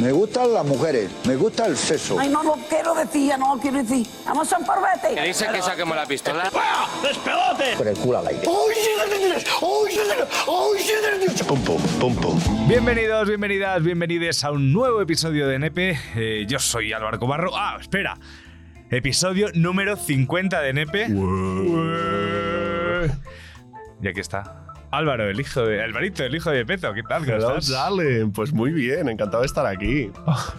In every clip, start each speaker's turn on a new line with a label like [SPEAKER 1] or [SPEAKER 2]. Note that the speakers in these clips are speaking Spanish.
[SPEAKER 1] Me gustan las mujeres, me gusta el sexo.
[SPEAKER 2] Ay, no lo quiero decir, ya no lo quiero decir. Vamos a un parvete.
[SPEAKER 3] ¿Qué dice que saquemos la pistola?
[SPEAKER 1] Con el culo al aire.
[SPEAKER 4] Pum, pum, pum, pum.
[SPEAKER 5] Bienvenidos, bienvenidas, bienvenidos a un nuevo episodio de Nepe. Eh, yo soy Álvaro Cobarro. Ah, espera. Episodio número 50 de Nepe. Y aquí está. Álvaro, el hijo de. Alvarito, el hijo de Peto. ¿Qué tal? ¿Cómo
[SPEAKER 4] darling. Pues muy bien, encantado de estar aquí.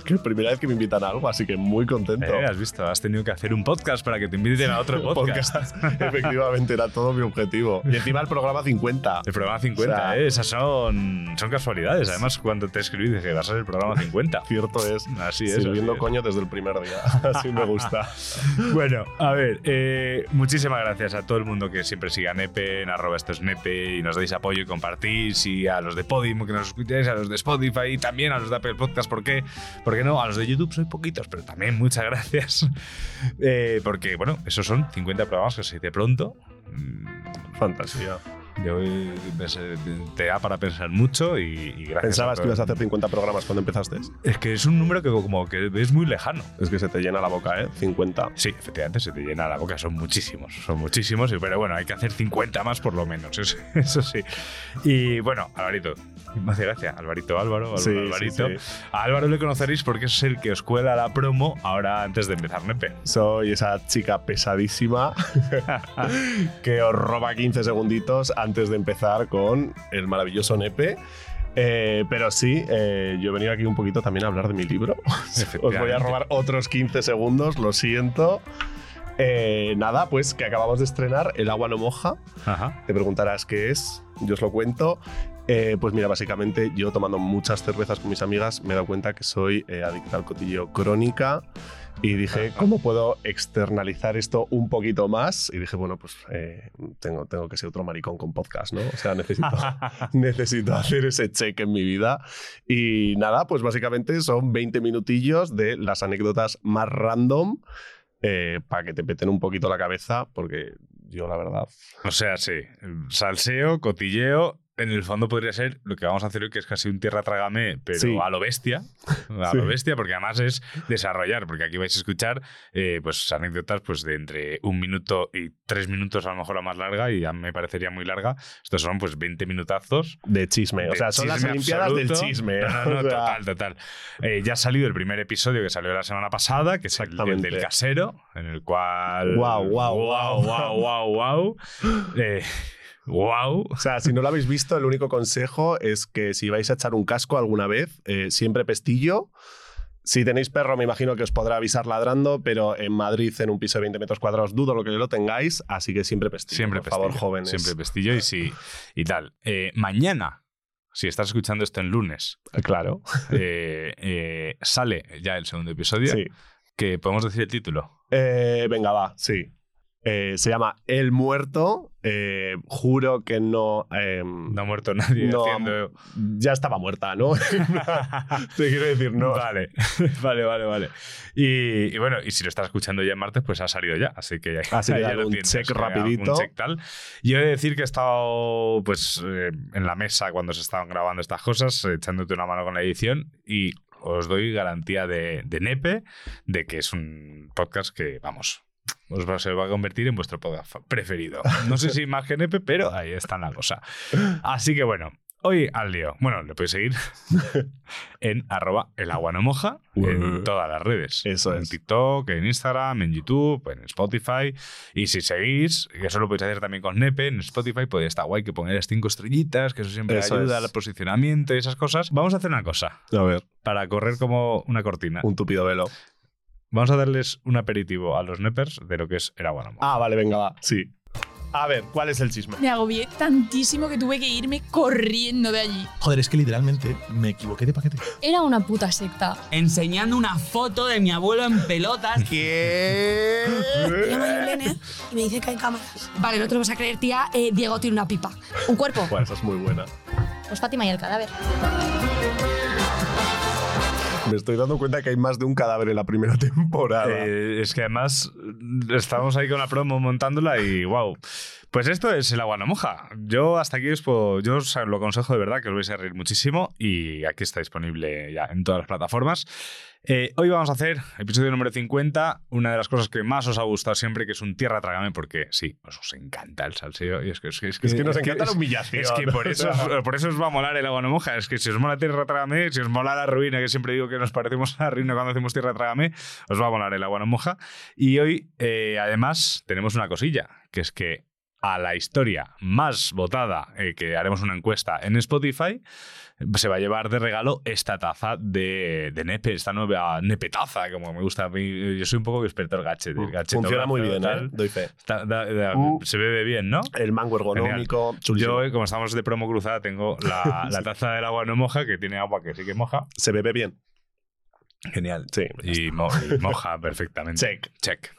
[SPEAKER 4] que es primera vez que me invitan a algo, así que muy contento.
[SPEAKER 5] Eh, has visto, has tenido que hacer un podcast para que te inviten a otro podcast.
[SPEAKER 4] Podcast. Efectivamente, era todo mi objetivo. Y encima el programa 50.
[SPEAKER 5] El programa 50,
[SPEAKER 4] O sea-
[SPEAKER 5] ¿eh? Esas son, son casualidades. Además, cuando te escribí dije que va a ser el programa 50.
[SPEAKER 4] Cierto es.
[SPEAKER 5] Así es.
[SPEAKER 4] Sirviendo
[SPEAKER 5] así es.
[SPEAKER 4] coño desde el primer día. Así me gusta.
[SPEAKER 5] Bueno, a ver, eh, muchísimas gracias a todo el mundo que siempre siga Nepe, en arroba esto es Nepe, y nos dais apoyo y compartís, y a los de Podimo que nos escucháis, a los de Spotify, y también a los de Apple Podcast, ¿por qué? ¿Por qué no? A los de YouTube soy poquitos, pero también muchas gracias. Eh, porque, bueno, esos son 50 programas que se dice pronto. Mm,
[SPEAKER 4] Fantasía.
[SPEAKER 5] Yo te da para pensar mucho y, y gracias.
[SPEAKER 4] ¿Pensabas
[SPEAKER 5] a
[SPEAKER 4] que ibas a hacer 50 programas cuando empezaste?
[SPEAKER 5] Es que es un número que como que es muy lejano.
[SPEAKER 4] Es que se te llena la boca, ¿eh? 50.
[SPEAKER 5] Sí, efectivamente, se te llena la boca. Son muchísimos, son muchísimos. Pero bueno, hay que hacer 50 más por lo menos, eso, eso sí. Y bueno, Alvarito. Me hace gracia. Alvarito Álvaro, Álvaro
[SPEAKER 4] Sí, sí.
[SPEAKER 5] A Álvaro le conoceréis porque es el que os cuela la promo ahora antes de empezar Nepe.
[SPEAKER 4] Soy esa chica pesadísima que os roba 15 segunditos antes de empezar con el maravilloso Nepe. Eh, pero sí, eh, yo he venido aquí un poquito también a hablar de mi libro. Os voy a robar otros 15 segundos, lo siento. Eh, nada, pues que acabamos de estrenar El agua no moja.
[SPEAKER 5] Ajá.
[SPEAKER 4] Te preguntarás qué es, yo os lo cuento. Eh, pues mira, básicamente yo tomando muchas cervezas con mis amigas me he dado cuenta que soy eh, adicta al cotilleo crónica y dije, ¿cómo puedo externalizar esto un poquito más? Y dije, bueno, pues eh, tengo, tengo que ser otro maricón con podcast, ¿no? O sea, necesito, necesito hacer ese check en mi vida. Y nada, pues básicamente son 20 minutillos de las anécdotas más random eh, para que te peten un poquito la cabeza, porque yo la verdad
[SPEAKER 5] O sea, sí. Salseo, cotilleo. En el fondo podría ser lo que vamos a hacer hoy, que es casi un tierra trágame, pero
[SPEAKER 4] Sí.
[SPEAKER 5] a lo bestia. A
[SPEAKER 4] Sí.
[SPEAKER 5] lo bestia, porque además es desarrollar, porque aquí vais a escuchar eh, pues anécdotas pues, de entre un minuto y tres minutos, a lo mejor la más larga, y ya me parecería muy larga. Estos son pues 20 minutazos.
[SPEAKER 4] de chisme. O sea, son las Olimpiadas del chisme.
[SPEAKER 5] No, no, no,
[SPEAKER 4] O sea,
[SPEAKER 5] total, total. Eh, ya ha salido el primer episodio que salió la semana pasada, que es el, el del casero, en el cual.
[SPEAKER 4] Guau, guau.
[SPEAKER 5] guau,
[SPEAKER 4] guau,
[SPEAKER 5] guau. Eh, guau.
[SPEAKER 4] O sea, si no lo habéis visto, el único consejo es que si vais a echar un casco alguna vez, eh, siempre pestillo. Si tenéis perro, me imagino que os podrá avisar ladrando, pero en Madrid, en un piso de 20 metros cuadrados, dudo lo que lo tengáis, así que siempre pestillo.
[SPEAKER 5] Siempre
[SPEAKER 4] por
[SPEAKER 5] pestillo.
[SPEAKER 4] favor, jóvenes.
[SPEAKER 5] Siempre pestillo y sí. Y tal. Eh, mañana, si estás escuchando esto en lunes,
[SPEAKER 4] Claro.
[SPEAKER 5] eh, eh, sale ya el segundo episodio.
[SPEAKER 4] Sí.
[SPEAKER 5] Que podemos decir el título.
[SPEAKER 4] Eh, venga, va, sí. Eh, se llama El Muerto. Eh, juro que no. em,
[SPEAKER 5] No ha muerto nadie
[SPEAKER 4] no,
[SPEAKER 5] haciendo.
[SPEAKER 4] Ya estaba muerta, ¿no? Te quiero decir, no.
[SPEAKER 5] Vale, vale, vale, vale. Y, y bueno, y si lo estás escuchando ya en martes, pues ha salido ya. Así que ya,
[SPEAKER 4] Así
[SPEAKER 5] ya
[SPEAKER 4] un check rapidito.
[SPEAKER 5] Un check tal. Y he de decir que he estado pues eh, en la mesa cuando se estaban grabando estas cosas, echándote una mano con la edición y os doy garantía de, de Nepe de que es un podcast que, vamos, os va, se va a convertir en vuestro podcast preferido. No sé si más que Nepe, pero ahí está la cosa. Así que bueno, hoy al lío. Bueno, le podéis seguir en arroba el agua no moja en todas las redes.
[SPEAKER 4] Eso
[SPEAKER 5] en
[SPEAKER 4] es.
[SPEAKER 5] TikTok, en Instagram, en YouTube, en Spotify. Y si seguís, que eso lo podéis hacer también con Nepe, en Spotify puede estar guay que pongáis cinco estrellitas, que eso siempre
[SPEAKER 4] Eso
[SPEAKER 5] ayuda
[SPEAKER 4] es.
[SPEAKER 5] al posicionamiento y esas cosas. Vamos a hacer una cosa
[SPEAKER 4] A ver,
[SPEAKER 5] para correr como una cortina.
[SPEAKER 4] un tupido velo.
[SPEAKER 5] Vamos a darles un aperitivo a los Nepers de lo que es el agua no moja.
[SPEAKER 4] Ah, vale, venga, va. Sí. A ver, ¿cuál es el chisme?
[SPEAKER 6] Me agobié tantísimo que tuve que irme corriendo de allí.
[SPEAKER 7] Joder, es que literalmente me equivoqué de paquete.
[SPEAKER 6] Era una puta secta.
[SPEAKER 3] Enseñando una foto de mi abuelo en pelotas.
[SPEAKER 4] ¿Qué?
[SPEAKER 8] Me llama Irene y me dice que hay cámaras. Vale, no te lo vas a creer, tía. eh, Diego tiene una pipa. Un cuerpo.
[SPEAKER 4] Bueno, esa es muy buena.
[SPEAKER 8] Pues Fátima y el cadáver.
[SPEAKER 4] Me estoy dando cuenta que hay más de un cadáver en la primera temporada.
[SPEAKER 5] Eh, es que además estamos ahí con la promo montándola y wow. Pues esto es el agua no moja. Yo hasta aquí os puedo- yo os lo aconsejo de verdad que os vais a reír muchísimo y aquí está disponible ya en todas las plataformas. Eh, hoy vamos a hacer episodio número 50, una de las cosas que más os ha gustado siempre, que es un tierra trágame, porque sí, os, os encanta el salseo y es que es que,
[SPEAKER 4] Es que nos encanta la humillación.
[SPEAKER 5] Es que por eso, os- por eso os va a molar el agua no moja. Es que si os mola tierra trágame, si os mola la ruina, que siempre digo que nos parecemos a la ruina cuando hacemos tierra trágame, os va a molar el agua no moja. Y hoy, eh, además, tenemos una cosilla, que es que a la historia más votada, eh, que haremos una encuesta en Spotify, se va a llevar de regalo esta taza de, de Nepe, esta nueva Nepe taza, como me gusta a mí. Yo soy un poco experto del gadget.
[SPEAKER 4] Funciona muy bien,
[SPEAKER 5] tal.
[SPEAKER 4] ¿eh? Doy fe.
[SPEAKER 5] Está- da- da-
[SPEAKER 4] Uh.
[SPEAKER 5] se bebe bien, ¿no?
[SPEAKER 4] El mango ergonómico.
[SPEAKER 5] Yo, eh, como estamos de promo cruzada, tengo la, la taza del agua no moja, que tiene agua que sí que moja.
[SPEAKER 4] Se bebe bien.
[SPEAKER 5] Genial.
[SPEAKER 4] Sí.
[SPEAKER 5] Y, mo- y moja perfectamente.
[SPEAKER 4] Check.
[SPEAKER 5] Check.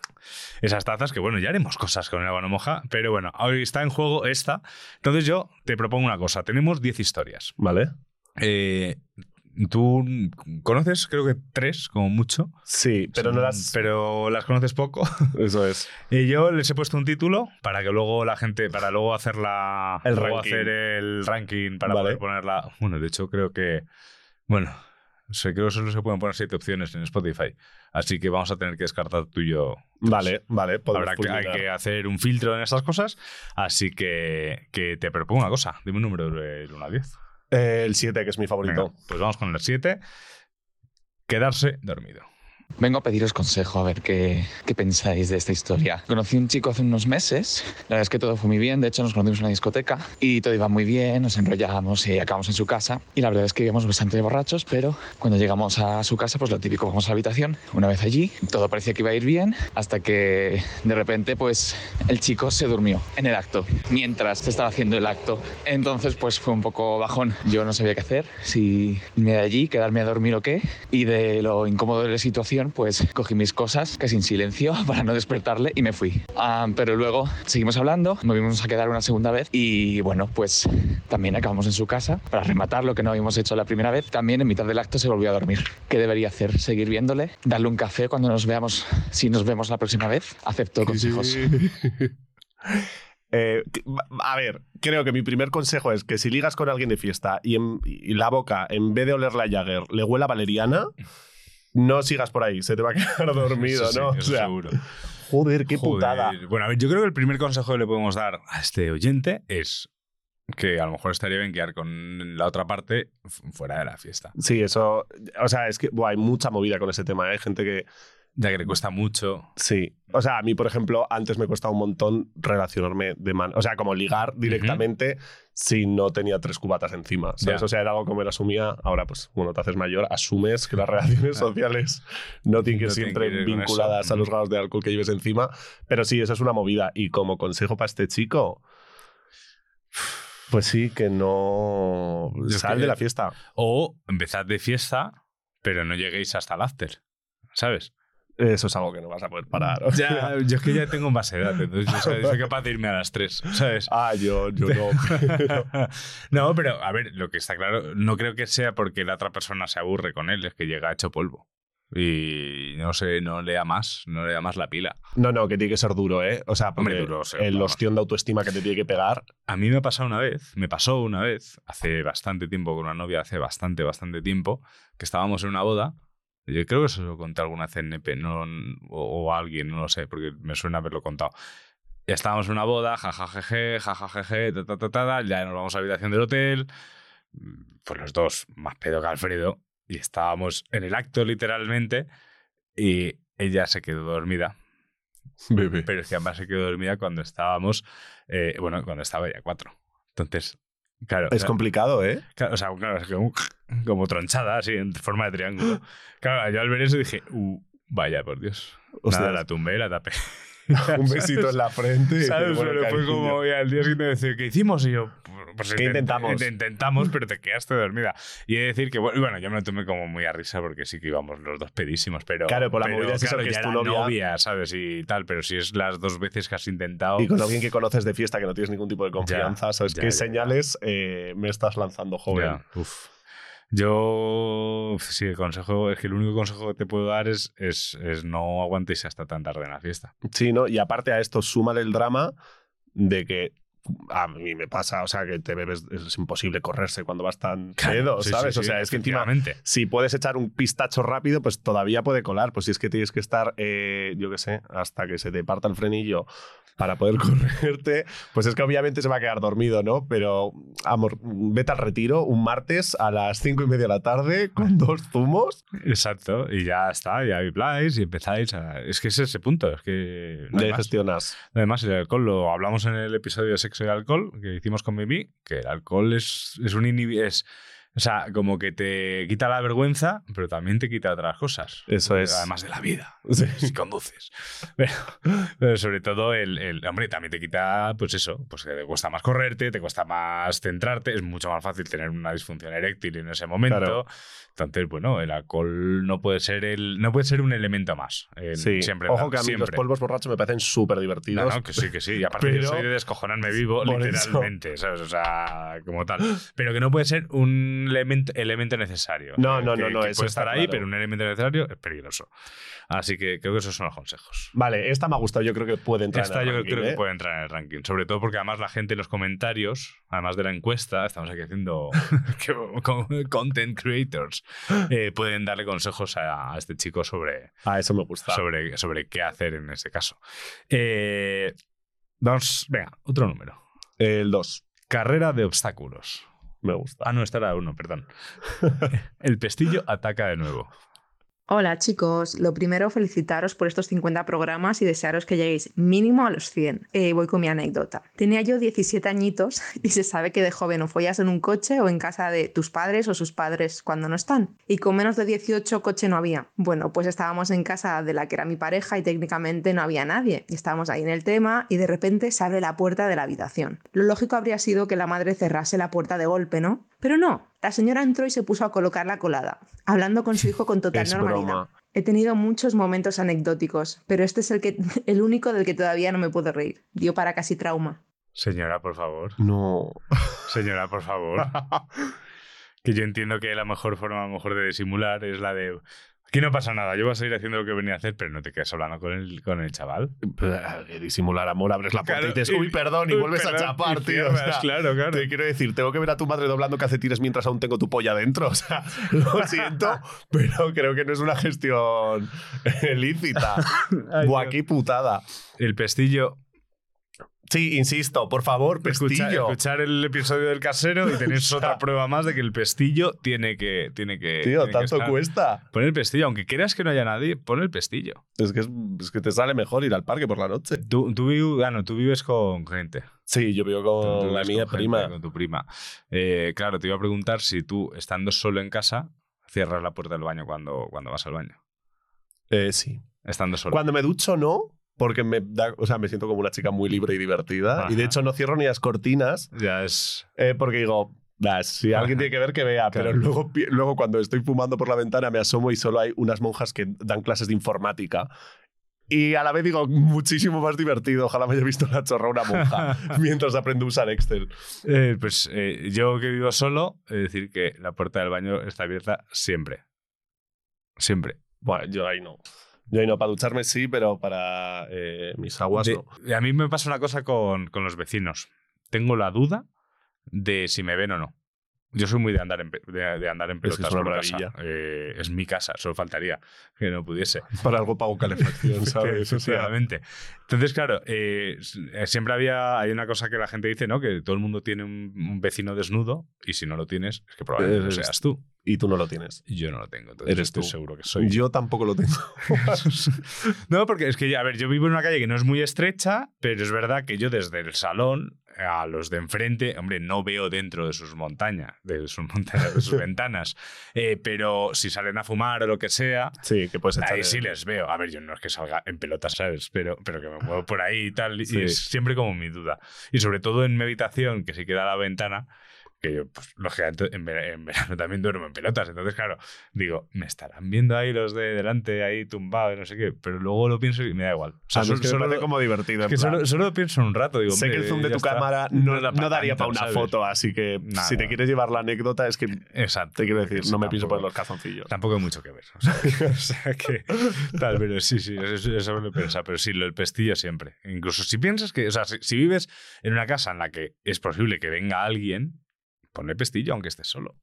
[SPEAKER 5] Esas tazas que, bueno, ya haremos cosas con el agua no moja, pero bueno, hoy está en juego esta. Entonces yo te propongo una cosa. Tenemos 10 historias.
[SPEAKER 4] ¿Vale?
[SPEAKER 5] Eh, Tú conoces, creo que tres, como mucho.
[SPEAKER 4] Sí, pero no las.
[SPEAKER 5] Pero las conoces poco.
[SPEAKER 4] Eso es.
[SPEAKER 5] Y yo les he puesto un título para que luego la gente, para luego hacer la,
[SPEAKER 4] El
[SPEAKER 5] luego
[SPEAKER 4] ranking.
[SPEAKER 5] hacer el ranking para
[SPEAKER 4] Vale.
[SPEAKER 5] poder ponerla. Bueno, de hecho creo que, bueno, sé, creo que solo se pueden poner siete opciones en Spotify, así que vamos a tener que descartar tú y yo.
[SPEAKER 4] Vale, vale.
[SPEAKER 5] Habrá que, hay que hacer un filtro en estas cosas, así que, que te propongo una cosa. Dime un número del 1 a 10.
[SPEAKER 4] Eh, el 7, que es mi favorito.
[SPEAKER 5] Venga, pues vamos con el 7. Quedarse dormido.
[SPEAKER 9] Vengo a pediros consejo, a ver qué, qué pensáis de esta historia. Conocí un chico hace unos meses, la verdad es que todo fue muy bien, de hecho nos conocimos en una discoteca y todo iba muy bien, nos enrollábamos y acabamos en su casa y la verdad es que íbamos bastante borrachos, pero cuando llegamos a su casa, pues lo típico, vamos a la habitación, una vez allí, todo parecía que iba a ir bien, hasta que de repente pues el chico se durmió en el acto, mientras se estaba haciendo el acto. Entonces pues fue un poco bajón, yo no sabía qué hacer, si irme de allí, quedarme a dormir o qué, y de lo incómodo de la situación, pues cogí mis cosas, casi en silencio, para no despertarle y me fui. Ah, pero luego seguimos hablando, nos vimos a quedar una segunda vez y bueno, pues también acabamos en su casa para rematar lo que no habíamos hecho la primera vez. También en mitad del acto se volvió a dormir. ¿Qué debería hacer? ¿Seguir viéndole? ¿Darle un café cuando nos veamos, si nos vemos la próxima vez? Acepto consejos.
[SPEAKER 4] Eh, que- a ver, creo que mi primer consejo es que si ligas con alguien de fiesta y, en- y la boca, en vez de oler la Jagger, le huele a valeriana, no sigas por ahí, se te va a quedar dormido,
[SPEAKER 5] sí,
[SPEAKER 4] ¿no?
[SPEAKER 5] eso
[SPEAKER 4] O sea,
[SPEAKER 5] seguro.
[SPEAKER 4] joder, qué
[SPEAKER 5] Joder.
[SPEAKER 4] putada.
[SPEAKER 5] Bueno, a ver, yo creo que el primer consejo que le podemos dar a este oyente es que a lo mejor estaría bien quedar con la otra parte fu- fuera de la fiesta.
[SPEAKER 4] Sí, eso. O sea, es que buah, hay mucha movida con ese tema. ¿eh? Hay gente que.
[SPEAKER 5] Ya que le cuesta mucho.
[SPEAKER 4] Sí. O sea, a mí, por ejemplo, antes me costaba un montón relacionarme de mano. O sea, como ligar directamente si no tenía tres cubatas encima. ¿sabes?
[SPEAKER 5] Ya.
[SPEAKER 4] O sea, era algo que me lo asumía. Ahora, pues, bueno, te haces mayor, asumes que las relaciones sociales no tienen que
[SPEAKER 5] No
[SPEAKER 4] siempre
[SPEAKER 5] que ir con
[SPEAKER 4] vinculadas
[SPEAKER 5] eso.
[SPEAKER 4] a los grados de alcohol que lleves encima. Pero sí, eso es una movida. Y como consejo para este chico. Pues sí, que no.
[SPEAKER 5] Yo
[SPEAKER 4] Sal
[SPEAKER 5] que-
[SPEAKER 4] de la fiesta.
[SPEAKER 5] O empezad de fiesta, pero no lleguéis hasta el after. ¿Sabes?
[SPEAKER 4] Eso es algo que no vas a poder parar.
[SPEAKER 5] Ya, yo es que ya tengo más edad, entonces yo soy, soy capaz de irme a las 3, ¿sabes?
[SPEAKER 4] Ah, yo, yo no.
[SPEAKER 5] no, pero a ver, lo que está claro, no creo que sea porque la otra persona se aburre con él, es que llega hecho polvo. Y no sé, no lea más, no lea más la pila.
[SPEAKER 4] No, no, que tiene que ser duro, ¿eh? O sea, porque
[SPEAKER 5] Hombre, duro, sí,
[SPEAKER 4] el
[SPEAKER 5] vamos.
[SPEAKER 4] ostión de autoestima que te tiene que pegar.
[SPEAKER 5] A mí me ha pasado una vez, me pasó una vez, hace bastante tiempo con una novia, hace bastante, bastante tiempo, que estábamos en una boda. Yo creo que eso lo conté alguna vez en NP, no, o, o alguien, no lo sé, porque me suena haberlo contado. Ya estábamos en una boda, jajajeje, jajajeje, ta, ta, ta, ta, ta, ya nos vamos a la habitación del hotel, pues los dos más pedo que Alfredo, y estábamos en el acto literalmente, y ella se quedó dormida.
[SPEAKER 4] Bebé.
[SPEAKER 5] Pero es que además se quedó dormida cuando estábamos, eh, bueno, cuando estaba ya cuatro. Entonces, claro.
[SPEAKER 4] Es complicado, ¿eh?
[SPEAKER 5] claro, o sea, claro, es como, como tronchada, así, en forma de triángulo. Claro, yo al ver eso dije, uh, vaya, por Dios. Nada, la tumbé, la tapé.
[SPEAKER 4] Un besito en la frente.
[SPEAKER 5] ¿Sabes?
[SPEAKER 4] bueno,
[SPEAKER 5] Pero fue como y al día siguiente decir, ¿qué hicimos? Y yo, pues
[SPEAKER 4] ¿Qué
[SPEAKER 5] intent-
[SPEAKER 4] intentamos?
[SPEAKER 5] int- Intentamos, pero te quedaste dormida. Y he de decir que, bueno, yo me lo tomé como muy a risa porque sí que íbamos los dos pedísimos, pero.
[SPEAKER 4] Claro, por la
[SPEAKER 5] pero,
[SPEAKER 4] movida es
[SPEAKER 5] claro,
[SPEAKER 4] que es
[SPEAKER 5] ya
[SPEAKER 4] tu
[SPEAKER 5] era
[SPEAKER 4] novia.
[SPEAKER 5] ¿sabes? Y tal, pero si es las dos veces que has intentado.
[SPEAKER 4] Y con alguien que conoces de fiesta que no tienes ningún tipo de confianza, ¿sabes?
[SPEAKER 5] ya,
[SPEAKER 4] ¿Qué
[SPEAKER 5] ya,
[SPEAKER 4] señales eh, me estás lanzando, joven?
[SPEAKER 5] Ya, uf. Yo, sí, el consejo, es que el único consejo que te puedo dar es, es, es no aguantéis hasta tan tarde en la fiesta.
[SPEAKER 4] Sí, ¿no? Y aparte a esto, súmale el drama de que a mí me pasa, o sea, que te bebes, es imposible correrse cuando vas tan pedo,
[SPEAKER 5] sí, sí,
[SPEAKER 4] ¿sabes?
[SPEAKER 5] sí,
[SPEAKER 4] o sea, es que encima, si puedes echar un pistacho rápido, pues todavía puede colar. Pues si es que tienes que estar, eh, yo qué sé, hasta que se te parta el frenillo para poder correrte, pues es que obviamente se va a quedar dormido, ¿no? Pero, amor, vete al retiro un martes a las cinco y media de la tarde con dos zumos.
[SPEAKER 5] Exacto, y ya está, ya habláis y empezáis a... Es que es ese punto, es que... no más.
[SPEAKER 4] gestionas.
[SPEAKER 5] Además, el alcohol lo hablamos en el episodio de sexo y alcohol que hicimos con Mimi, que el alcohol es, es un inhibi- es O sea, como que te quita la vergüenza, pero también te quita otras cosas.
[SPEAKER 4] Eso es.
[SPEAKER 5] Además de la vida,
[SPEAKER 4] Sí.
[SPEAKER 5] si conduces. Pero, pero sobre todo, el, el- hombre, también te quita, pues eso, pues que te cuesta más correrte, te cuesta más centrarte, es mucho más fácil tener una disfunción eréctil en ese momento.
[SPEAKER 4] Claro.
[SPEAKER 5] Entonces, bueno, el alcohol no puede ser el, no puede ser un elemento más. El-
[SPEAKER 4] Sí,
[SPEAKER 5] siempre,
[SPEAKER 4] ojo que a mí
[SPEAKER 5] siempre.
[SPEAKER 4] los polvos borrachos me parecen súper divertidos.
[SPEAKER 5] no, que sí, que sí. Y aparte
[SPEAKER 4] Pero-
[SPEAKER 5] yo soy de descojonarme vivo, literalmente, ¿sabes? O sea, como tal. Pero que no puede ser un elemento, elemento necesario.
[SPEAKER 4] No, no,
[SPEAKER 5] que-
[SPEAKER 4] no, no,
[SPEAKER 5] que
[SPEAKER 4] eso
[SPEAKER 5] puede estar ahí,
[SPEAKER 4] claro.
[SPEAKER 5] pero un elemento necesario es peligroso. Así que creo que esos son los consejos.
[SPEAKER 4] Vale, esta me ha gustado, yo creo que puede entrar
[SPEAKER 5] Esta
[SPEAKER 4] en el
[SPEAKER 5] yo
[SPEAKER 4] ranking,
[SPEAKER 5] creo
[SPEAKER 4] ¿eh?
[SPEAKER 5] que puede entrar en el ranking. Sobre todo porque además la gente en los comentarios, además de la encuesta, estamos aquí haciendo content creators, eh, pueden darle consejos a, a este chico sobre,
[SPEAKER 4] Ah, eso me gusta.
[SPEAKER 5] sobre, sobre qué hacer en este caso. Eh, vamos, venga, otro número.
[SPEAKER 4] El 2,
[SPEAKER 5] Carrera de obstáculos.
[SPEAKER 4] Me gusta.
[SPEAKER 5] Ah, no, esta era uno, perdón. El pestillo ataca de nuevo.
[SPEAKER 10] Hola chicos, lo primero felicitaros por estos 50 programas y desearos que lleguéis mínimo a los 100. Eh, voy con mi anécdota. Tenía yo 17 añitos y se sabe que de joven o follas en un coche o en casa de tus padres o sus padres cuando no están. Y con menos de 18 coche no había. Bueno, pues estábamos en casa de la que era mi pareja y técnicamente no había nadie. Estábamos ahí en el tema y de repente se abre la puerta de la habitación. Lo lógico habría sido que la madre cerrase la puerta de golpe, ¿no? Pero no, la señora entró y se puso a colocar la colada, hablando con su hijo con total
[SPEAKER 4] Es
[SPEAKER 10] normalidad.
[SPEAKER 4] broma.
[SPEAKER 10] He tenido muchos momentos anecdóticos, pero este es el, que, el único del que todavía no me puedo reír. Dio para casi trauma.
[SPEAKER 5] Señora, por favor.
[SPEAKER 4] No.
[SPEAKER 5] Señora, por favor. que yo entiendo que la mejor forma a lo mejor de disimular es la de... Aquí no pasa nada, yo voy a seguir haciendo lo que venía a hacer, pero no te quedes hablando con el, con el chaval.
[SPEAKER 4] Eh, Disimular amor, abres la puerta
[SPEAKER 5] Claro,
[SPEAKER 4] y dices, uy, perdón, y vuelves
[SPEAKER 5] perdón,
[SPEAKER 4] a chapar, tío. O
[SPEAKER 5] cierras,
[SPEAKER 4] sea,
[SPEAKER 5] claro, claro.
[SPEAKER 4] Te quiero decir, tengo que ver a tu madre doblando calcetines mientras aún tengo tu polla dentro. O sea, lo siento, pero creo que no es una gestión lícita. Buah, qué putada.
[SPEAKER 5] El pestillo
[SPEAKER 4] Sí, insisto, por favor, pestillo.
[SPEAKER 5] escuchar el episodio del casero y tenéis otra prueba más de que el pestillo tiene que. Tiene que
[SPEAKER 4] Tío,
[SPEAKER 5] tiene
[SPEAKER 4] tanto cuesta.
[SPEAKER 5] Pon el pestillo, aunque creas que no haya nadie, pon el pestillo.
[SPEAKER 4] Es que, es, es que te sale mejor ir al parque por la noche.
[SPEAKER 5] Tú, tú, vi- ah, no, tú vives con gente.
[SPEAKER 4] Sí, yo vivo
[SPEAKER 5] Tú- tú
[SPEAKER 4] con la
[SPEAKER 5] vives
[SPEAKER 4] mía
[SPEAKER 5] con gente,
[SPEAKER 4] prima.
[SPEAKER 5] Con tu prima. Eh, claro, te iba a preguntar si tú, estando solo en casa, cierras la puerta del baño cuando, cuando vas al baño.
[SPEAKER 4] Eh, sí.
[SPEAKER 5] Estando solo.
[SPEAKER 4] Cuando me ducho, no. Porque me da, o sea, me siento como una chica muy libre y divertida. Y de
[SPEAKER 5] Ajá.
[SPEAKER 4] hecho no cierro ni las cortinas
[SPEAKER 5] Ya es.
[SPEAKER 4] eh, porque digo, "Bah, si alguien tiene que ver, que vea.
[SPEAKER 5] Claro.
[SPEAKER 4] Pero luego, luego cuando estoy fumando por la ventana me asomo y solo hay unas monjas que dan clases de informática. Y a la vez digo, muchísimo más divertido. Ojalá me haya visto la chorra una monja mientras aprendo a usar Excel.
[SPEAKER 5] Eh, pues eh, yo que vivo solo, de decir que la puerta del baño está abierta siempre. Siempre.
[SPEAKER 4] Bueno, yo ahí no. Yo no. Para ducharme sí, pero para eh, mis aguas
[SPEAKER 5] De-
[SPEAKER 4] no.
[SPEAKER 5] a mí me pasa una cosa con, con los vecinos. Tengo la duda de si me ven o no. Yo soy muy de andar en, de, de andar en
[SPEAKER 4] Es que es
[SPEAKER 5] pelotas
[SPEAKER 4] una
[SPEAKER 5] por casa. Eh, es mi casa, solo faltaría que no pudiese.
[SPEAKER 4] Para algo pago calefacción, ¿sabes?
[SPEAKER 5] Efectivamente. Entonces, claro, eh, eh, siempre había, hay una cosa que la gente dice, ¿no? Que todo el mundo tiene un, un vecino desnudo y si no lo tienes, es que probablemente no seas tú.
[SPEAKER 4] Y tú no lo tienes.
[SPEAKER 5] Yo no lo tengo, entonces
[SPEAKER 4] Eres
[SPEAKER 5] estoy
[SPEAKER 4] tú.
[SPEAKER 5] seguro que soy
[SPEAKER 4] Yo tampoco lo tengo.
[SPEAKER 5] No, porque es que, a ver, yo vivo en una calle que no es muy estrecha, pero es verdad que yo desde el salón a los de enfrente, hombre, no veo dentro de sus montañas, de sus montañas, de sus ventanas. Eh, pero si salen a fumar o lo que sea,
[SPEAKER 4] Sí, que puedes
[SPEAKER 5] ahí sí les veo. A ver, yo no es que salga en pelotas, ¿sabes? Pero, pero que me muevo por ahí y tal.
[SPEAKER 4] Sí.
[SPEAKER 5] Y es siempre como mi duda. Y sobre todo en mi habitación, que si queda la ventana, que yo, pues, lógicamente, en, ver- en verano también duermo en pelotas. Entonces, claro, digo, me estarán viendo ahí los de delante, ahí tumbados, no sé qué, pero luego lo pienso y me da igual. O
[SPEAKER 4] sea,
[SPEAKER 5] solo-
[SPEAKER 4] es que
[SPEAKER 5] solo-
[SPEAKER 4] como divertido.
[SPEAKER 5] es que solo, solo pienso un rato. Digo,
[SPEAKER 4] sé que el zoom de tu
[SPEAKER 5] está.
[SPEAKER 4] cámara no, no
[SPEAKER 5] pa'
[SPEAKER 4] daría para una
[SPEAKER 5] ¿sabes?
[SPEAKER 4] foto, así que
[SPEAKER 5] Nada.
[SPEAKER 4] si te quieres llevar la anécdota es que
[SPEAKER 5] Exacto.
[SPEAKER 4] te quiero decir, no me pienso poner los calzoncillos.
[SPEAKER 5] Tampoco hay mucho que ver. O sea, que, o sea que- tal, pero sí, sí, eso, eso me lo pensaba. Pero sí, lo del pestillo siempre. Incluso si piensas que, o sea, si, si vives en una casa en la que es posible que venga alguien, ponle pestillo aunque estés solo.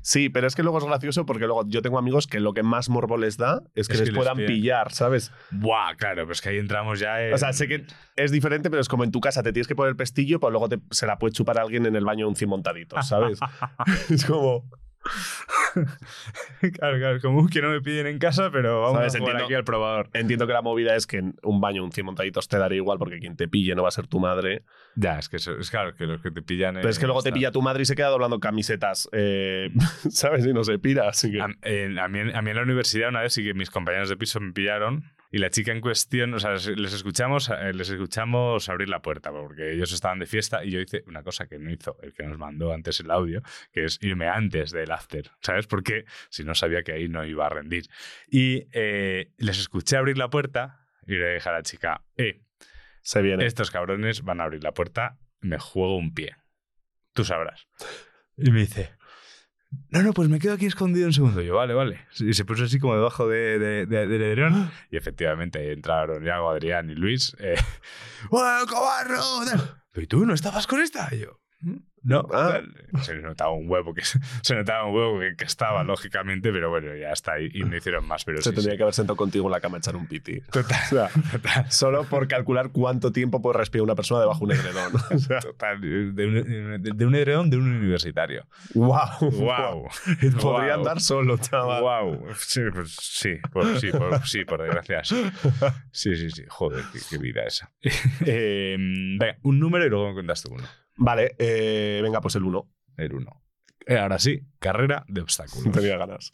[SPEAKER 4] Sí, pero es que luego es gracioso porque luego yo tengo amigos que lo que más morbo les da es que
[SPEAKER 5] Es
[SPEAKER 4] les
[SPEAKER 5] que
[SPEAKER 4] puedan pillar, ¿sabes?
[SPEAKER 5] Buah, claro, pues que ahí entramos ya en...
[SPEAKER 4] O sea, sé que es diferente, pero es como en tu casa te tienes que poner pestillo, pero luego te- se la puede chupar a alguien en el baño un cien montadito, ¿sabes? es como.
[SPEAKER 5] claro, claro, como que no me piden en casa, pero vamos
[SPEAKER 4] ¿Sabes?
[SPEAKER 5] a jugar
[SPEAKER 4] Entiendo-
[SPEAKER 5] aquí al probador.
[SPEAKER 4] Entiendo que la movida es que en un baño un cien montaditos te daría igual porque quien te pille no va a ser tu madre.
[SPEAKER 5] Ya, es que eso, es claro que los que te pillan...
[SPEAKER 4] Pero es que luego te pilla tu madre y se queda doblando camisetas, eh, ¿sabes? Y no se pira, así que.
[SPEAKER 5] A, mí, en- a mí en la universidad una vez sí que mis compañeros de piso me pillaron y la chica en cuestión, o sea, les, escuchamos, eh, les escuchamos abrir la puerta porque ellos estaban de fiesta y yo hice una cosa que no hizo el que nos mandó antes el audio, que es irme antes del after, ¿sabes? Porque si no sabía que ahí no iba a rendir. Y eh, les escuché abrir la puerta y le dije a la chica, eh,
[SPEAKER 4] Se viene.
[SPEAKER 5] estos cabrones van a abrir la puerta, me juego un pie. Tú sabrás. Y me dice, no, no, pues me quedo aquí escondido un segundo. Yo, vale, vale. Y se puso así como debajo de, de- de- del edredón. Y efectivamente entraron Iago, Adrián y Luis. Eh, ¡Bueno, cobarro! ¿y tú no estabas con esta? Y yo, "Mm, no.
[SPEAKER 4] Ah.
[SPEAKER 5] tal". Se notaba un huevo que se notaba un huevo que, que estaba, lógicamente, pero bueno, ya está ahí. Y no hicieron más. Pero
[SPEAKER 4] se
[SPEAKER 5] sí,
[SPEAKER 4] tendría
[SPEAKER 5] sí.
[SPEAKER 4] que haber sentado contigo en la cama a echar un piti.
[SPEAKER 5] Total,
[SPEAKER 4] O sea,
[SPEAKER 5] total.
[SPEAKER 4] solo por calcular cuánto tiempo puede respirar una persona debajo de un edredón. O sea,
[SPEAKER 5] Total, de un, de, de un edredón de un universitario.
[SPEAKER 4] wow.
[SPEAKER 5] ¡Wow!
[SPEAKER 4] Podría
[SPEAKER 5] Guau.
[SPEAKER 4] andar solo, chaval.
[SPEAKER 5] ¡Wow! Sí, pues, sí, por, sí, por, sí, por desgracia. Sí, sí, sí. sí. Joder, qué, qué vida esa. Eh, venga, un número y luego me cuentas tú uno.
[SPEAKER 4] Vale, eh, venga, pues el uno.
[SPEAKER 5] El uno. Eh, ahora sí, carrera de obstáculos.
[SPEAKER 4] Tenía ganas.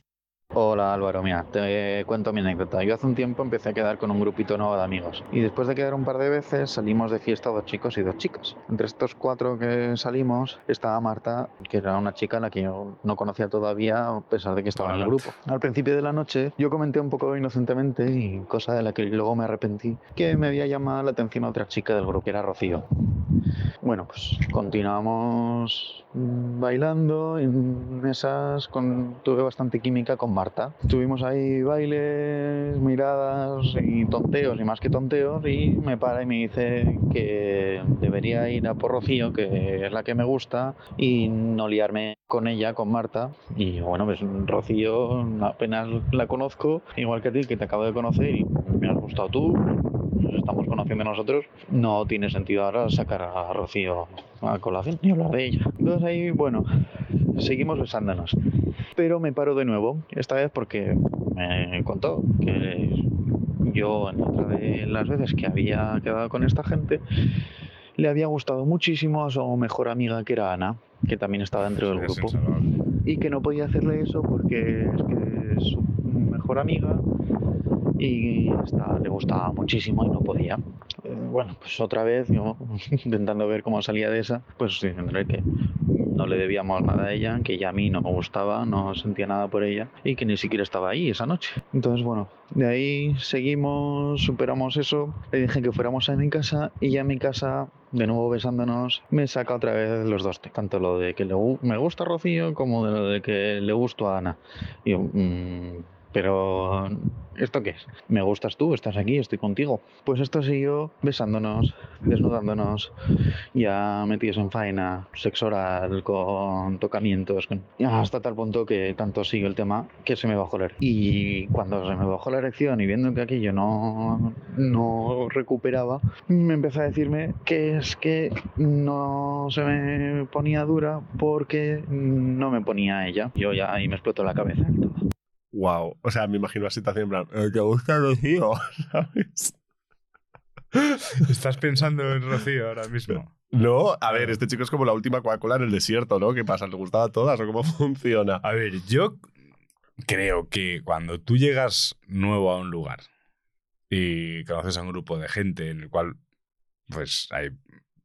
[SPEAKER 11] Hola Álvaro, mira, te cuento mi anécdota. Yo hace un tiempo empecé a quedar con un grupito nuevo de amigos y después de quedar un par de veces salimos de fiesta dos chicos y dos chicas. Entre estos cuatro que salimos estaba Marta, que era una chica a la que yo no conocía todavía a pesar de que estaba en el grupo. Al principio de la noche yo comenté un poco inocentemente y cosa de la que luego me arrepentí, que me había llamado la atención a otra chica del grupo, que era Rocío. Bueno, pues continuamos bailando en esas con tuve bastante química con Marta. Tuvimos ahí bailes, miradas y tonteos y más que tonteos y me para y me dice que debería ir a por Rocío, que es la que me gusta y no liarme con ella, con Marta. Y bueno, pues Rocío apenas la conozco, igual que a ti, que te acabo de conocer y me has gustado tú, estamos conociendo nosotros, no tiene sentido ahora sacar a Rocío a colación ni hablar de ella. Entonces ahí, bueno, seguimos besándonos. Pero me paro de nuevo, esta vez porque me contó que yo en otra de las veces que había quedado con esta gente, le había gustado muchísimo a su mejor amiga que era Ana, que también estaba dentro del grupo y que no podía hacerle eso porque es que es su mejor amiga y esta le gustaba muchísimo y no podía. Eh, bueno, pues otra vez intentando ver cómo salía de esa, pues diciéndole que no le debíamos nada a ella, que ella a mí no me gustaba, no sentía nada por ella y que ni siquiera estaba ahí esa noche. Entonces, bueno, de ahí seguimos, superamos eso, le dije que fuéramos a mi casa y ya en mi casa, de nuevo besándonos, me saca otra vez los dos, tanto lo de que le, me gusta Rocío como de lo de que le gusto a Ana. Y yo, "Mm, pero ¿esto qué es? ¿Me gustas tú? ¿Estás aquí? ¿Estoy contigo? Pues esto siguió besándonos, desnudándonos, ya metidos en faena, sexo oral, con tocamientos, con- hasta tal punto que tanto siguió el tema que se me bajó la erección. Y cuando se me bajó la erección y viendo que aquello no, no recuperaba, me empezó a decirme que es que no se me ponía dura porque no me ponía ella. Yo ya ahí me explotó la cabeza.
[SPEAKER 4] Wow. O sea, me imagino la situación en plan, "Eh, ¿te gusta Rocío? ¿Sabes?
[SPEAKER 5] ¿Estás pensando en Rocío ahora mismo?
[SPEAKER 4] No, a ver, este chico es como la última Coca-Cola en el desierto, ¿no? ¿Qué pasa? ¿Le gustaba a todas o cómo funciona?
[SPEAKER 5] A ver, yo creo que cuando tú llegas nuevo a un lugar y conoces a un grupo de gente en el cual pues hay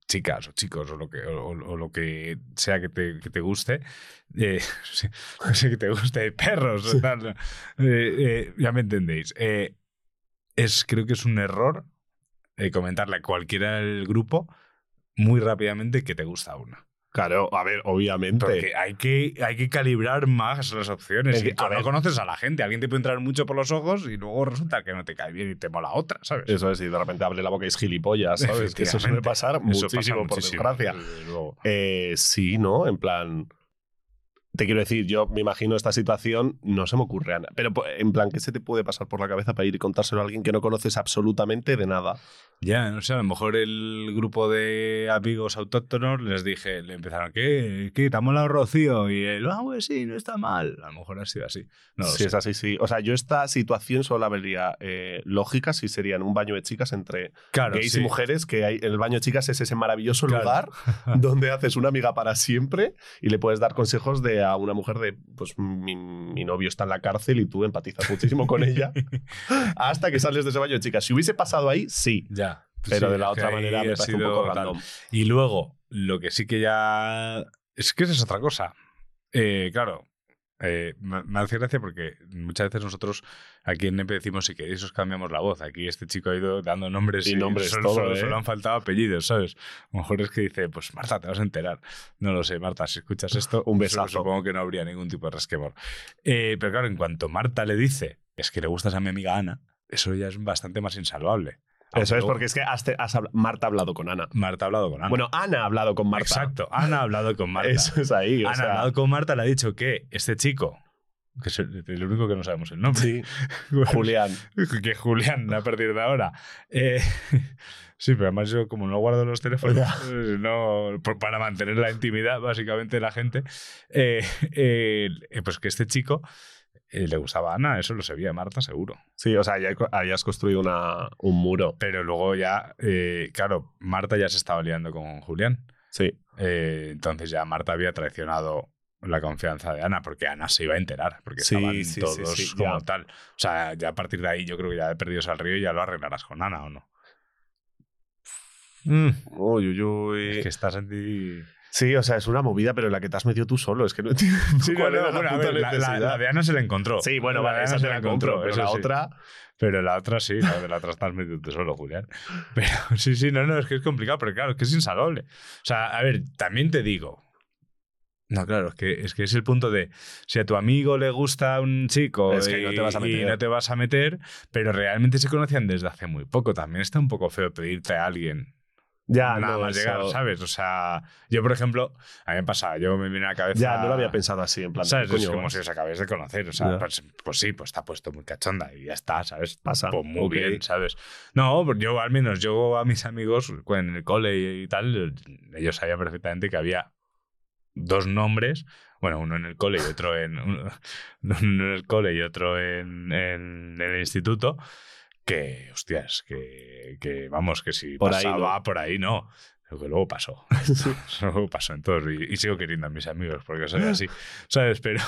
[SPEAKER 5] chicas o chicos o lo que, o, o lo que sea que te, que te guste, eh, que te guste, perros, tal, eh, eh, ya me entendéis. Es, creo que es un error comentarle a cualquiera del grupo muy rápidamente que te gusta una.
[SPEAKER 4] Claro, a ver, obviamente.
[SPEAKER 5] Porque hay que, hay que calibrar más las opciones.
[SPEAKER 4] Es que,
[SPEAKER 5] Y tú
[SPEAKER 4] a
[SPEAKER 5] no
[SPEAKER 4] ver-
[SPEAKER 5] conoces a la gente. Alguien te puede entrar mucho por los ojos y luego resulta que no te cae bien y te mola otra, ¿sabes?
[SPEAKER 4] Eso es, y de repente abre la boca y es gilipollas, ¿sabes? Que eso suele pasar
[SPEAKER 5] Eso
[SPEAKER 4] muchísimo,
[SPEAKER 5] pasa
[SPEAKER 4] por
[SPEAKER 5] muchísimo,
[SPEAKER 4] desgracia.
[SPEAKER 5] desde luego.
[SPEAKER 4] Eh, sí, ¿no? En plan. Te quiero decir, yo me imagino esta situación, no se me ocurre, Ana. Pero en plan, ¿qué se te puede pasar por la cabeza para ir y contárselo a alguien que no conoces absolutamente de nada?
[SPEAKER 5] Ya, no sé, a lo mejor el grupo de amigos autóctonos les dije, le empezaron, ¿qué? ¿Qué? ¿Te ha molado Rocío? Y él, ah, pues sí, no está mal. A lo mejor ha sido así. No
[SPEAKER 4] si
[SPEAKER 5] sé.
[SPEAKER 4] es así, sí. O sea, yo esta situación solo la vería eh, lógica si sería en un baño de chicas entre
[SPEAKER 5] Claro,
[SPEAKER 4] gays
[SPEAKER 5] sí.
[SPEAKER 4] y mujeres, que hay, el baño de chicas es ese maravilloso
[SPEAKER 5] Claro.
[SPEAKER 4] lugar donde haces una amiga para siempre y le puedes dar consejos de a una mujer de, pues mi, mi novio está en la cárcel y tú empatizas muchísimo con ella hasta que sales de ese baño de chicas. Si hubiese pasado ahí, sí.
[SPEAKER 5] Ya.
[SPEAKER 4] Pero
[SPEAKER 5] Sí,
[SPEAKER 4] de la otra manera me parece un poco random.
[SPEAKER 5] Y luego, lo que sí que ya. Es que esa es otra cosa. Eh, claro, eh, me, hace gracia porque muchas veces nosotros aquí en NEP decimos si queréis os cambiamos la voz. Aquí este chico ha ido dando nombres
[SPEAKER 4] Y nombres,
[SPEAKER 5] solo,
[SPEAKER 4] todo,
[SPEAKER 5] solo-
[SPEAKER 4] ¿eh?
[SPEAKER 5] solo han faltado apellidos, ¿sabes? A lo mejor es que dice, pues Marta, te vas a enterar. No lo sé, Marta, si escuchas esto,
[SPEAKER 4] Un besazo.
[SPEAKER 5] Supongo que no habría ningún tipo de resquemor. Eh, pero claro, en cuanto Marta le dice, es que le gustas a mi amiga Ana, eso ya es bastante más insalvable.
[SPEAKER 4] Eso es porque es que has has Marta ha hablado con Ana.
[SPEAKER 5] Marta ha hablado con Ana.
[SPEAKER 4] Bueno, Ana ha hablado con Marta.
[SPEAKER 5] Exacto, Ana ha hablado con Marta.
[SPEAKER 4] Eso es ahí. O
[SPEAKER 5] Ana
[SPEAKER 4] sea,
[SPEAKER 5] ha hablado con Marta, le ha dicho que este chico, que es el, el único que no sabemos el nombre,
[SPEAKER 4] Sí, Julián.
[SPEAKER 5] que Julián a partir de ahora. eh, sí, pero además yo como no guardo los teléfonos, eh, no, para mantener la intimidad básicamente de la gente, eh, eh, pues que este chico le gustaba a Ana, eso lo sabía Marta seguro.
[SPEAKER 4] Sí, o sea, ya habías construido una, un muro.
[SPEAKER 5] Pero luego ya, eh, claro, Marta ya se estaba liando con Julián.
[SPEAKER 4] Sí.
[SPEAKER 5] Eh, entonces ya Marta había traicionado la confianza de Ana, porque Ana se iba a enterar, porque
[SPEAKER 4] Sí,
[SPEAKER 5] estaban
[SPEAKER 4] sí, sí,
[SPEAKER 5] todos
[SPEAKER 4] sí,
[SPEAKER 5] como
[SPEAKER 4] ya.
[SPEAKER 5] tal. O sea, ya a partir de ahí yo creo que ya he perdido al río y ya lo arreglarás con Ana, ¿o no? Mm,
[SPEAKER 4] Uy, uy, uy.
[SPEAKER 5] es que estás en ti...
[SPEAKER 4] Sí, o sea, es una movida, pero la que te has metido tú solo. Es que no entiendo
[SPEAKER 5] Sí,
[SPEAKER 4] cuál
[SPEAKER 5] no,
[SPEAKER 4] era
[SPEAKER 5] no, bueno,
[SPEAKER 4] la
[SPEAKER 5] a
[SPEAKER 4] puta
[SPEAKER 5] ver, la, la-
[SPEAKER 4] necesidad.
[SPEAKER 5] la de Ana se la encontró.
[SPEAKER 4] Sí, bueno, vale, esa te
[SPEAKER 5] se
[SPEAKER 4] la compro, pero la
[SPEAKER 5] sí.
[SPEAKER 4] otra...
[SPEAKER 5] Pero la otra sí, la de la otra estás metido tú solo, Julián. Pero sí, sí, no, no, es que es complicado, pero claro, es que es insalvable. O sea, a ver, también te digo. No, claro, es que es, que es el punto de si a tu amigo le gusta un chico
[SPEAKER 4] Es que
[SPEAKER 5] y,
[SPEAKER 4] no te vas a
[SPEAKER 5] y
[SPEAKER 4] meter.
[SPEAKER 5] no te vas a meter, pero realmente se conocían desde hace muy poco. También está un poco feo pedirte a alguien
[SPEAKER 4] Ya,
[SPEAKER 5] nada
[SPEAKER 4] no,
[SPEAKER 5] más
[SPEAKER 4] eso-
[SPEAKER 5] llegar, ¿sabes? O sea, yo, por ejemplo, a mí me pasa, yo me viene a la cabeza.
[SPEAKER 4] Ya, no lo había pensado así, en plan,
[SPEAKER 5] ¿Sabes?
[SPEAKER 4] coño,
[SPEAKER 5] es como
[SPEAKER 4] vas.
[SPEAKER 5] si os acabéis de conocer. O sea, pues, pues sí, pues está puesto muy cachonda y ya está, ¿sabes?
[SPEAKER 4] Pasa,
[SPEAKER 5] Pues muy
[SPEAKER 4] ok.
[SPEAKER 5] bien, ¿sabes? No, pues yo al menos, yo a mis amigos en el cole y tal, ellos sabían perfectamente que había dos nombres. Bueno, uno en el cole y otro en, uno en el cole y otro en, en el instituto. Que, hostias, que, que vamos, que si
[SPEAKER 4] Por ahí
[SPEAKER 5] pasaba
[SPEAKER 4] no.
[SPEAKER 5] por ahí, no. Lo que luego pasó. luego pasó en todos. Y, y sigo queriendo a mis amigos porque soy así. ¿Sabes? Pero,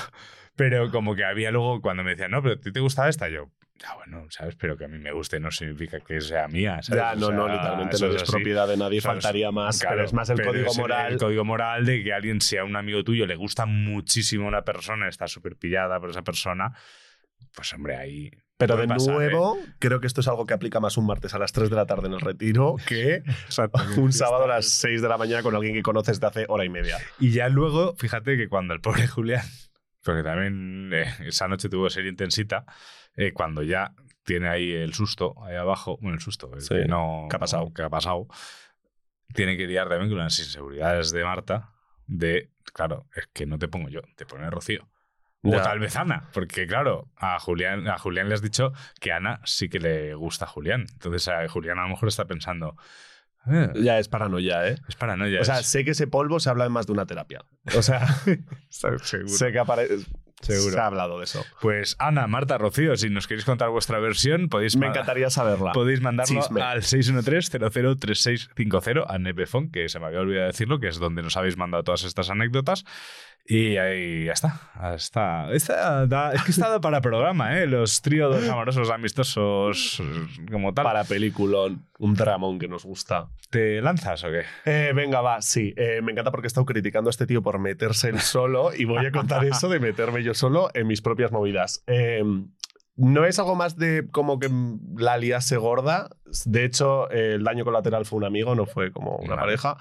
[SPEAKER 5] pero como que había luego cuando me decían, no, pero ¿a ti te gusta esta? Yo, ya bueno, ¿sabes? Pero que a mí me guste no significa que sea mía. ¿sabes?
[SPEAKER 4] Ya,
[SPEAKER 5] O
[SPEAKER 4] no,
[SPEAKER 5] sea,
[SPEAKER 4] no, literalmente no
[SPEAKER 5] es así.
[SPEAKER 4] propiedad de nadie,
[SPEAKER 5] ¿Sabes?
[SPEAKER 4] faltaría más,
[SPEAKER 5] Claro,
[SPEAKER 4] pero es más el
[SPEAKER 5] pero
[SPEAKER 4] código moral.
[SPEAKER 5] El código moral de que alguien sea un amigo tuyo, le gusta muchísimo una persona, está súper pillada por esa persona, pues hombre, ahí.
[SPEAKER 4] Pero de
[SPEAKER 5] pasar, ¿eh?
[SPEAKER 4] nuevo, creo que esto es algo que aplica más un martes a las 3 de la tarde en el retiro que un sábado a las 6 de la mañana con alguien que conoces de hace hora y media.
[SPEAKER 5] Y ya luego, fíjate que cuando el pobre Julián, porque también eh, esa noche tuvo que ser intensita, eh, cuando ya tiene ahí el susto, ahí abajo, bueno, el susto, el
[SPEAKER 4] Sí,
[SPEAKER 5] que no,
[SPEAKER 4] ¿qué ha pasado?
[SPEAKER 5] que ha pasado, tiene que lidiar también con las inseguridades de Marta, de, claro, es que no te pongo yo, te pone Rocío. O
[SPEAKER 4] Ya.
[SPEAKER 5] tal vez Ana, porque claro, a Julián, a Julián le has dicho que Ana sí que le gusta a Julián. Entonces a Julián a lo mejor está pensando, "Eh,
[SPEAKER 4] Ya es paranoia, ¿eh?
[SPEAKER 5] es paranoia.
[SPEAKER 4] O sea,
[SPEAKER 5] es-
[SPEAKER 4] sé que ese polvo se habla en más de una terapia. O sea,
[SPEAKER 5] seguro.
[SPEAKER 4] sé que aparece.
[SPEAKER 5] Seguro.
[SPEAKER 4] Se ha hablado de eso.
[SPEAKER 5] Pues Ana, Marta, Rocío, si nos queréis contar vuestra versión, podéis,
[SPEAKER 4] Me encantaría saberla.
[SPEAKER 5] podéis mandarlo
[SPEAKER 4] Chisme.
[SPEAKER 5] al 613-003650 a Nepefon, que se me había olvidado decirlo, que es donde nos habéis mandado todas estas anécdotas. Y ahí ya está. está da- es que está para programa, ¿eh? Los tríos amorosos amistosos como tal.
[SPEAKER 4] Para peliculón, un dramón que nos gusta.
[SPEAKER 5] ¿Te lanzas o qué?
[SPEAKER 4] Eh, venga, va, sí. Eh, me encanta porque he estado criticando a este tío por meterse él solo y voy a contar eso de meterme yo solo en mis propias movidas. Eh, no es algo más de como que la liase gorda. De hecho, el daño colateral fue un amigo, no fue como una
[SPEAKER 5] Vale.
[SPEAKER 4] pareja,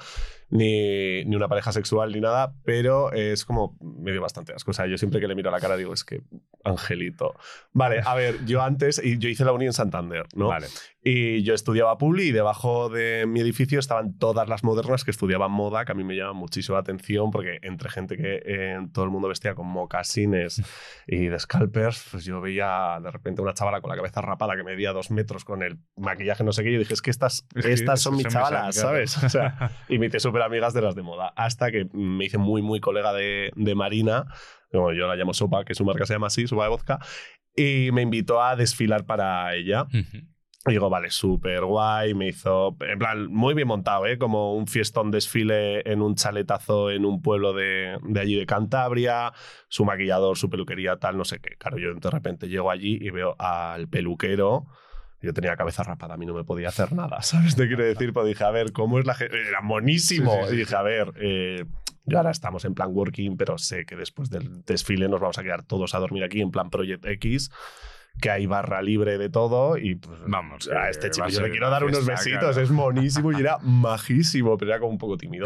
[SPEAKER 4] ni, ni una pareja sexual, ni nada, pero es como me dio bastante asco. O sea, yo siempre que le miro a la cara digo, es que angelito. Vale, a ver, yo antes, y yo hice la uni en Santander, ¿no?
[SPEAKER 5] Vale.
[SPEAKER 4] Y yo estudiaba Publi y debajo de mi edificio estaban todas las modernas que estudiaban moda, que a mí me llama muchísimo la atención porque entre gente que eh, todo el mundo vestía con mocasines y de scalpers, pues yo veía de repente una chavala con la cabeza rapada que medía dos metros con el maquillaje no sé qué y yo dije, es que estas, estas son mis chavalas. ¿sabes? O sea, y me hice súper amigas de las de moda. Hasta que me hice muy, muy colega de, de Marina, como yo la llamo Sopa, que su marca se llama así, Sopa de Vodka, y me invitó a desfilar para ella. Y digo, vale, súper guay. Me hizo, en plan, muy bien montado, ¿eh? Como un fiestón desfile en un chaletazo en un pueblo de, de allí de Cantabria. Su maquillador, su peluquería, tal, no sé qué. Claro, yo de repente llego allí y veo al peluquero. Yo tenía cabeza rapada, a mí no me podía hacer nada, ¿sabes? Te quiero decir, pues dije, a ver, ¿cómo es la gente? Era monísimo.
[SPEAKER 5] Sí, sí, sí,
[SPEAKER 4] y dije, a ver, eh, yo ahora estamos en plan working, pero sé que después del desfile nos vamos a quedar todos a dormir aquí en plan Project X que hay barra libre de todo y pues,
[SPEAKER 5] Vamos,
[SPEAKER 4] a este chico yo le quiero dar unos besitos, es monísimo y era majísimo, pero era como un poco tímido.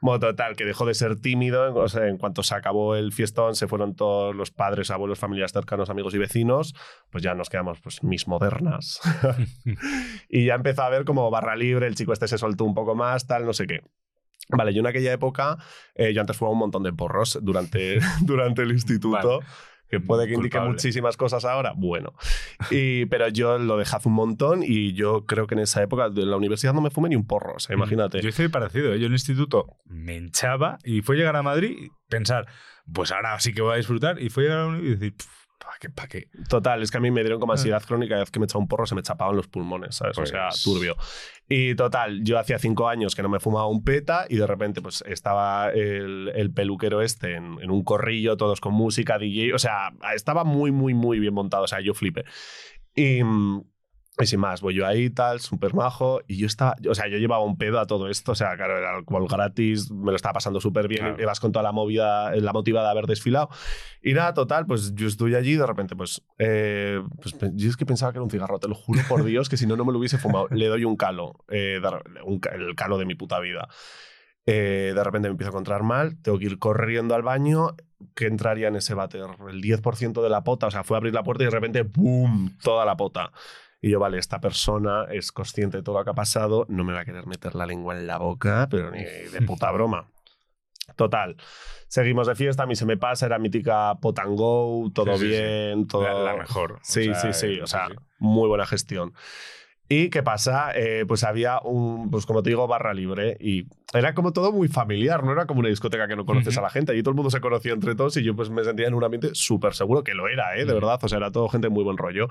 [SPEAKER 4] Bueno, total, que dejó de ser tímido, o sea, en cuanto se acabó el fiestón, se fueron todos los padres, abuelos, familias cercanos, amigos y vecinos, pues ya nos quedamos pues mis modernas. y ya empezó a ver como barra libre, el chico este se soltó un poco más, tal, no sé qué. Vale, yo en aquella época, eh, yo antes fumaba un montón de porros durante, durante el instituto. Que puede que indique
[SPEAKER 5] Culpable.
[SPEAKER 4] muchísimas cosas ahora, bueno. Y, pero yo lo dejé hace un montón y yo creo que en esa época de la universidad no me fumé ni un porro, o sea, imagínate.
[SPEAKER 5] Yo hice parecido. ¿eh? Yo en el instituto me hinchaba y fue llegar a Madrid y pensar, pues ahora sí que voy a disfrutar. Y fue llegar a la uni y decir, ¿para qué? ¿Para qué?
[SPEAKER 4] Total, es que a mí me dieron como ansiedad crónica cada vez que me echaba un porro se me chapaban los pulmones, ¿sabes? o sea,
[SPEAKER 5] Pues-
[SPEAKER 4] turbio. Y total, yo hacía cinco años que no me fumaba un peta y de repente pues estaba el, el peluquero este en, en un corrillo, todos con música, DJ, o sea, estaba muy, muy, muy bien montado, o sea, yo flipé. Y, mm, y sin más, voy yo ahí, tal, súper majo. Y yo estaba, o sea, yo llevaba un pedo a todo esto. O sea, claro, era alcohol gratis, me lo estaba pasando súper bien.
[SPEAKER 5] Claro.
[SPEAKER 4] Ibas con toda la movida, la motiva de haber desfilado. Y nada, total, pues yo estoy allí y de repente, pues, eh, pues yo es que pensaba que era un cigarro, te lo juro por Dios, que si no, no me lo hubiese fumado. Le doy un calo, eh, un el calo de mi puta vida. Eh, de repente me empiezo a encontrar mal, tengo que ir corriendo al baño. ¿Qué entraría en ese váter? El 10% de la pota. O sea, fue a abrir la puerta y de repente, ¡boom! Toda la pota. Y yo, vale, esta persona es consciente de todo lo que ha pasado, no me va a querer meter la lengua en la boca, pero ni de puta broma. Total. Seguimos de fiesta, a mí se me pasa, era mítica pot and go, todo
[SPEAKER 5] Sí, sí, sí.
[SPEAKER 4] bien, todo.
[SPEAKER 5] La- la mejor. O
[SPEAKER 4] Sí,
[SPEAKER 5] sea,
[SPEAKER 4] sí, sí.
[SPEAKER 5] eh,
[SPEAKER 4] O sea, muy buena gestión. ¿Y qué pasa? Eh, pues había un, pues como te digo, barra libre y era como todo muy familiar, no era como una discoteca que no conoces
[SPEAKER 5] Ujú.
[SPEAKER 4] a la gente. Allí todo el mundo se conocía entre todos y yo pues me sentía en un ambiente súper seguro, que lo era, ¿eh? de
[SPEAKER 5] Ujú.
[SPEAKER 4] verdad. O sea, era todo gente muy buen rollo.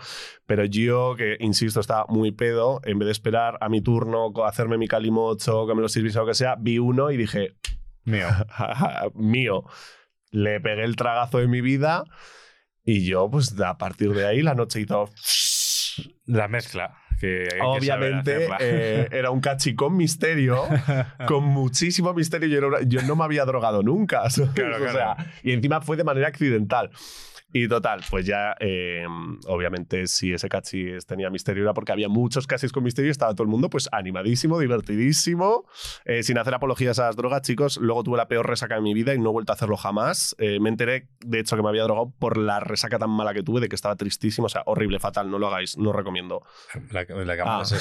[SPEAKER 4] Pero yo, que insisto, estaba muy pedo, en vez de esperar a mi turno, hacerme mi calimocho, que me lo sirviese o que sea, vi uno y dije,
[SPEAKER 5] Mío.
[SPEAKER 4] mío. Le pegué el tragazo de mi vida y yo, pues a partir de ahí, la noche hizo
[SPEAKER 5] La mezcla. Que hay
[SPEAKER 4] Obviamente eh, era un cachicón misterio, con muchísimo misterio. Yo, era una- yo no me había drogado nunca. ¿sabes?
[SPEAKER 5] Claro,
[SPEAKER 4] O
[SPEAKER 5] claro.
[SPEAKER 4] sea, y encima fue de manera accidental. Y total, pues ya, eh, obviamente, si ese cachis tenía misterio era porque había muchos cachis con misterio y estaba todo el mundo pues animadísimo, divertidísimo, eh, sin hacer apologías a las drogas, chicos. Luego tuve la peor resaca de mi vida y no he vuelto a hacerlo jamás. Eh, me enteré, de hecho, que me había drogado por la resaca tan mala que tuve, de que estaba tristísimo, o sea, horrible, fatal, no lo hagáis, no recomiendo.
[SPEAKER 5] La, la
[SPEAKER 4] Ah.
[SPEAKER 5] es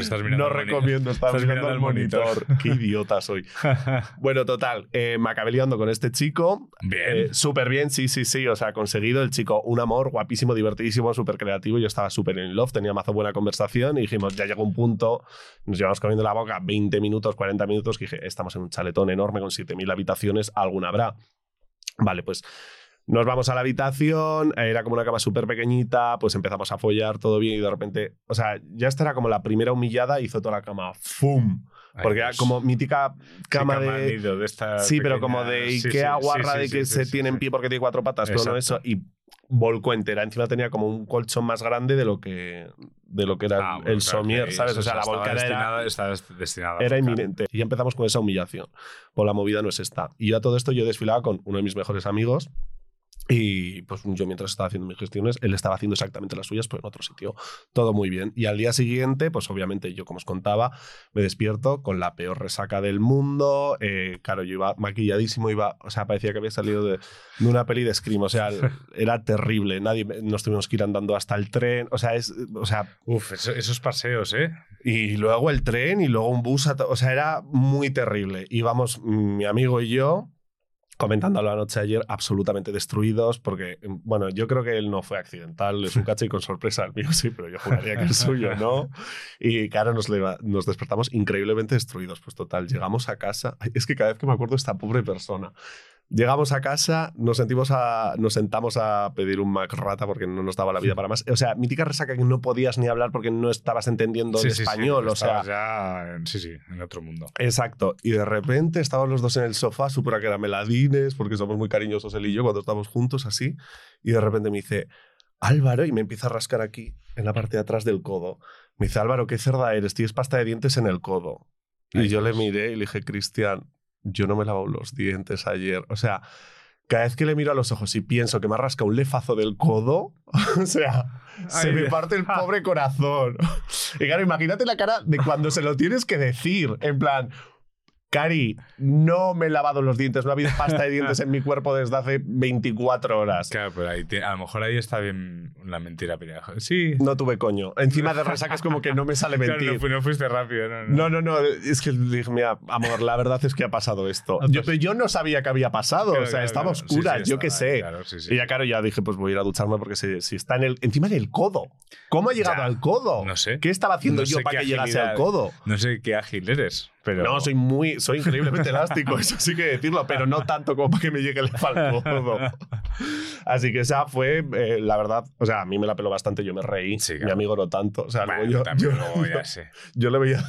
[SPEAKER 5] estás mirando
[SPEAKER 4] no recomiendo estar
[SPEAKER 5] estás
[SPEAKER 4] mirando al monitor. Qué idiota soy. bueno, total, eh, me acabé liando con este chico.
[SPEAKER 5] Bien.
[SPEAKER 4] Eh, súper bien, sí, sí, sí. O sea, conseguido el chico, un amor guapísimo, divertidísimo, súper creativo. Yo estaba súper in love, tenía mazo buena conversación y dijimos, ya llegó un punto, nos llevamos comiendo la boca 20 minutos, 40 minutos, que dije, estamos en un chaletón enorme con 7.000 habitaciones, alguna habrá. Vale, pues nos vamos a la habitación, era como una cama súper pequeñita, pues empezamos a follar, todo bien y de repente, o sea, ya esta era como la primera humillada, hizo toda la cama, ¡fum! Porque era
[SPEAKER 5] Dios.
[SPEAKER 4] como mítica cama
[SPEAKER 5] cama
[SPEAKER 4] de.
[SPEAKER 5] de esta
[SPEAKER 4] sí, pero
[SPEAKER 5] pequeña-
[SPEAKER 4] como de
[SPEAKER 5] sí,
[SPEAKER 4] Ikea
[SPEAKER 5] sí,
[SPEAKER 4] guarra
[SPEAKER 5] sí,
[SPEAKER 4] de
[SPEAKER 5] sí,
[SPEAKER 4] que
[SPEAKER 5] sí,
[SPEAKER 4] se
[SPEAKER 5] sí,
[SPEAKER 4] tiene en
[SPEAKER 5] sí.
[SPEAKER 4] pie porque tiene cuatro patas, pero no eso. Y volcó entera. Encima tenía como un colchón más grande de lo que, de lo que era
[SPEAKER 5] Ah,
[SPEAKER 4] el somier, ¿sabes? O sea, la volcada era,
[SPEAKER 5] estaba destinada a
[SPEAKER 4] era inminente. Y ya empezamos con esa humillación. Pues la movida no es esta. Y yo a todo esto yo desfilaba con uno de mis mejores amigos. Y pues yo mientras estaba haciendo mis gestiones, él estaba haciendo exactamente las suyas, pero en otro sitio. Todo muy bien. Y al día siguiente, pues obviamente yo, como os contaba, me despierto con la peor resaca del mundo. Eh, claro, yo iba maquilladísimo, iba, o sea, parecía que había salido de, de una peli de Scream. O sea, era terrible. Nadie, nos tuvimos que ir andando hasta el tren. O sea, es, o sea,
[SPEAKER 5] Uf, eso- esos paseos, ¿eh?
[SPEAKER 4] y luego el tren y luego un bus. O sea, era muy terrible. Íbamos mm, mi amigo y yo comentando la noche de ayer absolutamente destruidos porque, mm, bueno, yo creo que él no fue accidental, es un cacho y con sorpresa el mío sí, pero yo juraría que el suyo no. Y claro, nos, leva- nos despertamos increíblemente destruidos. Pues total, llegamos a casa. Es que cada vez que me acuerdo esta pobre persona. Llegamos a casa, nos, sentimos a, nos sentamos a pedir un Mac Rata porque no nos daba la vida para más. O sea, mítica resaca que no podías ni hablar porque no estabas entendiendo
[SPEAKER 5] Sí,
[SPEAKER 4] el
[SPEAKER 5] sí,
[SPEAKER 4] español. o sea,
[SPEAKER 5] ya, en- sí, sí, en otro mundo.
[SPEAKER 4] Exacto. Y de repente estábamos los dos en el sofá, súper acarameladines, porque somos muy cariñosos él y yo cuando estamos juntos así. Y de repente me dice, Álvaro, y me empieza a rascar aquí, en la parte de atrás del codo. Me dice, Álvaro, qué cerda eres, tienes pasta de dientes en el codo. Y yo le miré y le dije, Cristian, yo no me he lavado los dientes ayer. O sea, cada vez que le miro a los ojos y pienso que me ha rascado un lefazo del codo, o sea, se me parte el pobre corazón. Y claro, imagínate la cara de cuando se lo tienes que decir. En plan, Cari, no me he lavado los dientes, no ha habido pasta de dientes en mi cuerpo desde hace 24 horas.
[SPEAKER 5] Claro, pero ahí te- a lo mejor ahí está bien la mentira. Pero, sí.
[SPEAKER 4] No tuve coño. Encima de resaca es como que no me sale
[SPEAKER 5] Claro,
[SPEAKER 4] mentir.
[SPEAKER 5] no, fu- no fuiste rápido, no, no.
[SPEAKER 4] No, no, no. Es que dije, mira, amor, la verdad es que ha pasado esto. Yo, pero yo no sabía que había pasado.
[SPEAKER 5] Claro,
[SPEAKER 4] o sea,
[SPEAKER 5] claro,
[SPEAKER 4] estaba
[SPEAKER 5] claro.
[SPEAKER 4] oscura,
[SPEAKER 5] Sí, sí,
[SPEAKER 4] yo qué sé.
[SPEAKER 5] claro, sí, sí.
[SPEAKER 4] Y ya, claro, ya dije, pues voy a ir a ducharme porque si, si está en el. Encima del codo. ¿Cómo ha llegado
[SPEAKER 5] Ya,
[SPEAKER 4] al codo?
[SPEAKER 5] no sé.
[SPEAKER 4] ¿Qué estaba haciendo yo para que llegase al codo?
[SPEAKER 5] No sé qué ágil eres, pero.
[SPEAKER 4] No, soy muy, soy increíblemente elástico, eso sí que decirlo, pero no tanto como para que me llegue el al codo. Así que esa fue, eh, la verdad, o sea, a mí me la peló bastante, yo me reí,
[SPEAKER 5] Sí,
[SPEAKER 4] mi amigo no tanto, o sea,
[SPEAKER 5] Bueno,
[SPEAKER 4] luego yo, yo,
[SPEAKER 5] sé.
[SPEAKER 4] yo le veía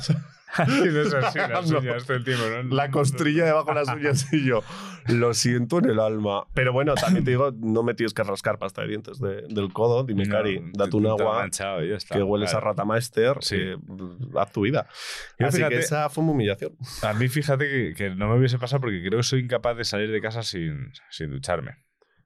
[SPEAKER 5] así, las
[SPEAKER 4] No.
[SPEAKER 5] uñas el tiempo, ¿no?
[SPEAKER 4] la costrilla debajo de las uñas y yo, lo siento en el alma. Pero bueno, también te digo, no me tienes que rascar pasta de dientes de- del codo, dime, Cari, date un agua,
[SPEAKER 5] manchado está,
[SPEAKER 4] que hueles
[SPEAKER 5] claro.
[SPEAKER 4] a Ratamaster,
[SPEAKER 5] Sí.
[SPEAKER 4] eh, haz tu vida.
[SPEAKER 5] Yo,
[SPEAKER 4] Así
[SPEAKER 5] fíjate-
[SPEAKER 4] que esa fue mi humillación.
[SPEAKER 5] A mí, fíjate que, que no me hubiese pasado porque creo que soy incapaz de salir de casa sin, sin ducharme.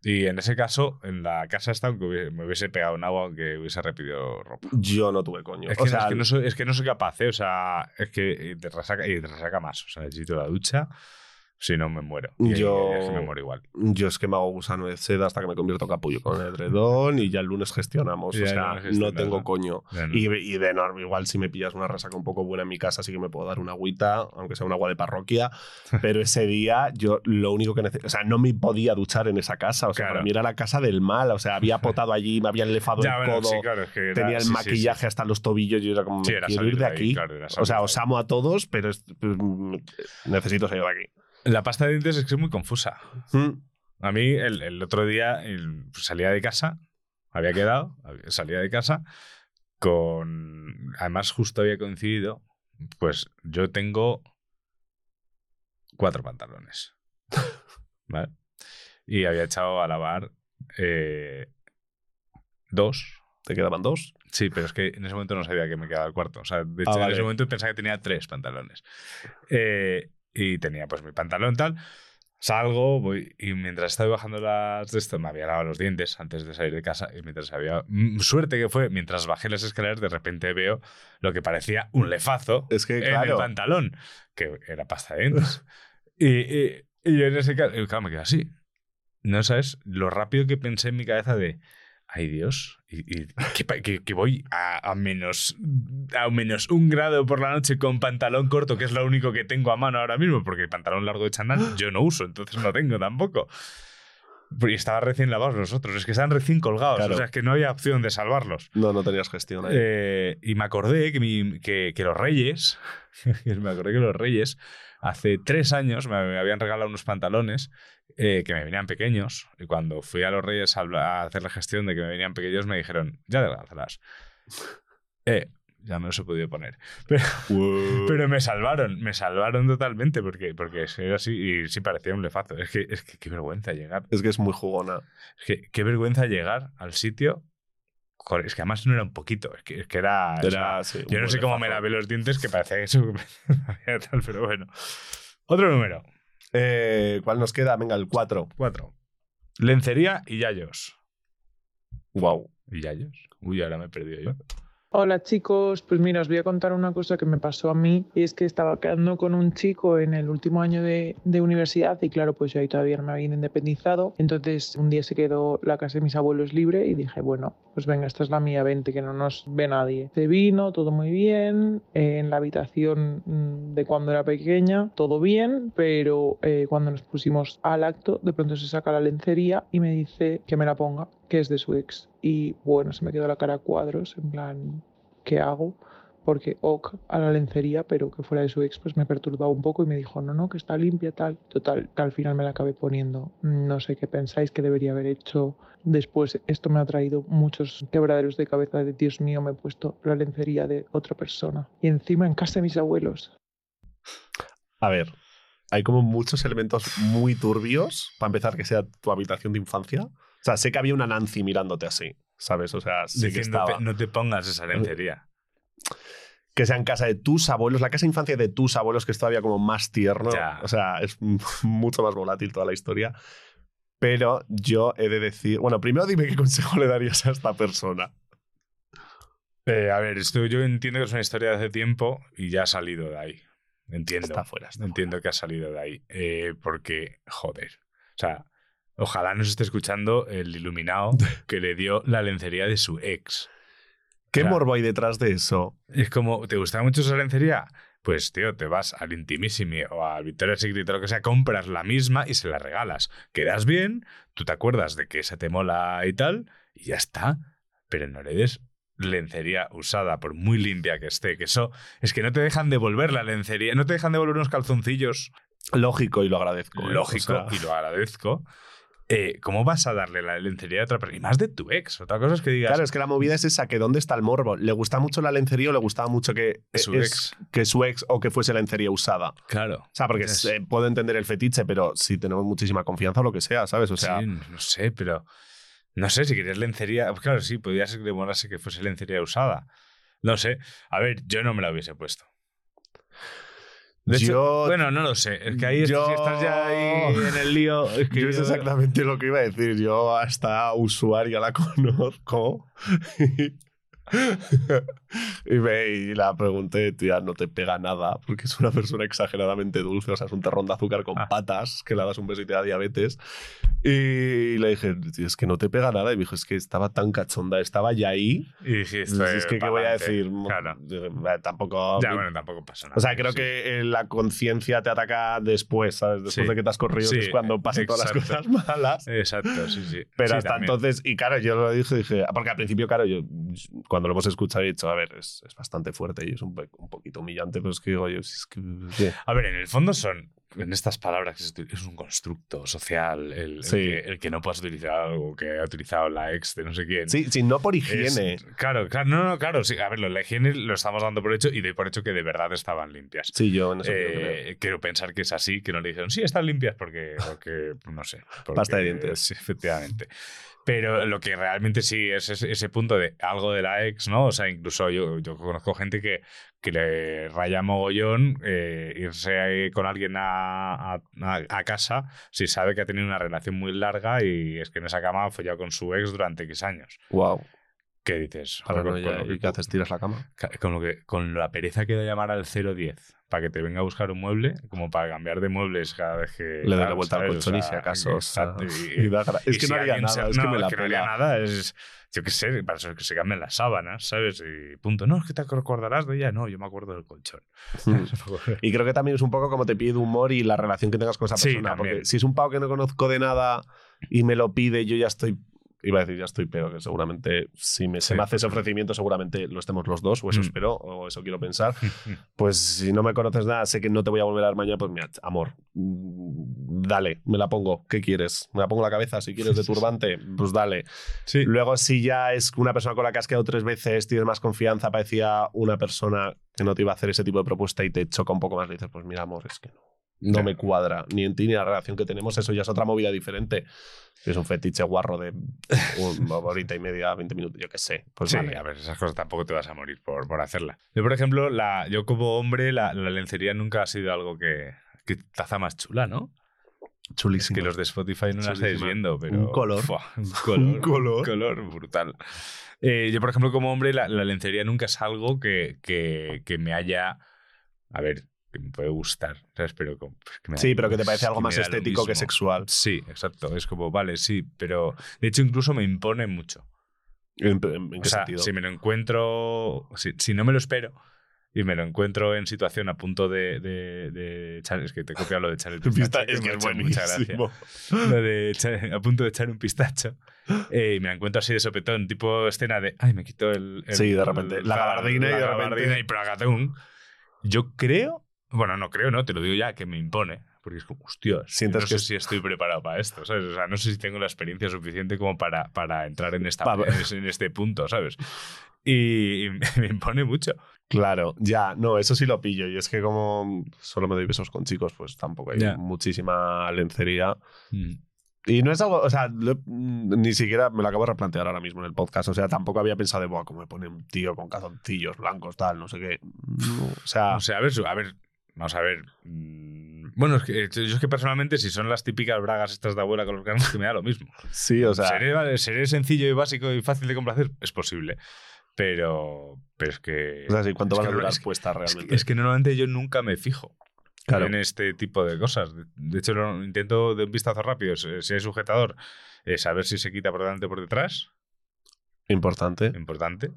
[SPEAKER 5] Y en ese caso, en la casa esta, aunque me hubiese pegado en agua, aunque hubiese repetido ropa.
[SPEAKER 4] Yo no tuve coño.
[SPEAKER 5] Es que,
[SPEAKER 4] o
[SPEAKER 5] no,
[SPEAKER 4] sea,
[SPEAKER 5] es, que no soy, es que no soy capaz, ¿eh? O sea, es que te resaca, y te resaca más. O sea, necesito la ducha, si no me muero. Y,
[SPEAKER 4] Yo-
[SPEAKER 5] es que me muero igual.
[SPEAKER 4] Yo es que me hago gusano de seda hasta que me convierto capullo con el edredón y ya el lunes gestionamos.
[SPEAKER 5] Ya
[SPEAKER 4] o sea, no tengo
[SPEAKER 5] ¿no?
[SPEAKER 4] coño.
[SPEAKER 5] No.
[SPEAKER 4] Y, y de norma, igual si me pillas una resaca un poco buena en mi casa, sí que me puedo dar una agüita, aunque sea un agua de parroquia. Pero ese día yo lo único que necesito. O sea, no me podía duchar en esa casa. O sea,
[SPEAKER 5] Claro.
[SPEAKER 4] para mí era la casa del mal. O sea, había potado allí, me habían lefado
[SPEAKER 5] Ya,
[SPEAKER 4] el
[SPEAKER 5] bueno,
[SPEAKER 4] codo.
[SPEAKER 5] sí, claro, es que era-
[SPEAKER 4] Tenía el
[SPEAKER 5] sí, sí,
[SPEAKER 4] maquillaje hasta los tobillos. Yo era como, me quiero ir de
[SPEAKER 5] ahí,
[SPEAKER 4] aquí.
[SPEAKER 5] claro,
[SPEAKER 4] o sea, os amo a todos, pero es- mm, necesito salir de aquí.
[SPEAKER 5] La pasta de dientes es que es muy confusa.
[SPEAKER 4] Mm.
[SPEAKER 5] A mí, el, el otro día el- salía de casa, había quedado, salía de casa con. Además, justo había coincidido. Pues yo tengo cuatro pantalones. ¿Vale? Y había echado a lavar eh, dos.
[SPEAKER 4] ¿Te quedaban dos?
[SPEAKER 5] Sí, pero es que en ese momento no sabía que me quedaba el cuarto. O sea, de hecho,
[SPEAKER 4] Ah,
[SPEAKER 5] en
[SPEAKER 4] vale.
[SPEAKER 5] ese momento pensaba que tenía tres pantalones. Eh, y tenía pues mi pantalón tal. Salgo, voy, y mientras estaba bajando las de esto, me había lavado los dientes antes de salir de casa. Y mientras había. mm, Suerte que fue, mientras bajé las escaleras, de repente veo lo que parecía un lefazo
[SPEAKER 4] Es que,
[SPEAKER 5] en el
[SPEAKER 4] claro.
[SPEAKER 5] pantalón, que era pasta de dientes. y, y- y yo en ese caso, claro, me quedé así. No sabes lo rápido que pensé en mi cabeza de. Ay Dios, y, y que, que- que voy a, a menos a menos un grado por la noche con pantalón corto, que es lo único que tengo a mano ahora mismo, porque el pantalón largo de chandal yo no uso, entonces no tengo tampoco. Y estaban recién lavados los otros, es que estaban recién colgados,
[SPEAKER 4] Claro.
[SPEAKER 5] o sea, es que no había opción de salvarlos.
[SPEAKER 4] No, no tenías gestión ahí.
[SPEAKER 5] Eh, y me acordé que, mi- que, que los Reyes, me acordé que los Reyes, hace tres años me habían regalado unos pantalones eh, que me venían pequeños. Y cuando fui a los Reyes a, hacer la gestión de que me venían pequeños, me dijeron, ya adelgázala. Eh, ya me los he podido poner. Pero, pero me salvaron, me salvaron totalmente porque, porque era así y sí parecía un lefazo. Es que, es que qué vergüenza llegar.
[SPEAKER 4] Es que es muy jugona.
[SPEAKER 5] Es que qué vergüenza llegar al sitio. Joder, es que además no era un poquito, es que, es que era.
[SPEAKER 4] Era,
[SPEAKER 5] o sea,
[SPEAKER 4] sí,
[SPEAKER 5] yo no sé cómo me lavé los dientes que parecía que eso. pero bueno. Otro número.
[SPEAKER 4] Eh, ¿Cuál nos queda? Venga, el 4.
[SPEAKER 5] Cuatro. Lencería y yayos.
[SPEAKER 4] Wow.
[SPEAKER 5] ¿Y yayos? Uy, ahora me he perdido yo.
[SPEAKER 12] Hola chicos, pues mira, os voy a contar una cosa que me pasó a mí y es que estaba quedando con un chico en el último año de, de universidad y claro, pues yo ahí todavía no me había independizado. Entonces un día se quedó la casa de mis abuelos libre y dije, bueno, pues venga, esta es la mía, vente, que no nos ve nadie. Se vino, todo muy bien, eh, en la habitación mm, de cuando era pequeña, todo bien, pero eh, cuando nos pusimos al acto, de pronto se saca la lencería y me dice que me la ponga, que es de su ex. Y bueno, se me quedó la cara a cuadros, en plan, ¿qué hago? Porque ok a la lencería, pero que fuera de su ex, pues me perturbaba un poco y me dijo, no, no, que está limpia, tal. Total, que al final me la acabé poniendo. No sé qué pensáis que debería haber hecho después. Esto me ha traído muchos quebraderos de cabeza de Dios mío, me he puesto la lencería de otra persona. Y encima en casa de mis abuelos.
[SPEAKER 4] A ver, hay como muchos elementos muy turbios para empezar que sea tu habitación de infancia. O sea, sé que había una Nancy mirándote así, ¿sabes? O sea, sí que estaba.
[SPEAKER 5] no te pongas esa lencería.
[SPEAKER 4] Que sea en casa de tus abuelos, la casa de infancia de tus abuelos, que es todavía como más tierno.
[SPEAKER 5] Ya.
[SPEAKER 4] O sea, es mucho más volátil toda la historia. Pero yo he de decir. Bueno, primero dime qué consejo le darías a esta persona.
[SPEAKER 5] Eh, a ver, esto yo entiendo que es una historia de hace tiempo y ya ha salido de ahí. Entiendo.
[SPEAKER 4] Está fuera, está
[SPEAKER 5] entiendo que ha salido de ahí. Eh, porque, joder. O sea, ojalá nos esté escuchando el iluminado que le dio la lencería de su ex.
[SPEAKER 4] ¿Qué
[SPEAKER 5] O sea,
[SPEAKER 4] morbo hay detrás de eso?
[SPEAKER 5] Es como, ¿te gusta mucho esa lencería? Pues, tío, te vas al Intimissimi o al Victoria's Secret o lo que sea, compras la misma y se la regalas. Quedas bien, tú te acuerdas de que esa te mola y tal, y ya está. Pero no le des lencería usada, por muy limpia que esté, que eso es que no te dejan devolver la lencería, no te dejan devolver unos calzoncillos.
[SPEAKER 4] Lógico y lo agradezco. ¿eh?
[SPEAKER 5] Lógico,
[SPEAKER 4] O sea,
[SPEAKER 5] y lo agradezco. Eh, ¿Cómo vas a darle la lencería a otra persona? Y más de tu ex. Otra cosa es que digas.
[SPEAKER 4] Claro, es que la movida es esa, que ¿dónde está el morbo? ¿Le gusta mucho la lencería o le gustaba mucho que
[SPEAKER 5] Su
[SPEAKER 4] es-
[SPEAKER 5] ex.
[SPEAKER 4] que su ex o que fuese lencería usada?
[SPEAKER 5] Claro.
[SPEAKER 4] O sea, porque
[SPEAKER 5] Es-
[SPEAKER 4] eh, puedo entender el fetiche, pero si tenemos muchísima confianza o lo que sea, ¿sabes? O sea,
[SPEAKER 5] Sí, no sé, pero. No sé si querías lencería. pues Claro, sí, podría ser que le molase que fuese lencería usada. No sé. A ver, yo no me la hubiese puesto. De hecho,
[SPEAKER 4] Yo-
[SPEAKER 5] bueno, no lo sé. Es que ahí
[SPEAKER 4] yo-
[SPEAKER 5] si estás ya ahí en el lío. Es que
[SPEAKER 4] yo es exactamente lo que iba a decir. Yo a esta usuaria la conozco. Y, me, y la pregunté, tía, no te pega nada, porque es una persona exageradamente dulce, o sea, es un terrón de azúcar con
[SPEAKER 5] Ah.
[SPEAKER 4] patas, que le das un beso y te da diabetes. Y le dije, es que no te pega nada. Y me dijo, es que estaba tan cachonda, estaba ya ahí.
[SPEAKER 5] Y dijiste,
[SPEAKER 4] es que, ¿qué voy a decir?
[SPEAKER 5] Claro.
[SPEAKER 4] Tampoco.
[SPEAKER 5] Ya, bueno, tampoco pasa nada.
[SPEAKER 4] O sea, creo
[SPEAKER 5] Sí.
[SPEAKER 4] que eh, la conciencia te ataca después, ¿sabes? Después
[SPEAKER 5] Sí.
[SPEAKER 4] de que te has corrido, que
[SPEAKER 5] Sí,
[SPEAKER 4] es cuando pasan todas las cosas malas.
[SPEAKER 5] Exacto, sí, sí.
[SPEAKER 4] Pero hasta
[SPEAKER 5] también.
[SPEAKER 4] entonces, y claro, yo lo dije, dije, porque al principio, claro, yo cuando lo hemos escuchado he dicho, a ver, es, es bastante fuerte y es un, poquito humillante, pero es que digo yo, si es que.
[SPEAKER 5] A ver, en el fondo son, en estas palabras, es un constructo social el, que, el que no puedas utilizar algo que ha utilizado la ex de no sé quién.
[SPEAKER 4] Sí, sí, no por
[SPEAKER 5] Es-
[SPEAKER 4] higiene.
[SPEAKER 5] claro, claro, no, no, claro, sí. A ver, la higiene lo estamos dando por hecho y doy por hecho que de verdad estaban limpias.
[SPEAKER 4] Sí, yo en eso
[SPEAKER 5] Eh,
[SPEAKER 4] creo.
[SPEAKER 5] quiero pensar que es así, que no le dijeron, sí, están limpias porque, porque no sé. porque-
[SPEAKER 4] Pasta de dientes.
[SPEAKER 5] Sí, efectivamente. Pero lo que realmente sí es ese, punto de algo de la ex, ¿no? O sea, incluso yo, yo conozco gente que, que le raya mogollón eh, irse con alguien a casa si sabe que ha tenido una relación muy larga y es que en esa cama ha follado con su ex durante X años.
[SPEAKER 4] Wow.
[SPEAKER 5] ¿Qué dices? Joder, con, lo que-
[SPEAKER 4] ¿Y qué haces? ¿Tiras la cama?
[SPEAKER 5] Ca- Con, lo que, con la pereza que da llamar al 010 para que te venga a buscar un mueble, como para cambiar de muebles cada vez que.
[SPEAKER 4] Le doy la vuelta al
[SPEAKER 5] ¿sabes?
[SPEAKER 4] colchón
[SPEAKER 5] O
[SPEAKER 4] y
[SPEAKER 5] sea,
[SPEAKER 4] si acaso, o sea, y da gra- es
[SPEAKER 5] y
[SPEAKER 4] que
[SPEAKER 5] si
[SPEAKER 4] no haría nada,
[SPEAKER 5] se-
[SPEAKER 4] es que
[SPEAKER 5] no,
[SPEAKER 4] me la
[SPEAKER 5] no haría nada, es. Yo qué sé, para eso es que se cambian las sábanas, ¿sabes? Y punto. No, es que te acordarás de ella. No, yo me acuerdo del colchón.
[SPEAKER 4] Mm. Y creo que también es un poco como te pide humor y la relación que tengas con esa
[SPEAKER 5] Sí,
[SPEAKER 4] persona.
[SPEAKER 5] también.
[SPEAKER 4] Porque si es un pavo que no conozco de nada y me lo pide, yo ya estoy iba a decir ya estoy peor, que seguramente si me, se me hace ese ofrecimiento, seguramente lo estemos los dos, o eso
[SPEAKER 5] Mm.
[SPEAKER 4] espero, o eso quiero pensar. Pues si no me conoces nada, sé que no te voy a volver a dar mañana, pues mira, amor, dale, me la pongo. ¿Qué quieres? ¿Me la pongo en la cabeza? Si quieres de turbante, pues dale. Luego, si ya es una persona con la que has quedado tres veces, tienes más confianza, parecía una persona que no te iba a hacer ese tipo de propuesta y te choca un poco más, le dices, pues mira, amor, es que no. No me cuadra, ni en ti ni la relación que tenemos, eso ya es otra movida diferente. Es un fetiche guarro de una horita y media, 20 minutos, yo qué sé. Pues
[SPEAKER 5] sí,
[SPEAKER 4] vale.
[SPEAKER 5] a ver, esas cosas tampoco te vas a morir por, por hacerla. Yo, por ejemplo, la, yo como hombre, la, la lencería nunca ha sido algo que, que taza más chula, ¿no?
[SPEAKER 4] Chulísima.
[SPEAKER 5] Es que los de Spotify no las estáis viendo, pero.
[SPEAKER 4] Un color.
[SPEAKER 5] Fua, un color.
[SPEAKER 4] Un color.
[SPEAKER 5] un color brutal. Eh, yo, por ejemplo, como hombre, la, la lencería nunca es algo que, que, que me haya. A ver, que me puede gustar, ¿sabes? Pero pues, que me da-
[SPEAKER 4] Sí, pero que te parece algo más estético que sexual.
[SPEAKER 5] Sí, exacto. Es como, vale, sí, pero de hecho incluso me impone mucho.
[SPEAKER 4] ¿En, en-
[SPEAKER 5] O sea,
[SPEAKER 4] sentido?
[SPEAKER 5] si me lo encuentro, si, si no me lo espero y me lo encuentro en situación a punto de, de, de echar, es que te he copiado lo de echar el
[SPEAKER 4] Pista-
[SPEAKER 5] pistacho,
[SPEAKER 4] es que
[SPEAKER 5] ha
[SPEAKER 4] es buenísimo.
[SPEAKER 5] Lo de echar- a punto de echar un pistacho eh, y me la encuentro así de sopetón, tipo escena de, ay, me quito el... el-
[SPEAKER 4] Sí, de repente,
[SPEAKER 5] el-
[SPEAKER 4] la gabardina y
[SPEAKER 5] la
[SPEAKER 4] de repente-
[SPEAKER 5] gabardina y pragatún. Yo creo, bueno, no creo, no, te lo digo ya, que me impone. Porque es como,
[SPEAKER 4] Sientes
[SPEAKER 5] no sé
[SPEAKER 4] que-
[SPEAKER 5] si estoy preparado para esto, ¿sabes? O sea, no sé si tengo la experiencia suficiente como para, para entrar en, esta, en este punto, ¿sabes? Y, y me impone mucho.
[SPEAKER 4] Claro, ya, no, eso sí lo pillo. Y es que como solo me doy besos con chicos, pues tampoco hay
[SPEAKER 5] Ya.
[SPEAKER 4] muchísima lencería.
[SPEAKER 5] Mm.
[SPEAKER 4] Y no es algo, o sea, lo- mm, ni siquiera me lo acabo de replantear ahora mismo en el podcast. O sea, tampoco había pensado de, Buah, cómo me pone un tío con calzoncillos blancos, tal, no sé qué. No, o sea,
[SPEAKER 5] O sea, a ver, a ver, vamos a ver. mm, Bueno, es que, yo es que personalmente, si son las típicas bragas estas de abuela con los granos, que me da lo mismo.
[SPEAKER 4] sí, o sea.
[SPEAKER 5] seré, seré sencillo y básico y fácil de complacer, es posible. Pero, pero es que.
[SPEAKER 4] O sea, sí, ¿cuánto
[SPEAKER 5] es
[SPEAKER 4] van
[SPEAKER 5] que
[SPEAKER 4] a
[SPEAKER 5] no-
[SPEAKER 4] durar
[SPEAKER 5] es que-
[SPEAKER 4] realmente?
[SPEAKER 5] Es que normalmente yo nunca me fijo
[SPEAKER 4] Claro.
[SPEAKER 5] en este tipo de cosas. De, hecho, lo intento de un vistazo rápido, si si hay sujetador, eh, saber si se quita por delante o por detrás.
[SPEAKER 4] Importante.
[SPEAKER 5] Importante.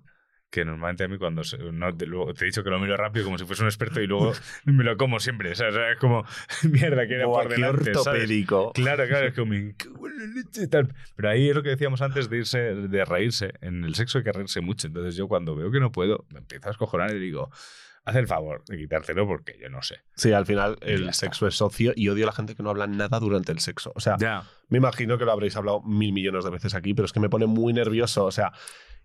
[SPEAKER 5] Que normalmente a mí cuando... se- no, te, luego- te he dicho que lo miro rápido como si fuese un experto y luego me lo como siempre. O sea, o sea, es como, mierda, que era por
[SPEAKER 4] qué
[SPEAKER 5] delante, ¿sabes?
[SPEAKER 4] ortopédico.
[SPEAKER 5] Claro, claro, es como... en la leche y tal. Pero ahí es lo que decíamos antes de irse, de reírse. En el sexo hay que reírse mucho. Entonces yo cuando veo que no puedo, me empiezo a escojonar y digo, haz el favor de quitártelo porque yo no sé.
[SPEAKER 4] Sí, al final el sexo es socio y odio a la gente que no habla nada durante el sexo. O sea,
[SPEAKER 5] Ya.
[SPEAKER 4] me imagino que lo habréis hablado mil millones de veces aquí, pero es que me pone muy nervioso. O sea,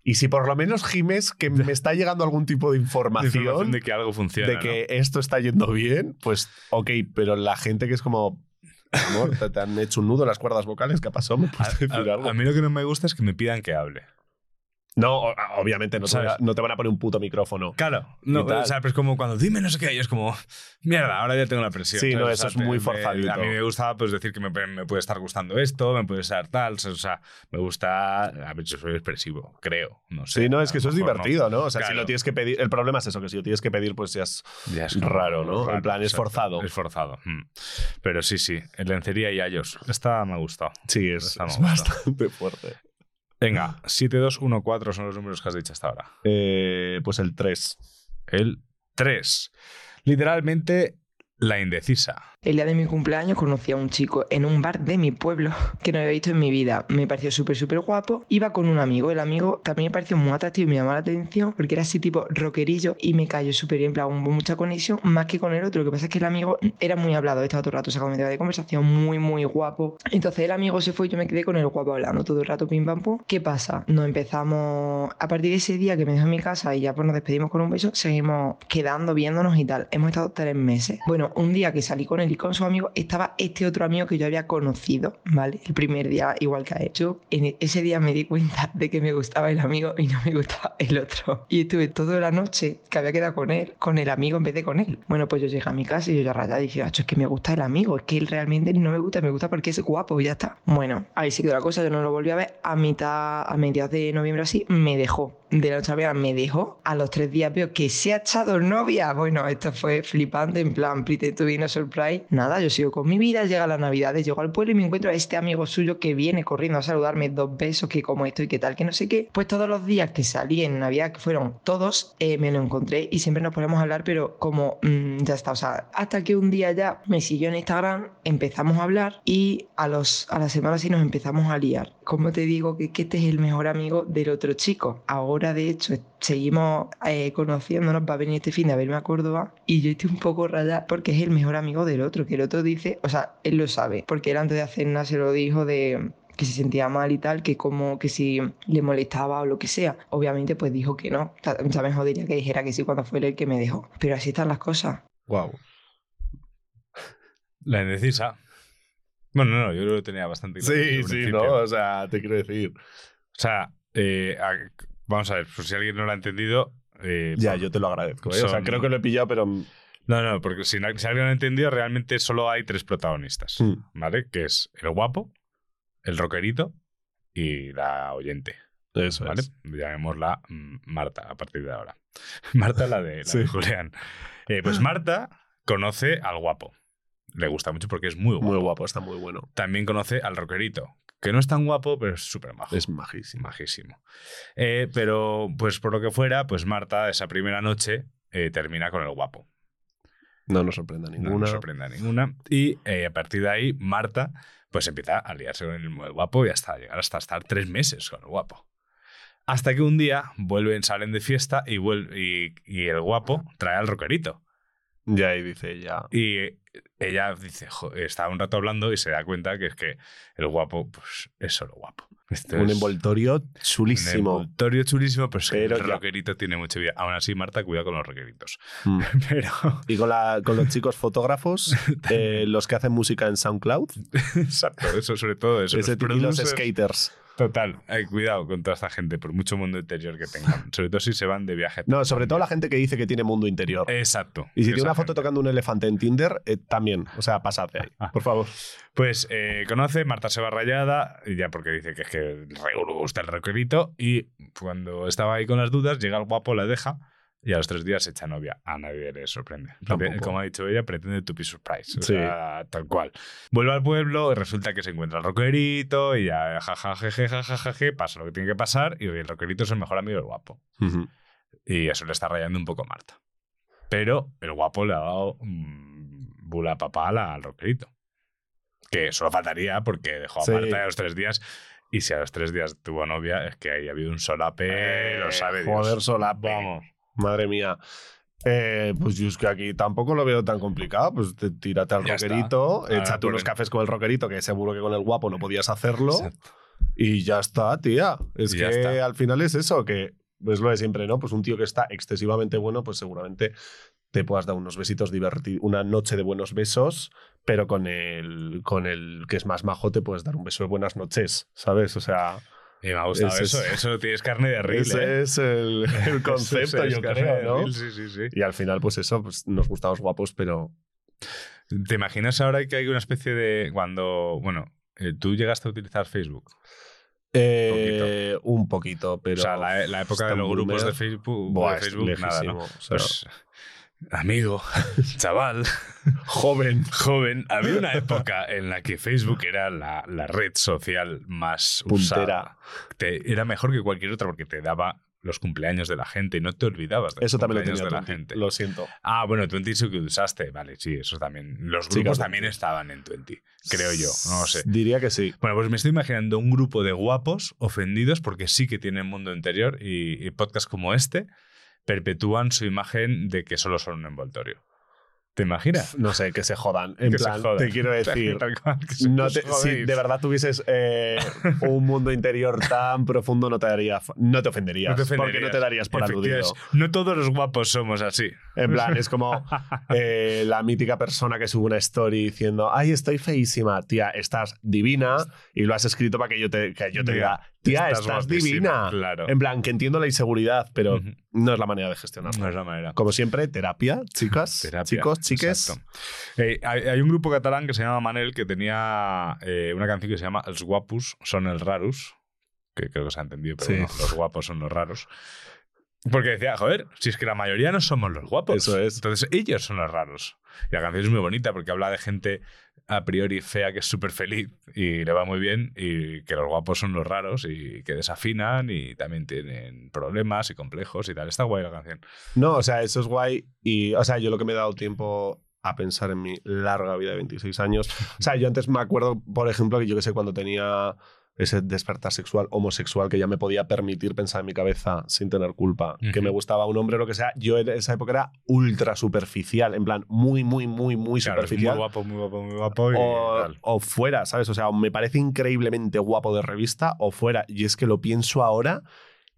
[SPEAKER 4] y si por lo menos Jiménez, que me está llegando algún tipo de información,
[SPEAKER 5] Información de que algo funciona.
[SPEAKER 4] de que esto está yendo bien, pues ok, pero la gente que es como, amor, te, te han hecho un nudo en las cuerdas vocales, ¿qué ha pasado? ¿Me puedes algo?
[SPEAKER 5] A mí lo que no me gusta es que me pidan que hable.
[SPEAKER 4] No, obviamente no te,
[SPEAKER 5] ¿Sabes?
[SPEAKER 4] van a- no te van a poner un puto micrófono.
[SPEAKER 5] Claro, no, o sea, pero es como cuando dime no sé qué, y es como, mierda, ahora ya tengo la presión.
[SPEAKER 4] Sí,
[SPEAKER 5] ¿sabes?
[SPEAKER 4] no,
[SPEAKER 5] O
[SPEAKER 4] eso
[SPEAKER 5] sea,
[SPEAKER 4] es muy
[SPEAKER 5] me-
[SPEAKER 4] forzadito.
[SPEAKER 5] A mí me gusta pues decir que me, me puede estar gustando esto, me puede estar tal, o sea, me gusta, a ver, yo soy expresivo, creo, no sé.
[SPEAKER 4] Sí, no, es que eso es divertido, ¿no? O sea, si lo tienes que pedir, el problema es eso, que si lo tienes que pedir, pues ya es,
[SPEAKER 5] Ya es como
[SPEAKER 4] raro, ¿no?
[SPEAKER 5] raro,
[SPEAKER 4] en plan, es forzado.
[SPEAKER 5] Es forzado. mm. Pero sí, sí, en lencería y ayos. Esta me ha gustado.
[SPEAKER 4] Sí, es,
[SPEAKER 5] me
[SPEAKER 4] bastante fuerte.
[SPEAKER 5] Venga, 7214 son los números que has dicho hasta ahora.
[SPEAKER 4] Eh, pues el 3.
[SPEAKER 5] El 3. Literalmente la indecisa.
[SPEAKER 13] El día de mi cumpleaños conocí a un chico en un bar de mi pueblo que no había visto en mi vida. Me pareció súper, súper guapo. Iba con un amigo. El amigo también me pareció muy atractivo y me llamó la atención porque era así tipo rockerillo y me cayó súper bien. En plan, hubo mucha conexión más que con el otro. Lo que pasa es que el amigo era muy hablado. Estaba todo el rato sacando tema de conversación muy, muy guapo. Entonces el amigo se fue y yo me quedé con el guapo hablando todo el rato pim pam pum. ¿Qué pasa? Nos empezamos a partir de ese día que me dejó en mi casa y ya pues nos despedimos con un beso. Seguimos quedando, viéndonos y tal. Hemos estado tres meses. Bueno, un día que salí con él y con su amigo estaba este otro amigo que yo había conocido, ¿vale? El primer día, igual que a él. Yo en ese día me di cuenta de que me gustaba el amigo y no me gustaba el otro. Y estuve toda la noche que había quedado con él, con el amigo en vez de con él. Bueno, pues yo llegué a mi casa y yo ya rayada dije, "Acho, es que me gusta el amigo, es que él realmente no me gusta, me gusta porque es guapo y ya está. Bueno, ahí sí quedó la cosa, yo no lo volví a ver. A mitad, a mediados de noviembre así, me dejó. De la noche a la mañana me dejó. A los tres días veo que se ha echado novia. Bueno, esto fue flipante, en plan, invité, tú vino surprise. Nada, yo sigo con mi vida, llega la Navidad, llego al pueblo y me encuentro a este amigo suyo que viene corriendo a saludarme dos besos, que como esto y que tal, que no sé qué. Pues todos los días que salí en Navidad, que fueron todos, eh, me lo encontré y siempre nos ponemos a hablar, pero como mm, ya está, o sea, hasta que un día ya me siguió en Instagram, empezamos a hablar y a, los, a la semana sí nos empezamos a liar. Como te digo que, que este es el mejor amigo del otro chico? Ahora, de hecho, seguimos eh, conociéndonos, va a venir este fin de a verme a Córdoba y yo estoy un poco rayada porque es el mejor amigo del otro, que el otro dice, o sea, él lo sabe, porque él antes de hacer nada se lo dijo de que se sentía mal y tal, que como que si le molestaba o lo que sea. Obviamente pues dijo que no. O sea, me jodería que dijera que sí cuando fue él el que me dejó. Pero así están las cosas.
[SPEAKER 4] Wow.
[SPEAKER 5] La indecisa. Bueno, no, no, yo lo tenía bastante
[SPEAKER 4] claro. Sí, sí, no, o sea, te quiero decir.
[SPEAKER 5] O sea, eh, vamos a ver, por si alguien no lo ha entendido. Eh,
[SPEAKER 4] ya, yo te lo agradezco. ¿eh? O sea, creo que lo he pillado, pero.
[SPEAKER 5] No, no, porque si, alguien no lo ha entendido, realmente solo hay tres protagonistas,
[SPEAKER 4] Hmm.
[SPEAKER 5] ¿vale? Que es el guapo, el rockerito y la oyente.
[SPEAKER 4] Eso
[SPEAKER 5] ¿vale? Llamémosla mm, Marta a partir de ahora. Marta, la de, la
[SPEAKER 4] Sí.
[SPEAKER 5] de Julián. Eh, pues Marta conoce al guapo. Le gusta mucho porque es muy guapo.
[SPEAKER 4] Muy guapo, está muy bueno.
[SPEAKER 5] También conoce al rockerito, que no es tan guapo, pero es súper majo.
[SPEAKER 4] Es majísimo.
[SPEAKER 5] Majísimo. Eh, pero, pues por lo que fuera, pues Marta esa primera noche eh, termina con el guapo.
[SPEAKER 4] No nos sorprenda
[SPEAKER 5] No
[SPEAKER 4] ninguna.
[SPEAKER 5] nos sorprende a ninguna. Y eh, a partir de ahí, Marta pues empieza a liarse con el, guapo y hasta llegar hasta estar tres meses con el guapo. Hasta que un día vuelven, salen de fiesta y, vuel- y, y el guapo trae al rockerito.
[SPEAKER 4] Ya, y dice ella.
[SPEAKER 5] Y ella dice, está un rato hablando y se da cuenta que es que el guapo pues, es solo guapo. Esto
[SPEAKER 4] Un
[SPEAKER 5] es
[SPEAKER 4] envoltorio chulísimo.
[SPEAKER 5] Un envoltorio chulísimo, pero, es que
[SPEAKER 4] Pero
[SPEAKER 5] el
[SPEAKER 4] ya.
[SPEAKER 5] rockerito tiene mucha vida. Aún así, Marta, cuidado con los rockeritos.
[SPEAKER 4] Mm.
[SPEAKER 5] Pero,
[SPEAKER 4] Y con, la, con los chicos fotógrafos, eh, los que hacen música en SoundCloud,
[SPEAKER 5] exacto, eso sobre todo eso.
[SPEAKER 4] ese
[SPEAKER 5] los
[SPEAKER 4] y los skaters.
[SPEAKER 5] Total, hay cuidado con toda esta gente, por mucho mundo interior que tengan. Sobre todo si se van de viaje.
[SPEAKER 4] No, sobre todo la gente que dice que tiene mundo interior.
[SPEAKER 5] Exacto.
[SPEAKER 4] Y si tiene una foto tocando un elefante en Tinder, eh, también. O sea, pasad de ahí, por favor.
[SPEAKER 5] Pues eh, conoce, Marta se va rayada, ya porque dice que es que le gusta el rockerito, y cuando estaba ahí con las dudas, llega el guapo, la deja, y a los tres días se echa novia. A nadie le sorprende.
[SPEAKER 4] Tampoco.
[SPEAKER 5] Como ha dicho ella, pretende to be surprise. O
[SPEAKER 4] Sí.
[SPEAKER 5] sea, tal cual. Vuelve al pueblo y resulta que se encuentra el rockerito, y ya jajajeje, jajajeje, pasa lo que tiene que pasar, y el rockerito es el mejor amigo del guapo. Y eso le está rayando un poco a Marta. Pero el guapo le ha dado mm, bula papá al rockerito. Que solo faltaría porque dejó a
[SPEAKER 4] Sí.
[SPEAKER 5] Marta a los tres días. Y si a los tres días tuvo novia, es que ahí ha habido un solape, lo sabe Dios.
[SPEAKER 4] Eh, Joder, solape.
[SPEAKER 5] Vamos.
[SPEAKER 4] Madre mía. Eh, pues yo es que aquí tampoco lo veo tan complicado. Pues te- tírate al
[SPEAKER 5] Ya está.
[SPEAKER 4] rockerito,
[SPEAKER 5] Ahora
[SPEAKER 4] échate unos cafés con el rockerito, que seguro que con el guapo no podías hacerlo.
[SPEAKER 5] Exacto.
[SPEAKER 4] Y ya está, tía. Es
[SPEAKER 5] Y
[SPEAKER 4] que
[SPEAKER 5] está.
[SPEAKER 4] al final es eso, que es lo de siempre, ¿no? Pues un tío que está excesivamente bueno, pues seguramente te puedas dar unos besitos divertidos, una noche de buenos besos, pero con el, con el que es más majo te puedes dar un beso de buenas noches, ¿sabes? O sea...
[SPEAKER 5] Y me ha gustado
[SPEAKER 4] Ese
[SPEAKER 5] eso,
[SPEAKER 4] es-
[SPEAKER 5] eso tienes carne de reel,
[SPEAKER 4] Ese
[SPEAKER 5] ¿eh?
[SPEAKER 4] es el, el concepto,
[SPEAKER 5] es
[SPEAKER 4] yo
[SPEAKER 5] carne de
[SPEAKER 4] creo, ¿no?
[SPEAKER 5] reel, Sí, sí, sí.
[SPEAKER 4] Y al final, pues eso, pues nos gustamos guapos, pero
[SPEAKER 5] ¿Te imaginas ahora que hay una especie de. Cuando. Bueno, eh, tú llegaste a utilizar Facebook.
[SPEAKER 4] eh, un poquito, pero...
[SPEAKER 5] o sea, la, la época de los grupos de. Facebook,
[SPEAKER 4] Buah,
[SPEAKER 5] de
[SPEAKER 4] es
[SPEAKER 5] Facebook nada, ¿no?
[SPEAKER 4] o sea.
[SPEAKER 5] Pues, amigo, chaval,
[SPEAKER 4] joven.
[SPEAKER 5] joven. Había una época en la que Facebook era la, la red social más
[SPEAKER 4] Puntera.
[SPEAKER 5] usada. Te- era mejor que cualquier otra porque te daba los cumpleaños de la gente y no te olvidabas de los
[SPEAKER 4] Eso también lo
[SPEAKER 5] cumpleaños
[SPEAKER 4] tenía
[SPEAKER 5] de la gente.
[SPEAKER 4] Lo siento.
[SPEAKER 5] Ah, bueno, Twenty sí que usaste. Vale, sí, eso también. Los grupos también estaban en Twenty, creo yo. No lo sé.
[SPEAKER 4] Diría que sí.
[SPEAKER 5] Bueno, pues me estoy imaginando un grupo de guapos ofendidos porque sí que tienen mundo interior y, y podcasts como este perpetúan su imagen de que solo son un envoltorio. ¿Te imaginas?
[SPEAKER 4] No sé, que se jodan. En
[SPEAKER 5] Que se
[SPEAKER 4] plan,
[SPEAKER 5] jodan.
[SPEAKER 4] te quiero decir.
[SPEAKER 5] Se-
[SPEAKER 4] No te- si de verdad tuvieses eh, un mundo interior tan profundo, no te daría, no te ofenderías,
[SPEAKER 5] No te ofenderías.
[SPEAKER 4] porque no te darías por aludido.
[SPEAKER 5] No todos los guapos somos así.
[SPEAKER 4] En plan, es como eh, la mítica persona que sube una story diciendo, ay, estoy feísima, tía, estás divina, y lo has escrito para que yo te, que yo te diga, tía,
[SPEAKER 5] Estás
[SPEAKER 4] divina.
[SPEAKER 5] claro.
[SPEAKER 4] En plan, que entiendo la inseguridad, pero no es la manera de gestionarlo.
[SPEAKER 5] No es la manera.
[SPEAKER 4] Como siempre, terapia, chicas,
[SPEAKER 5] Terapia,
[SPEAKER 4] chicos, chiques.
[SPEAKER 5] Eh, hay, hay un grupo catalán que se llama Manel que tenía eh, una canción que se llama Els guapos son els raros, que creo que se ha entendido, pero
[SPEAKER 4] Sí.
[SPEAKER 5] bueno, los guapos son los raros. Porque decía, joder, si es que la mayoría no somos los guapos.
[SPEAKER 4] Eso es.
[SPEAKER 5] Entonces ellos son los raros. Y la canción es muy bonita porque habla de gente a priori fea que es súper feliz y le va muy bien y que los guapos son los raros y que desafinan y también tienen problemas y complejos y tal. Está guay la canción.
[SPEAKER 4] No, o sea, eso es guay. Y, o sea, yo lo que me he dado tiempo a pensar en mi larga vida de 26 años. O sea, yo antes me acuerdo, por ejemplo, que yo que sé, cuando tenía ese despertar sexual homosexual que ya me podía permitir pensar en mi cabeza sin tener culpa, que me gustaba un hombre o lo que sea, yo en esa época era ultra superficial, en plan, muy, muy, muy, muy
[SPEAKER 5] Claro,
[SPEAKER 4] superficial.
[SPEAKER 5] Muy guapo, muy guapo, muy guapo. y
[SPEAKER 4] O,
[SPEAKER 5] tal.
[SPEAKER 4] o fuera, ¿sabes? O sea, me parece increíblemente guapo de revista o fuera. Y es que lo pienso ahora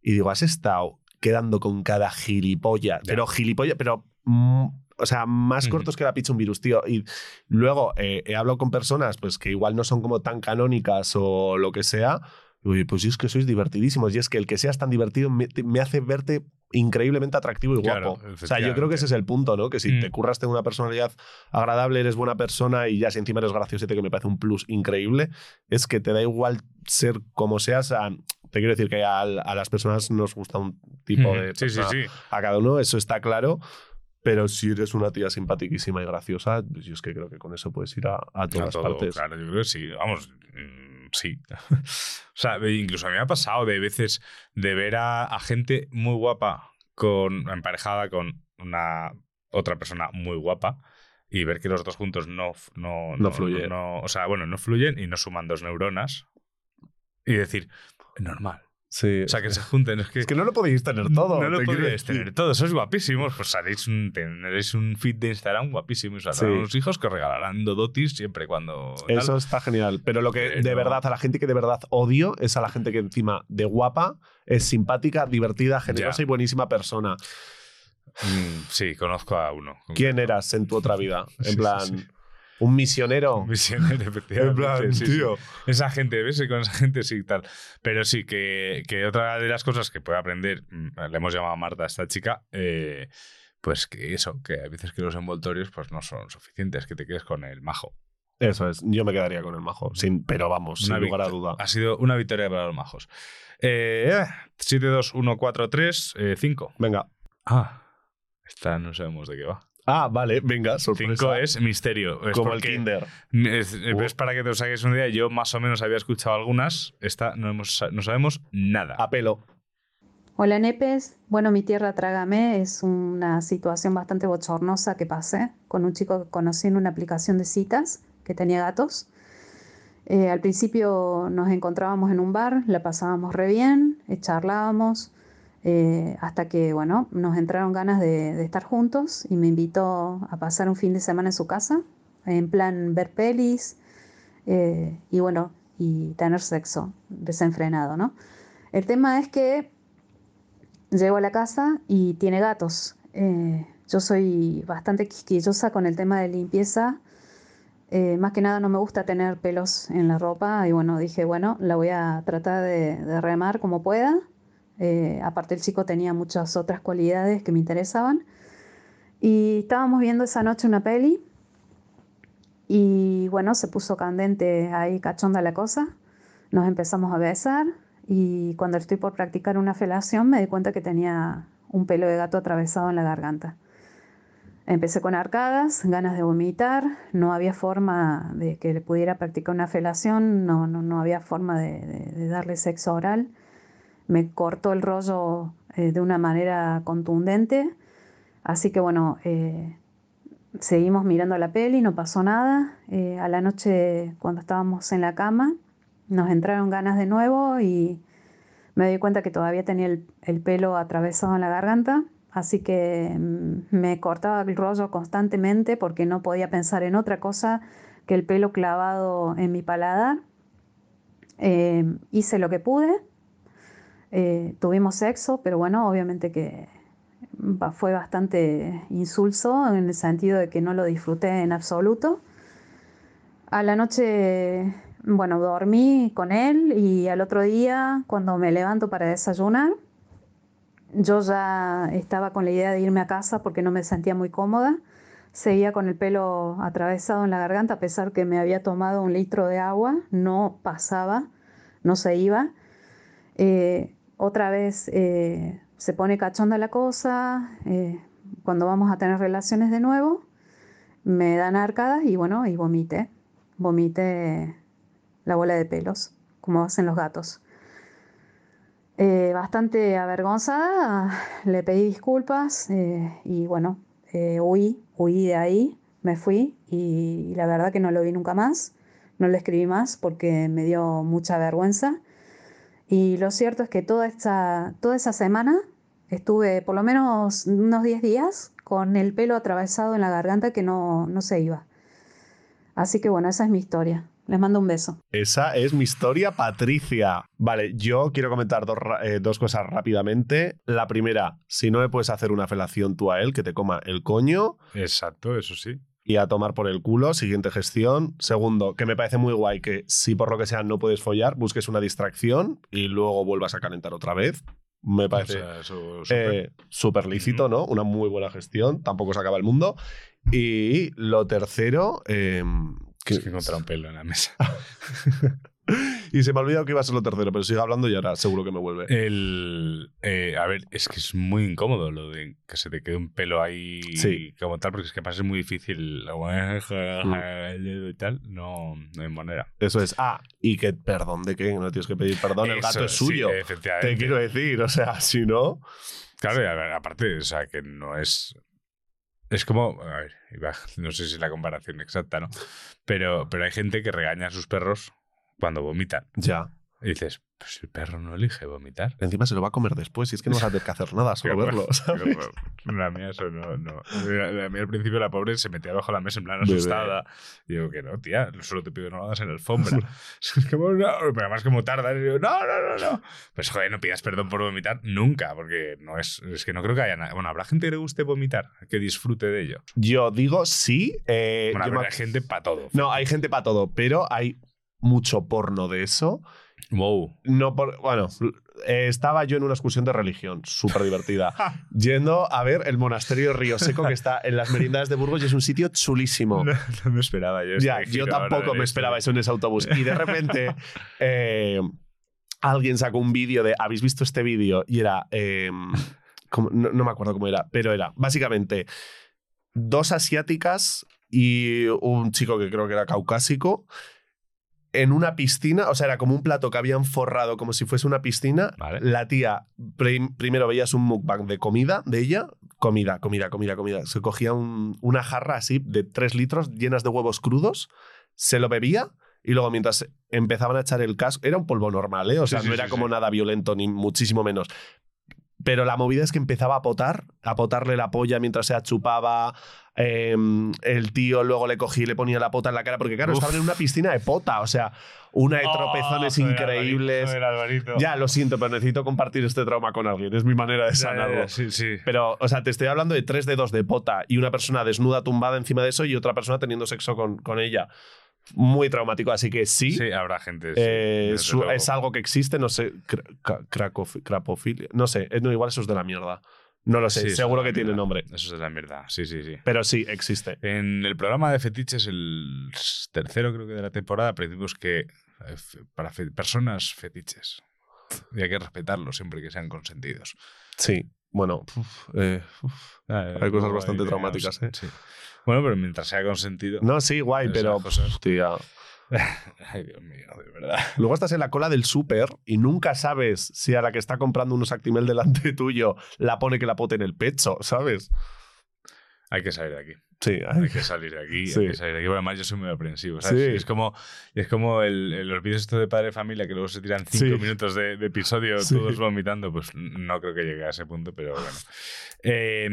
[SPEAKER 4] y digo, has estado quedando con cada gilipollas, pero gilipollas, pero... mm, o sea, más cortos que la pizza un virus, tío. Y luego eh, he hablado con personas pues, que igual no son como tan canónicas o lo que sea. Y digo, "Oye, pues sí, es que sois divertidísimos. Y es que el que seas tan divertido me, te- me hace verte increíblemente atractivo y
[SPEAKER 5] Claro,
[SPEAKER 4] guapo. O sea, yo creo que ese es el punto, ¿no? Que si
[SPEAKER 5] Mm.
[SPEAKER 4] te curras tener una personalidad agradable, eres buena persona y ya si encima eres graciosete, que me parece un plus increíble, es que te da igual ser como seas. a- te quiero decir que al- a, las personas nos gusta un tipo
[SPEAKER 5] Mm,
[SPEAKER 4] de
[SPEAKER 5] sí, sí,
[SPEAKER 4] persona
[SPEAKER 5] sí.
[SPEAKER 4] a cada uno, eso está claro. Pero si eres una tía simpaticísima y graciosa, pues yo es que creo que con eso puedes ir a, a todas
[SPEAKER 5] A todo,
[SPEAKER 4] partes.
[SPEAKER 5] Claro, yo creo que sí. Vamos, mm, sí. o sea, incluso a mí me ha pasado de veces de ver a, a gente muy guapa con emparejada con una otra persona muy guapa y ver que los dos juntos no, no,
[SPEAKER 4] No fluyen.
[SPEAKER 5] no- o sea, bueno, no fluyen y no suman dos neuronas y decir, normal.
[SPEAKER 4] Sí.
[SPEAKER 5] O sea, que se junten. Es que,
[SPEAKER 4] Es que no lo podéis tener todo.
[SPEAKER 5] no lo podéis tener todo. Sois guapísimos. Pues haréis un, tendréis un feed de Instagram guapísimo y saldrán
[SPEAKER 4] Sí.
[SPEAKER 5] unos hijos que os regalarán dodotis siempre cuando. tal.
[SPEAKER 4] Eso está genial. Pero lo que de verdad, a la gente que de verdad odio es a la gente que encima de guapa es simpática, divertida, generosa
[SPEAKER 5] Ya.
[SPEAKER 4] y buenísima persona.
[SPEAKER 5] Mm, sí, conozco a uno.
[SPEAKER 4] ¿Quién eras en tu otra vida? En
[SPEAKER 5] Sí,
[SPEAKER 4] plan. Un misionero.
[SPEAKER 5] Misionero, efectivamente.
[SPEAKER 4] En plan,
[SPEAKER 5] sí, sí.
[SPEAKER 4] tío.
[SPEAKER 5] Esa gente, ¿ves? Y con esa gente sí, tal. Pero sí, que, que otra de las cosas que puede aprender, mm, le hemos llamado a Marta a esta chica, eh, pues que eso, que a veces que los envoltorios pues no son suficientes, que te quedes con el majo.
[SPEAKER 4] Eso es. Yo me quedaría con el majo. Sin, pero vamos,
[SPEAKER 5] Una
[SPEAKER 4] sin lugar a duda.
[SPEAKER 5] Ha sido una victoria para los majos. Eh, 7, 2, 1, 4, 3, 5.
[SPEAKER 4] Venga.
[SPEAKER 5] Ah, esta no sabemos de qué va.
[SPEAKER 4] Ah, vale, venga, sorpresa.
[SPEAKER 5] 5 es misterio. Es
[SPEAKER 4] Como el Kinder.
[SPEAKER 5] Es,
[SPEAKER 4] Uh.
[SPEAKER 5] es para que te os saques una idea. Yo más o menos había escuchado algunas. Esta no, hemos, no sabemos nada.
[SPEAKER 4] A pelo.
[SPEAKER 14] Hola Nepes, bueno mi tierra trágame es una situación bastante bochornosa que pasé con un chico que conocí en una aplicación de citas que tenía gatos. Eh, al principio nos encontrábamos en un bar, la pasábamos re bien, eh, charlábamos, eh, hasta que bueno, nos entraron ganas de, estar juntos y me invitó a pasar un fin de semana en su casa, en plan ver pelis eh, y bueno, y tener sexo desenfrenado, ¿no? El tema es que Llego a la casa y tiene gatos. Eh, yo soy bastante quisquillosa con el tema de limpieza. Más que nada no me gusta tener pelos en la ropa y bueno, dije, bueno, la voy a tratar de, de remar como pueda. Eh, aparte el chico tenía muchas otras cualidades que me interesaban. Y estábamos viendo esa noche una peli y bueno, se puso candente ahí, cachonda la cosa. Nos empezamos a besar y cuando estoy por practicar una felación me di cuenta que tenía un pelo de gato atravesado en la garganta. Empecé con arcadas, ganas de vomitar, no había forma de que le pudiera practicar una felación, no, no, no había forma de, darle sexo oral. Me cortó el rollo eh, de una manera contundente, así que bueno, eh, seguimos mirando la peli, no pasó nada. Eh, a la noche, cuando estábamos en la cama, nos entraron ganas de nuevo y me di cuenta que todavía tenía el, el pelo atravesado en la garganta, así que mm, me cortaba el rollo constantemente porque no podía pensar en otra cosa que el pelo clavado en mi paladar. Hice lo que pude, eh, tuvimos sexo, pero bueno, obviamente que fue bastante insulso en el sentido de que no lo disfruté en absoluto. A la noche, bueno, dormí con él y al otro día, cuando me levanto para desayunar, yo ya estaba con la idea de irme a casa porque no me sentía muy cómoda. Seguía con el pelo atravesado en la garganta, a pesar que me había tomado un litro de agua, no pasaba, no se iba. Eh, otra vez eh, se pone cachonda la cosa, eh, cuando vamos a tener relaciones de nuevo, me dan arcadas y bueno, y vomité, vomité la bola de pelos, como hacen los gatos. Eh, bastante avergonzada, le pedí disculpas y bueno, huí, huí de ahí, me fui y la verdad que no lo vi nunca más, no le escribí más porque me dio mucha vergüenza. Y lo cierto es que toda, esta, toda esa semana estuve por lo menos unos 10 días con el pelo atravesado en la garganta que no, no se iba. Así que bueno, esa es mi historia. Les mando un beso.
[SPEAKER 4] Esa es mi historia, Patricia. Vale, yo quiero comentar dos, eh, dos cosas rápidamente. La primera, si no le puedes hacer una felación tú a él, que te coma el coño.
[SPEAKER 5] Exacto, eso sí.
[SPEAKER 4] Y a tomar por el culo, siguiente gestión. Segundo, que me parece muy guay que si por lo que sea no puedes follar, busques una distracción y luego vuelvas a calentar otra vez. Me parece
[SPEAKER 5] O sea,
[SPEAKER 4] eh, súper lícito, ¿no? Una muy buena gestión, tampoco se acaba el mundo. Y lo tercero, eh, que,
[SPEAKER 5] Es que encontrar un pelo en la mesa.
[SPEAKER 4] y se me ha olvidado que iba a ser lo tercero, pero sigo hablando y ahora seguro que me vuelve.
[SPEAKER 5] El, eh, a ver, es que es muy incómodo lo de que se te quede un pelo ahí
[SPEAKER 4] Sí.
[SPEAKER 5] como tal, porque es que pasa es muy difícil el dedo y tal. No, no hay manera.
[SPEAKER 4] Eso es. Ah, y que perdón de que no tienes que pedir perdón, el gato es suyo. Te quiero decir, o sea, si no.
[SPEAKER 5] Claro, y a ver, aparte, o sea, que no es. Es como. A ver, no sé si es la comparación exacta, ¿no? Pero, pero hay gente que regaña a sus perros cuando vomitan.
[SPEAKER 4] Ya.
[SPEAKER 5] Y dices, pues el perro no elige vomitar.
[SPEAKER 4] Encima se lo va a comer después y es que no vas a tener que hacer nada, solo
[SPEAKER 5] Qué
[SPEAKER 4] verlo. ¿sabes?
[SPEAKER 5] La mía eso no, no. La, la mía al principio la pobre se metía bajo la mesa en plan asustada. Y digo que no, tía, solo te pido que no lo hagas en la alfombra. es que bueno, no, pero además como tarda, y digo, no, no, no, no. Pues joder, no pidas perdón por vomitar nunca, porque no es, es que no creo que haya nada. Bueno, habrá gente que le guste vomitar, que disfrute de ello.
[SPEAKER 4] Yo digo sí. eh,
[SPEAKER 5] Bueno,
[SPEAKER 4] yo
[SPEAKER 5] habrá
[SPEAKER 4] me-
[SPEAKER 5] gente para todo.
[SPEAKER 4] No, hay gente para todo, pero hay mucho porno de eso.
[SPEAKER 5] Wow.
[SPEAKER 4] No por, bueno, eh, estaba yo en una excursión de religión, súper divertida, yendo a ver el monasterio Río Seco que está en las merindadas de Burgos y es un sitio chulísimo.
[SPEAKER 5] No, no me esperaba yo.
[SPEAKER 4] Ya,
[SPEAKER 5] este
[SPEAKER 4] yo tampoco me
[SPEAKER 5] esto.
[SPEAKER 4] esperaba eso en ese autobús. Y de repente eh, alguien sacó un vídeo de, ¿habéis visto este vídeo? Y era, eh, como- no, no me acuerdo cómo era, pero era básicamente dos asiáticas y un chico que creo que era caucásico en una piscina, o sea, era como un plato que habían forrado como si fuese una piscina. La tía, prim- primero veías un mukbang de comida de ella, comida, comida, comida, comida. Se cogía un- una jarra así de tres litros llenas de huevos crudos, se lo bebía y luego mientras empezaban a echar el casco, era un polvo normal, ¿eh? O sea,
[SPEAKER 5] sí,
[SPEAKER 4] no era
[SPEAKER 5] sí,
[SPEAKER 4] como nada violento ni muchísimo menos. Pero la movida es que empezaba a potar, a potarle la polla mientras se chupaba. eh, el tío luego le cogía y le ponía la pota en la cara, porque claro,
[SPEAKER 5] Uf.
[SPEAKER 4] estaban en una piscina de pota, o sea, una de tropezones
[SPEAKER 5] Oh, joder,
[SPEAKER 4] increíbles.
[SPEAKER 5] Alvarito.
[SPEAKER 4] Ya, lo siento, pero necesito compartir este trauma con alguien. Es mi manera de
[SPEAKER 5] ya,
[SPEAKER 4] sanarlo.
[SPEAKER 5] ya, sí, sí.
[SPEAKER 4] Pero, o sea, te estoy hablando de tres dedos de pota y una persona desnuda tumbada encima de eso y otra persona teniendo sexo con, con ella. Muy traumático, así que sí.
[SPEAKER 5] Sí, habrá gente.
[SPEAKER 4] eh, su- es algo que existe, no sé, crapofilia, no sé, eh, no, igual eso es de la mierda. No lo sé,
[SPEAKER 5] Sí,
[SPEAKER 4] seguro que tiene nombre.
[SPEAKER 5] Eso es de la mierda, sí, sí, sí.
[SPEAKER 4] Pero sí, existe.
[SPEAKER 5] En el programa de fetiches, el tercero creo que de la temporada, aprendimos que eh, para fe- personas fetiches y hay que respetarlos siempre que sean consentidos.
[SPEAKER 4] Sí, bueno, uf, eh, uf,
[SPEAKER 5] Ah,
[SPEAKER 4] hay cosas bastante traumáticas, ¿eh?
[SPEAKER 5] Sí. Bueno, pero mientras sea consentido.
[SPEAKER 4] No, sí, guay, pero. hostia.
[SPEAKER 5] Ay, Dios mío, de verdad.
[SPEAKER 4] Luego estás en la cola del súper y nunca sabes si a la que está comprando unos Actimel delante tuyo la pone que la pote en el pecho, ¿sabes?
[SPEAKER 5] Hay que salir de aquí.
[SPEAKER 4] Sí,
[SPEAKER 5] Hay que salir de aquí,
[SPEAKER 4] Sí.
[SPEAKER 5] hay que salir de aquí. Bueno, además, yo soy muy aprensivo. ¿sabes?
[SPEAKER 4] Sí.
[SPEAKER 5] Es como, es como el, el- los vídeos de padre de familia que luego se tiran cinco
[SPEAKER 4] Sí.
[SPEAKER 5] minutos de, de episodio todos vomitando. Pues no creo que llegue a ese punto, pero bueno. Eh,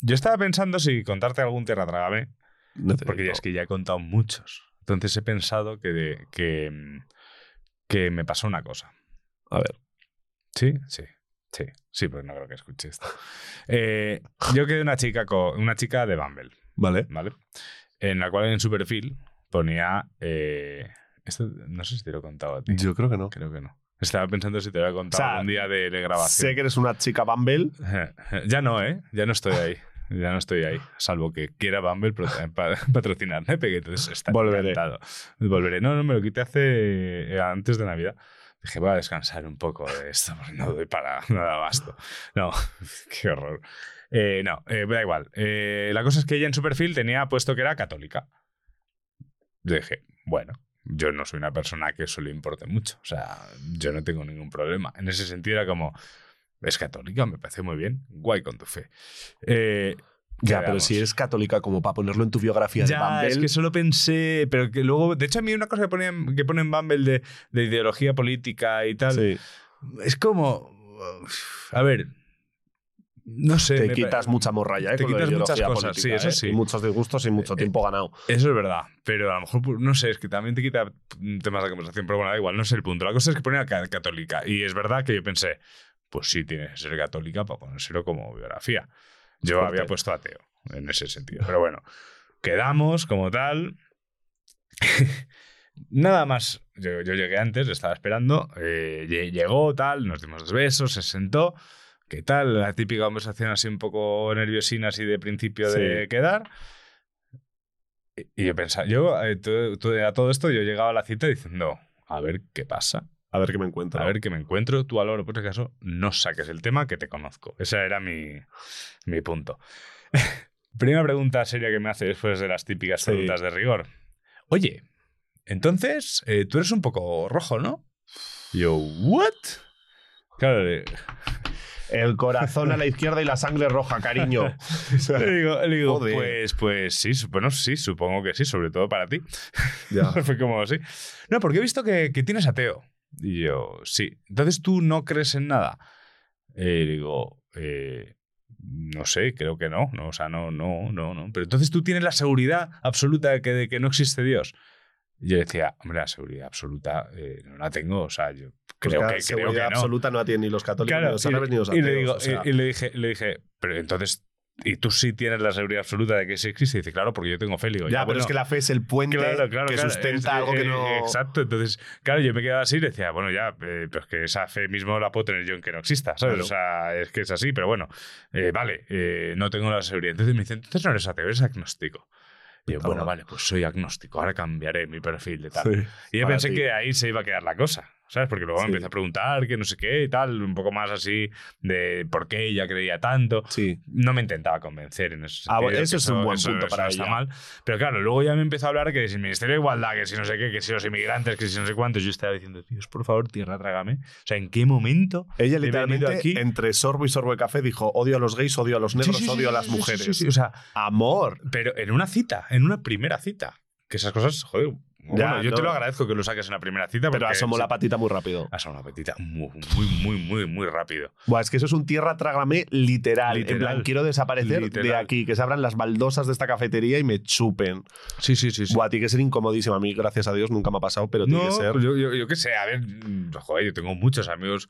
[SPEAKER 5] yo estaba pensando si contarte algún tierra trágame, porque ya es que ya he contado muchos. Entonces he pensado que, de- que, que me pasó una cosa.
[SPEAKER 4] A ver.
[SPEAKER 5] ¿Sí? Sí. Sí, sí, pues no creo que escuche esto. Eh, yo quedé una chica con una chica de Bumble.
[SPEAKER 4] Vale.
[SPEAKER 5] ¿Vale? En la cual en su perfil ponía. eh, esto no sé si te lo he contado a ti.
[SPEAKER 4] Yo creo que no.
[SPEAKER 5] Creo que no. Estaba pensando si te lo había contado
[SPEAKER 4] O sea,
[SPEAKER 5] algún día de, de grabación.
[SPEAKER 4] Sé que eres una chica Bumble.
[SPEAKER 5] Ya no, ¿eh? Ya no estoy ahí. Ya no estoy ahí. Salvo que quiera Bumble pa- patrocinarme, porque entonces está
[SPEAKER 4] Volveré.
[SPEAKER 5] encantado. Volveré. No, no, me lo quité hace. eh, antes de Navidad. Dije, voy a descansar un poco de esto, no doy para nada abasto. No, qué horror. Eh, no, eh, da igual. Eh, la cosa es que ella en su perfil tenía puesto que era católica. Yo dije, bueno, yo no soy una persona que eso le importe mucho. O sea, yo no tengo ningún problema. En ese sentido era como, es católica, me parece muy bien. Guay con tu fe. Eh,
[SPEAKER 4] Ya, pero si es católica como para ponerlo en tu biografía de
[SPEAKER 5] Ya,
[SPEAKER 4] Bumble,
[SPEAKER 5] es que solo pensé, pero que luego, de hecho a mí una cosa que pone, en- que pone en Bumble de, de ideología política y tal,
[SPEAKER 4] sí,
[SPEAKER 5] es como, a ver, no sé.
[SPEAKER 4] te quitas mucha morralla, ¿eh?
[SPEAKER 5] Te
[SPEAKER 4] de
[SPEAKER 5] quitas muchas cosas,
[SPEAKER 4] política,
[SPEAKER 5] sí, eso
[SPEAKER 4] ¿eh?
[SPEAKER 5] sí.
[SPEAKER 4] Y muchos disgustos y mucho tiempo ganado.
[SPEAKER 5] Eso es verdad, pero a lo mejor, pues, no sé, es que también te quita temas de conversación, pero bueno, da igual, no es el punto. La cosa es que ponía ca- católica y es verdad que yo pensé, pues sí, tiene que ser católica para ponérselo como biografía. Yo
[SPEAKER 4] Fuerte.
[SPEAKER 5] había puesto ateo en ese sentido, pero bueno, quedamos como tal. Nada más, yo, yo llegué antes, estaba esperando, eh, lle- llegó tal, nos dimos dos besos, se sentó. ¿Qué tal? La típica conversación así un poco nerviosina, así de principio de quedar. Y- Y yo pensaba, yo eh, todo- todo- a todo esto yo llegaba a la cita diciendo, a ver qué pasa,
[SPEAKER 4] A ver qué me encuentro.
[SPEAKER 5] a ver qué me encuentro, tú lo por si acaso no saques el tema que te conozco. Ese era mi, mi punto. Primera pregunta seria que me hace después de las típicas
[SPEAKER 4] Sí.
[SPEAKER 5] preguntas de rigor. Oye, entonces eh, tú eres un poco rojo, ¿no? Yo, ¿what? Claro, le-
[SPEAKER 4] El corazón a la izquierda y la sangre roja, cariño.
[SPEAKER 5] le digo, le digo,
[SPEAKER 4] Joder.
[SPEAKER 5] pues, pues sí, bueno, sí, supongo que sí, sobre todo para ti.
[SPEAKER 4] Ya.
[SPEAKER 5] Fue como, sí. No, porque he visto que, que tienes ateo. Y yo, sí. Entonces tú no crees en nada. Eh, digo, eh, no sé, creo que no, no. O sea, no, no, no, no. Pero entonces tú tienes la seguridad absoluta de que, de que no existe Dios. Y yo decía, hombre, la seguridad absoluta eh, no la tengo. O sea, yo
[SPEAKER 4] Pues
[SPEAKER 5] creo
[SPEAKER 4] claro,
[SPEAKER 5] que, creo
[SPEAKER 4] seguridad
[SPEAKER 5] que no.
[SPEAKER 4] absoluta no la tienen ni los católicos,
[SPEAKER 5] Claro,
[SPEAKER 4] ni los árabes, ni los
[SPEAKER 5] y le
[SPEAKER 4] ateos,
[SPEAKER 5] digo,
[SPEAKER 4] o sea.
[SPEAKER 5] y, y le dije, le dije, pero entonces, ¿y tú sí tienes la seguridad absoluta de que sí existe? Y dice, claro, porque yo tengo fe. Digo,
[SPEAKER 4] ya,
[SPEAKER 5] "Ya,
[SPEAKER 4] pero
[SPEAKER 5] bueno,
[SPEAKER 4] es que la fe es el puente
[SPEAKER 5] Claro, claro,
[SPEAKER 4] que
[SPEAKER 5] claro.
[SPEAKER 4] sustenta
[SPEAKER 5] Es-
[SPEAKER 4] algo que
[SPEAKER 5] eh,
[SPEAKER 4] no.
[SPEAKER 5] Exacto, entonces, claro, yo me quedaba así y decía, bueno, ya, eh, pero es que esa fe mismo la puedo tener yo en que no exista, ¿sabes? O sea, es que es así, pero bueno, eh, vale, eh, no tengo la seguridad. Entonces me dice, entonces no eres ateo, eres agnóstico. Y yo, bueno, vale, pues soy agnóstico, ahora cambiaré mi perfil de tal.
[SPEAKER 4] Sí,
[SPEAKER 5] y yo pensé
[SPEAKER 4] ti.
[SPEAKER 5] que ahí se iba a quedar la cosa, ¿sabes? Porque luego
[SPEAKER 4] Sí.
[SPEAKER 5] me empecé a preguntar que no sé qué y tal, un poco más así de por qué ella creía tanto.
[SPEAKER 4] Sí.
[SPEAKER 5] No me intentaba convencer en ese
[SPEAKER 4] Ah,
[SPEAKER 5] sentido.
[SPEAKER 4] bueno,
[SPEAKER 5] que
[SPEAKER 4] eso es un buen
[SPEAKER 5] eso-
[SPEAKER 4] punto
[SPEAKER 5] eso
[SPEAKER 4] para
[SPEAKER 5] está mal. Pero claro, luego ya me empezó a hablar que si el Ministerio de Igualdad, que si no sé qué, que si los inmigrantes, que si no sé cuántos. Yo estaba diciendo, Dios, por favor, tierra, trágame. O sea, ¿en qué momento
[SPEAKER 4] Ella literalmente,
[SPEAKER 5] aquí?
[SPEAKER 4] entre sorbo y sorbo de café, dijo: odio a los gays, odio a los negros,
[SPEAKER 5] Sí, sí, sí,
[SPEAKER 4] odio a las mujeres.
[SPEAKER 5] sí, sí, O sea,
[SPEAKER 4] Amor.
[SPEAKER 5] pero en una cita, en una primera cita. Que esas cosas, joder. Bueno, yo
[SPEAKER 4] no.
[SPEAKER 5] te lo agradezco que lo saques en la primera cita.
[SPEAKER 4] Pero asomó la patita muy rápido.
[SPEAKER 5] Asomó la patita muy, muy, muy, muy, muy rápido.
[SPEAKER 4] Buah, es que eso es un tierra trágame literal.
[SPEAKER 5] Literal.
[SPEAKER 4] En plan, quiero desaparecer de aquí, que se abran las baldosas de esta cafetería y me chupen.
[SPEAKER 5] Sí, sí, sí. sí.
[SPEAKER 4] Buah, tiene que ser incomodísimo. A mí, gracias a Dios, nunca me ha pasado, pero tiene
[SPEAKER 5] No,
[SPEAKER 4] que ser
[SPEAKER 5] pues yo, yo, yo qué sé, a ver, joder, yo tengo muchos amigos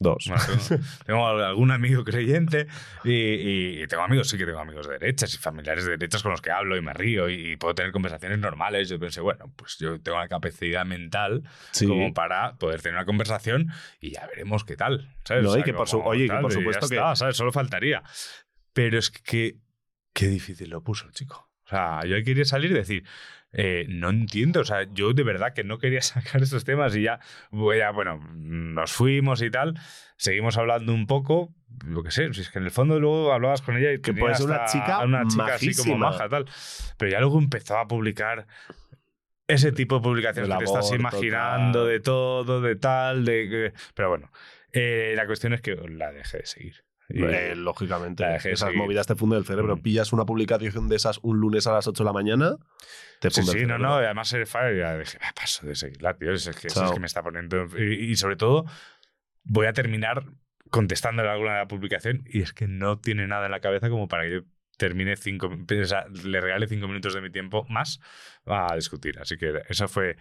[SPEAKER 4] dos.
[SPEAKER 5] Bueno, tengo, tengo algún amigo creyente y, tengo amigos, sí que tengo amigos de derechas y familiares de derechas con los que hablo y me río y, y puedo tener conversaciones normales. Yo pensé, bueno, pues yo tengo la capacidad mental
[SPEAKER 4] Sí.
[SPEAKER 5] como para poder tener una conversación y ya veremos qué tal. ¿sabes?
[SPEAKER 4] No,
[SPEAKER 5] O sea,
[SPEAKER 4] y que por su- oye, que por supuesto que-
[SPEAKER 5] está, ¿sabes? Solo faltaría. Pero es que qué difícil lo puso el chico. O sea, yo quería salir y decir, eh, no entiendo, o sea, yo de verdad que no quería sacar estos temas y ya, bueno, nos fuimos y tal, seguimos hablando un poco, lo que sé, si es que en el fondo luego hablabas con ella y
[SPEAKER 4] Que puede ser una chica
[SPEAKER 5] una chica así como maja tal, pero ya luego empezó a publicar ese tipo de publicaciones
[SPEAKER 4] Del
[SPEAKER 5] que te estás imaginando de todo, de tal, de pero bueno, eh, la cuestión es que la dejé de seguir. Y-
[SPEAKER 4] Eh, lógicamente. Esas
[SPEAKER 5] seguir.
[SPEAKER 4] movidas te funden el cerebro.
[SPEAKER 5] Mm.
[SPEAKER 4] Pillas una publicación de esas un lunes a las 8 de la mañana, te
[SPEAKER 5] Sí, sí, no, no, y además el Fire ya dije, "Ah, paso de seguirla, tío, es que, es que me está poniendo... Y, y sobre todo, voy a terminar contestándole alguna de la publicación y es que no tiene nada en la cabeza como para que yo termine cinco... O sea, le regale cinco minutos de mi tiempo más a discutir. Así que esa fue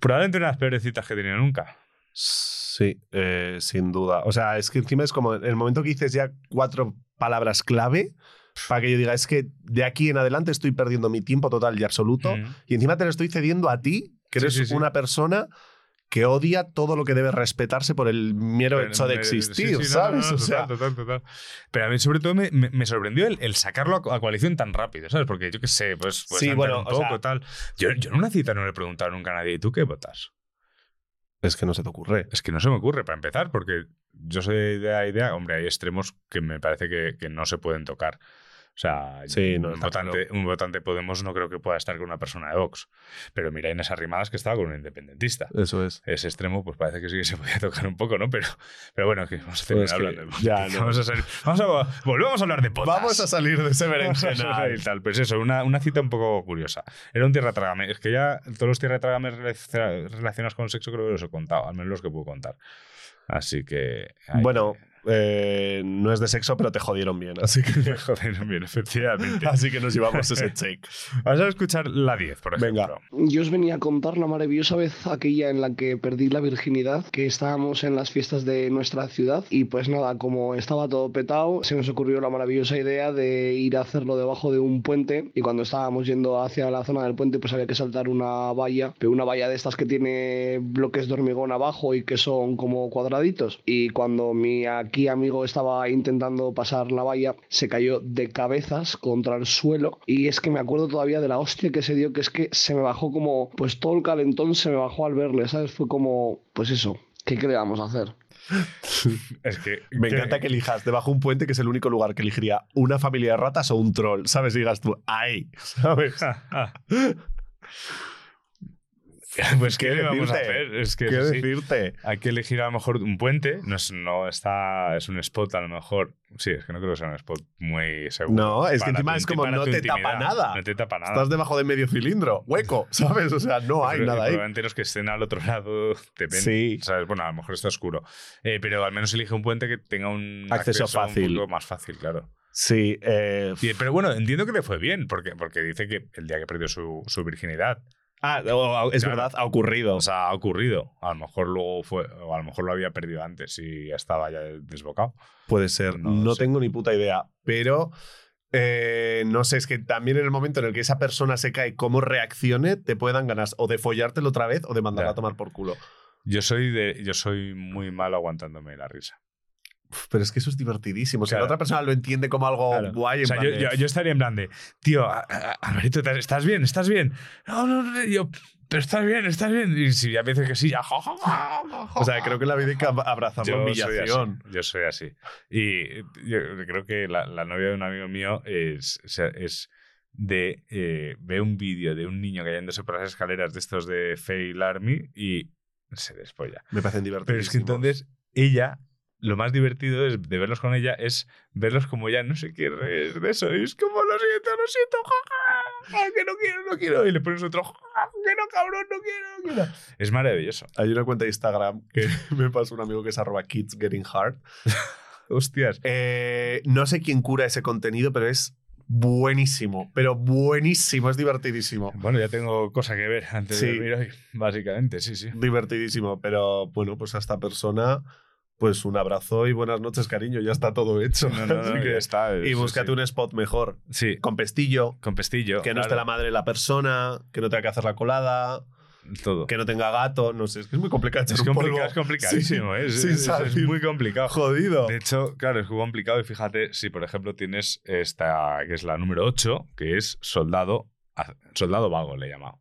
[SPEAKER 5] probablemente una de las peores citas que he tenido nunca.
[SPEAKER 4] Sí, eh, sin duda. O sea, es que encima es como el momento que dices ya cuatro palabras clave para que yo diga, es que de aquí en adelante estoy perdiendo mi tiempo total y absoluto
[SPEAKER 5] Mm.
[SPEAKER 4] y encima te lo estoy cediendo a ti, que eres
[SPEAKER 5] sí, sí.
[SPEAKER 4] una persona que odia todo lo que debe respetarse por el mero
[SPEAKER 5] Pero
[SPEAKER 4] hecho de existir,
[SPEAKER 5] sí, sí, no,
[SPEAKER 4] ¿sabes?
[SPEAKER 5] no, no,
[SPEAKER 4] o sea,
[SPEAKER 5] total, total, total. Pero a mí sobre todo me, me- me sorprendió el, el sacarlo a, a coalición tan rápido, ¿sabes? Porque yo qué sé, pues, pues
[SPEAKER 4] Sí, bueno,
[SPEAKER 5] un
[SPEAKER 4] o
[SPEAKER 5] poco,
[SPEAKER 4] sea-
[SPEAKER 5] tal. Yo, yo en una cita no le he preguntado nunca a nadie, ¿y tú qué votas?
[SPEAKER 4] Es que no se te ocurre.
[SPEAKER 5] Es que no se me ocurre, para empezar, porque yo soy de la idea, hombre, hay extremos que me parece que, que no se pueden tocar. O sea,
[SPEAKER 4] Sí, no,
[SPEAKER 5] un, votante, un votante Podemos no creo que pueda estar con una persona de Vox. Pero mira Inés Arrimadas que estaba con un independentista.
[SPEAKER 4] Eso es.
[SPEAKER 5] Ese extremo, pues parece que sí que se podía tocar un poco, ¿no? Pero, pero bueno, que vamos a terminar
[SPEAKER 4] Pues
[SPEAKER 5] hablando de
[SPEAKER 4] ya, no.
[SPEAKER 5] Vamos a salir- vamos a- volvemos a hablar de potas.
[SPEAKER 4] Vamos a salir de ese berenjenal.
[SPEAKER 5] y tal. Pues eso, una, una cita un poco curiosa. Era un tierra trágame. Es que ya todos los tierra trágame rela- relacionados con sexo creo que los he contado, al menos los que puedo contar. Así que. ahí-
[SPEAKER 4] Bueno, eh, no es de sexo, pero te jodieron bien. Así que,
[SPEAKER 5] Joder, bien, efectivamente.
[SPEAKER 4] así que nos llevamos ese check.
[SPEAKER 5] Vamos a escuchar la 10, por ejemplo.
[SPEAKER 4] Venga.
[SPEAKER 15] Yo os venía a contar la maravillosa vez aquella en la que perdí la virginidad, que estábamos en las fiestas de nuestra ciudad y pues nada, como estaba todo petado, se nos ocurrió la maravillosa idea de ir a hacerlo debajo de un puente y cuando estábamos yendo hacia la zona del puente pues había que saltar una valla, pero una valla de estas que tiene bloques de hormigón abajo y que son como cuadraditos y cuando mi aquí amigo estaba intentando pasar la valla se cayó de cabezas contra el suelo y es que me acuerdo todavía de la hostia que se dio que es que se me bajó como pues todo el calentón se me bajó al verle, ¿sabes? Fue como pues eso, ¿qué, qué le vamos a hacer?
[SPEAKER 5] Es que.
[SPEAKER 4] Me encanta que elijas debajo un puente, que es el único lugar que elegiría una familia de ratas o un troll. ¿Sabes? Digas tú, ahí. ¿Sabes?
[SPEAKER 5] Pues
[SPEAKER 4] ¿Qué
[SPEAKER 5] qué, vamos a hacer. Es que
[SPEAKER 4] ¿Qué
[SPEAKER 5] sí,
[SPEAKER 4] decirte?
[SPEAKER 5] hay que elegir a lo mejor un puente. No, es, no está. Es un spot a lo mejor. Sí, es que no creo que sea un spot muy seguro.
[SPEAKER 4] No, es que encima es como no te tapa nada.
[SPEAKER 5] No te tapa nada.
[SPEAKER 4] Estás debajo de medio cilindro, hueco, ¿sabes? O sea, no hay
[SPEAKER 5] Pero-
[SPEAKER 4] nada ahí.
[SPEAKER 5] Probablemente los que estén al otro lado te ven.
[SPEAKER 4] Sí.
[SPEAKER 5] ¿sabes? Bueno, a lo mejor está oscuro. Eh, pero al menos elige un puente que tenga un
[SPEAKER 4] Acceso fácil.
[SPEAKER 5] Un poco más fácil, claro.
[SPEAKER 4] Sí, eh,
[SPEAKER 5] pero bueno, entiendo que le fue bien, porque, porque dice que el día que perdió su, su virginidad.
[SPEAKER 4] Ah, es
[SPEAKER 5] Claro.
[SPEAKER 4] verdad, ha ocurrido.
[SPEAKER 5] O sea, ha ocurrido. A lo mejor luego fue, o a lo mejor lo había perdido antes y ya estaba ya desbocado.
[SPEAKER 4] Puede ser,
[SPEAKER 5] No
[SPEAKER 4] no, tengo ni puta idea. Pero eh, no sé, es que también en el momento en el que esa persona se cae, cómo reaccione, te puedan ganas o de follártelo otra vez o de mandarla a tomar por culo.
[SPEAKER 5] Yo soy de, yo soy muy malo aguantándome la risa.
[SPEAKER 4] Pero es que eso es divertidísimo. Si
[SPEAKER 5] Claro.
[SPEAKER 4] la otra persona lo entiende como algo
[SPEAKER 5] Claro.
[SPEAKER 4] guay, en
[SPEAKER 5] O sea, yo, yo- yo estaría en plan de, tío, Alvarito, ¿te- ¿estás bien? ¿Estás bien? No, no, no, yo, pero estás bien, estás bien. Y si ya me dice que sí, ya. ja, ja, ja.
[SPEAKER 4] O sea, creo que en la vida hay que ab- abrazar la
[SPEAKER 5] Yo soy
[SPEAKER 4] humillación.
[SPEAKER 5] así, Yo soy así. Y yo creo que la, la novia de un amigo mío es, es de. eh, ve un vídeo de un niño cayéndose por las escaleras de estos de Fail Army y se despolla.
[SPEAKER 4] Me parecen divertidos.
[SPEAKER 5] Pero es que entonces ella. Lo más divertido es, de verlos con ella es verlos como ya no sé qué es de eso. Y es como, lo siento, lo siento, jaja, que no quiero, no quiero. Y le pones otro, "Ja, que no, cabrón, no quiero, no quiero. Es maravilloso.
[SPEAKER 4] Hay una cuenta de Instagram que me pasó un amigo que es arroba kids getting hard.
[SPEAKER 5] Hostias.
[SPEAKER 4] Eh, no sé quién cura ese contenido, pero es buenísimo. Pero buenísimo, es divertidísimo.
[SPEAKER 5] Bueno, ya tengo cosa que ver antes de dormir hoy, básicamente, sí, sí.
[SPEAKER 4] Divertidísimo. Pero bueno, pues a esta persona, pues un abrazo y buenas noches, cariño. Ya está todo hecho.
[SPEAKER 5] No, no, no,
[SPEAKER 4] Así que-
[SPEAKER 5] ya está.
[SPEAKER 4] y
[SPEAKER 5] sí,
[SPEAKER 4] búscate
[SPEAKER 5] sí.
[SPEAKER 4] un spot mejor.
[SPEAKER 5] Sí,
[SPEAKER 4] Con pestillo.
[SPEAKER 5] con pestillo.
[SPEAKER 4] Que no esté la madre de la persona, que no tenga que hacer la colada,
[SPEAKER 5] Todo.
[SPEAKER 4] que no tenga gato, no sé, es que es muy complicado.
[SPEAKER 5] Es, complicado, es complicadísimo,
[SPEAKER 4] sin-
[SPEAKER 5] ¿eh? es, es- muy complicado.
[SPEAKER 4] Jodido.
[SPEAKER 5] De hecho, claro, es muy complicado y fíjate, si por ejemplo tienes esta, que es la número 8, que es soldado, soldado vago, le he llamado.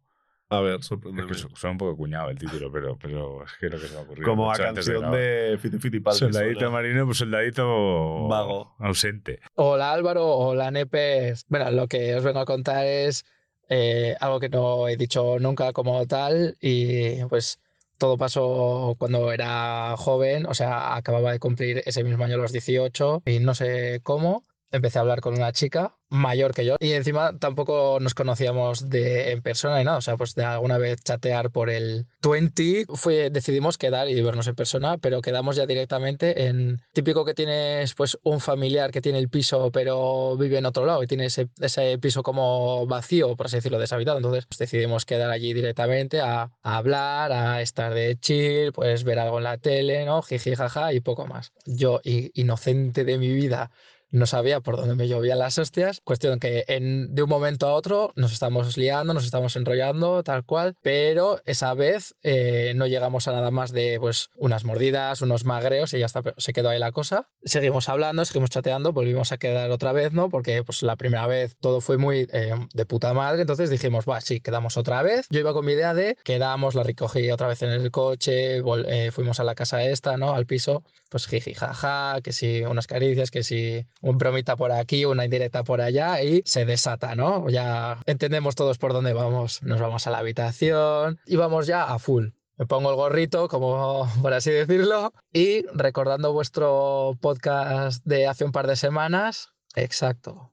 [SPEAKER 4] A ver,
[SPEAKER 5] Es
[SPEAKER 4] sorpréndeme.
[SPEAKER 5] que su- suena un poco cuñado el título, pero, pero es que es lo que se me ha ocurrido.
[SPEAKER 4] Como a canción de Fiti Fiti Paldi
[SPEAKER 5] Soldadito
[SPEAKER 4] suena.
[SPEAKER 5] marino, pues soldadito
[SPEAKER 4] Vago.
[SPEAKER 5] ausente.
[SPEAKER 16] Hola Álvaro, hola Nepes. Bueno, lo que os vengo a contar es eh, algo que no he dicho nunca como tal y pues todo pasó cuando era joven, o sea, acababa de cumplir ese mismo año los 18 y no sé cómo. Empecé a hablar con una chica mayor que yo y encima tampoco nos conocíamos de, en persona y nada, o sea, pues de alguna vez chatear por el 20, fue, decidimos quedar y vernos en persona, pero quedamos ya directamente en típico que tienes pues un familiar que tiene el piso pero vive en otro lado y tiene ese, ese piso como vacío, por así decirlo, deshabitado, entonces pues, decidimos quedar allí directamente a, a hablar, a estar de chill, pues ver algo en la tele, ¿no? Jiji, jaja y poco más. Yo, inocente de mi vida, no sabía por dónde me llovían las hostias. Cuestión que en, de un momento a otro nos estamos liando, nos estamos enrollando, tal cual, pero esa vez eh, no llegamos a nada más de pues unas mordidas, unos magreos y ya está, se quedó ahí la cosa. Seguimos hablando, seguimos chateando, volvimos a quedar otra vez, ¿no? Porque pues la primera vez todo fue muy eh, de puta madre, entonces dijimos, va, sí, quedamos otra vez. Yo iba con mi idea de quedamos, la recogí otra vez en el coche, eh, fuimos a la casa esta, ¿no? Al piso, pues jiji, jaja, que si unas caricias, que si un bromita por aquí, una indirecta por allá y se desata, ¿no? Ya entendemos todos por dónde vamos. Nos vamos a la habitación y vamos ya a full. Me pongo el gorrito, como por así decirlo, y recordando vuestro podcast de hace un par de semanas, exacto,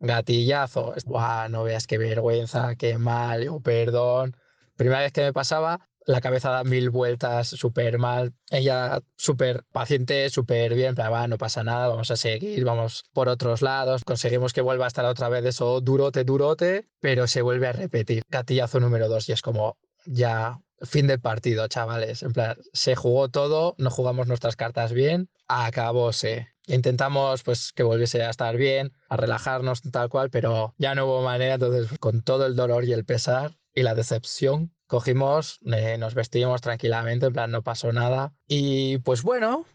[SPEAKER 16] gatillazo. Buah, no veas qué vergüenza, qué mal, perdón. Primera vez que me pasaba, la cabeza da mil vueltas, súper mal. Ella súper paciente, súper bien, pero va, no pasa nada, vamos a seguir, vamos por otros lados. Conseguimos que vuelva a estar otra vez eso durote, durote, pero se vuelve a repetir. Gatillazo número dos y es como ya fin del partido, chavales. En plan, se jugó todo, no jugamos nuestras cartas bien, acabóse. Intentamos pues que volviese a estar bien, a relajarnos tal cual, pero ya no hubo manera, entonces con todo el dolor y el pesar y la decepción cogimos, eh, nos vestimos tranquilamente, en plan, no pasó nada. Y pues bueno,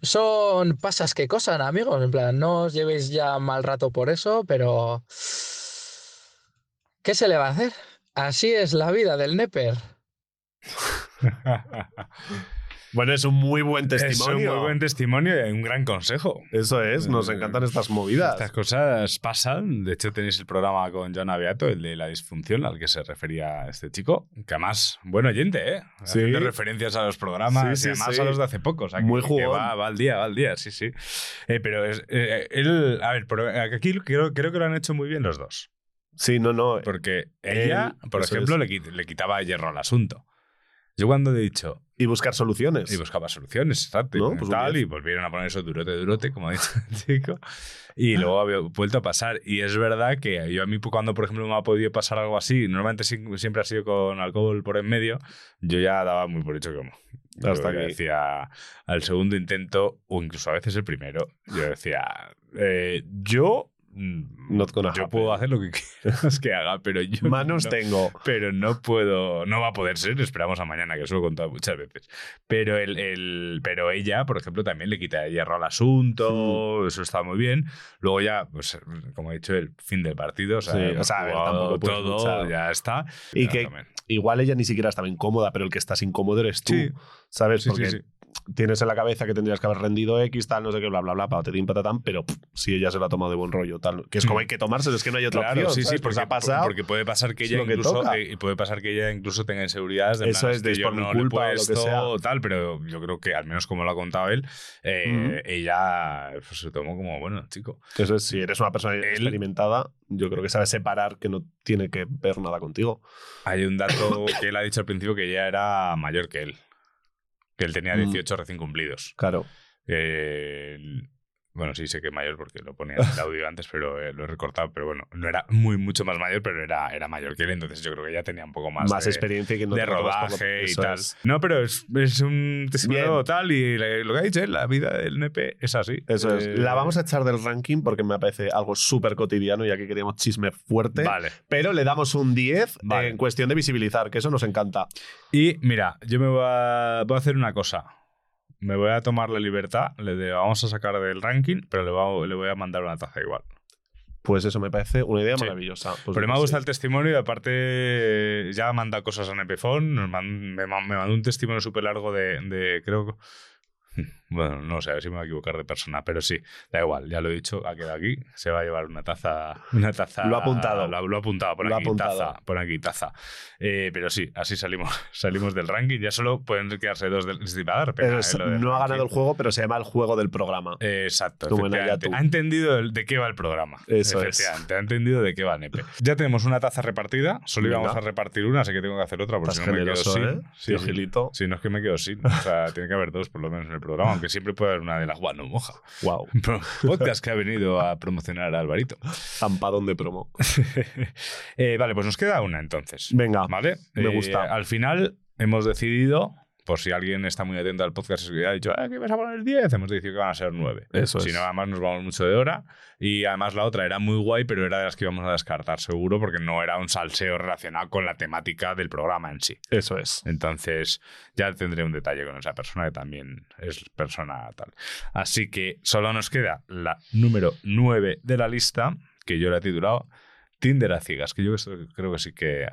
[SPEAKER 16] son pasas que cosan, amigos, en plan, no os llevéis ya mal rato por eso, pero... ¿Qué se le va a hacer? Así es la vida del Neper.
[SPEAKER 4] Bueno, es un muy buen testimonio.
[SPEAKER 5] Es un muy buen testimonio y un gran consejo.
[SPEAKER 4] Eso es, nos
[SPEAKER 5] Eh,
[SPEAKER 4] encantan estas movidas.
[SPEAKER 5] Estas cosas pasan. De hecho, tenéis el programa con John Aviato, el de la disfunción, al que se refería este chico. Que además, buen oyente, ¿eh?
[SPEAKER 4] Sí.
[SPEAKER 5] Haciendo referencias a los programas
[SPEAKER 4] Sí, sí,
[SPEAKER 5] y además a los de hace poco. O sea, que-
[SPEAKER 4] Muy
[SPEAKER 5] que
[SPEAKER 4] jugón.
[SPEAKER 5] va, va al día, va al día, sí, sí. Eh, pero es, eh, él, a ver, pero aquí creo, creo que lo han hecho muy bien los dos.
[SPEAKER 4] Sí, no, no.
[SPEAKER 5] Porque ella, por ejemplo,
[SPEAKER 4] es.
[SPEAKER 5] le quitaba hierro al asunto. Yo cuando he dicho...
[SPEAKER 4] Y buscar soluciones.
[SPEAKER 5] Y buscaba soluciones, exacto.
[SPEAKER 4] ¿No?
[SPEAKER 5] y
[SPEAKER 4] Pues
[SPEAKER 5] tal, y volvieron a poner eso durote, durote, como ha dicho el chico. Y luego había vuelto a pasar. Y es verdad que yo a mí cuando, por ejemplo, me ha podido pasar algo así, normalmente siempre ha sido con alcohol por en medio, yo ya daba muy por hecho como... Yo
[SPEAKER 4] Hasta aquí.
[SPEAKER 5] decía al segundo intento, o incluso a veces el primero, yo decía, eh, yo... mm,
[SPEAKER 4] Not gonna
[SPEAKER 5] yo
[SPEAKER 4] happen.
[SPEAKER 5] puedo hacer lo que quieras que haga, pero yo
[SPEAKER 4] Manos
[SPEAKER 5] no-
[SPEAKER 4] tengo.
[SPEAKER 5] pero no puedo, no va a poder ser, esperamos a mañana, que os lo he contado muchas veces. Pero, el, el- pero ella, por ejemplo, también le quita hierro al asunto, eso está muy bien. Luego ya, pues, como he dicho, el fin del partido, o sea,
[SPEAKER 4] Sí, o sea,
[SPEAKER 5] todo,
[SPEAKER 4] luchar.
[SPEAKER 5] ya está.
[SPEAKER 4] Y que
[SPEAKER 5] también-
[SPEAKER 4] igual ella ni siquiera estaba incómoda, pero el que estás incómodo eres tú.
[SPEAKER 5] Sí.
[SPEAKER 4] ¿Sabes? Porque
[SPEAKER 5] sí.
[SPEAKER 4] Tienes en la cabeza que tendrías que haber rendido X, tal, no sé qué, bla, bla, bla, patatín, patatán, pero pff, si ella se lo ha tomado de buen rollo, tal. Que es como
[SPEAKER 5] Mm.
[SPEAKER 4] hay que tomárselo, es que no hay otra
[SPEAKER 5] Claro,
[SPEAKER 4] opción.
[SPEAKER 5] sí, sí,
[SPEAKER 4] ¿sabes?
[SPEAKER 5] Porque,
[SPEAKER 4] ha pasado.
[SPEAKER 5] porque puede pasar que ella
[SPEAKER 4] lo que
[SPEAKER 5] incluso
[SPEAKER 4] toca.
[SPEAKER 5] eh, puede pasar que ella incluso tenga inseguridades de
[SPEAKER 4] Eso
[SPEAKER 5] plan,
[SPEAKER 4] es, de
[SPEAKER 5] yo no le
[SPEAKER 4] culpa o lo que
[SPEAKER 5] puesto
[SPEAKER 4] sea.
[SPEAKER 5] o tal, pero yo creo que al menos como lo ha contado él, eh, ella pues, se tomó como bueno, chico.
[SPEAKER 4] Eso es, si eres una persona experimentada, yo creo que sabes separar que no tiene que ver nada contigo.
[SPEAKER 5] Hay un dato que él ha dicho al principio que ella era mayor que él. Que él tenía
[SPEAKER 4] Mm.
[SPEAKER 5] 18 recién cumplidos.
[SPEAKER 4] Claro.
[SPEAKER 5] Eh, bueno, sí sé que mayor porque lo ponía en el audio antes, pero eh, lo he recortado. Pero bueno, no era muy mucho más mayor, pero era, era mayor que él. Entonces yo creo que ella tenía un poco más,
[SPEAKER 4] Más
[SPEAKER 5] de,
[SPEAKER 4] experiencia que no
[SPEAKER 5] de rodaje y tal.
[SPEAKER 4] es.
[SPEAKER 5] No, pero es, es un testimonio tal y lo que ha dicho la vida del nepe es así.
[SPEAKER 4] Eso es.
[SPEAKER 5] Eh,
[SPEAKER 4] La vamos a echar del ranking porque me parece algo súper cotidiano y aquí queríamos chisme fuerte.
[SPEAKER 5] Vale.
[SPEAKER 4] Pero le damos un 10
[SPEAKER 5] Vale.
[SPEAKER 4] en cuestión de visibilizar, que eso nos encanta.
[SPEAKER 5] Y mira, yo me voy a, voy a hacer una cosa. Me voy a tomar la libertad, le vamos a sacar del ranking, pero le voy a, le voy a mandar una taza igual.
[SPEAKER 4] Pues eso me parece una idea
[SPEAKER 5] Sí.
[SPEAKER 4] maravillosa. Pues
[SPEAKER 5] pero me gustado el testimonio y aparte ya manda cosas a ma- me mandó un testimonio súper largo de, de, creo, bueno, no sé, a ver si me voy a equivocar de persona, pero sí, da igual, ya lo he dicho, ha quedado aquí, se va a llevar una taza, una taza.
[SPEAKER 4] Lo ha apuntado.
[SPEAKER 5] Lo, ha- lo ha apuntado, por
[SPEAKER 4] Lo
[SPEAKER 5] aquí,
[SPEAKER 4] apuntado.
[SPEAKER 5] taza, por aquí, taza. Eh, pero sí, así salimos, salimos del ranking, ya solo pueden quedarse dos del sí, va a dar pena,
[SPEAKER 4] Pero
[SPEAKER 5] eh,
[SPEAKER 4] es-
[SPEAKER 5] del
[SPEAKER 4] no ha ganado el juego, pero se llama el juego del programa.
[SPEAKER 5] Eh, Exacto,
[SPEAKER 4] en
[SPEAKER 5] efectivamente.
[SPEAKER 4] Ayatu.
[SPEAKER 5] Ha entendido el- de qué va el programa.
[SPEAKER 4] Eso es.
[SPEAKER 5] efectivamente, ha entendido de qué va Nepe. Ya tenemos una taza repartida, solo
[SPEAKER 4] Venga.
[SPEAKER 5] íbamos a repartir una, así que tengo que hacer otra, porque
[SPEAKER 4] Estás
[SPEAKER 5] si no me quedo sin.
[SPEAKER 4] ¿eh?
[SPEAKER 5] Sí. Sí, no es que me quedo sin. O sea, tiene que haber dos por lo menos en el programa, aunque siempre puede haber una de la Juan no moja.
[SPEAKER 4] Wow.
[SPEAKER 5] Podcast que ha venido a promocionar a Alvarito.
[SPEAKER 4] Zampadón de promo.
[SPEAKER 5] Eh, vale, pues nos queda una entonces.
[SPEAKER 4] Venga,
[SPEAKER 5] ¿Vale?
[SPEAKER 4] me
[SPEAKER 5] Eh,
[SPEAKER 4] gusta.
[SPEAKER 5] Al final hemos decidido, por si alguien está muy atento al podcast y ha dicho, "Ah, ¿qué vas a poner 10? Hemos dicho que van a ser 9.
[SPEAKER 4] Eso
[SPEAKER 5] Si
[SPEAKER 4] es.
[SPEAKER 5] no, además nos vamos mucho de hora. Y además la otra era muy guay, pero era de las que íbamos a descartar seguro porque no era un salseo relacionado con la temática del programa en sí.
[SPEAKER 4] Eso es.
[SPEAKER 5] Entonces ya tendré un detalle con esa persona que también es persona tal. Así que solo nos queda la número 9 de la lista, que yo la he titulado Tinder a ciegas, que yo creo que sí que...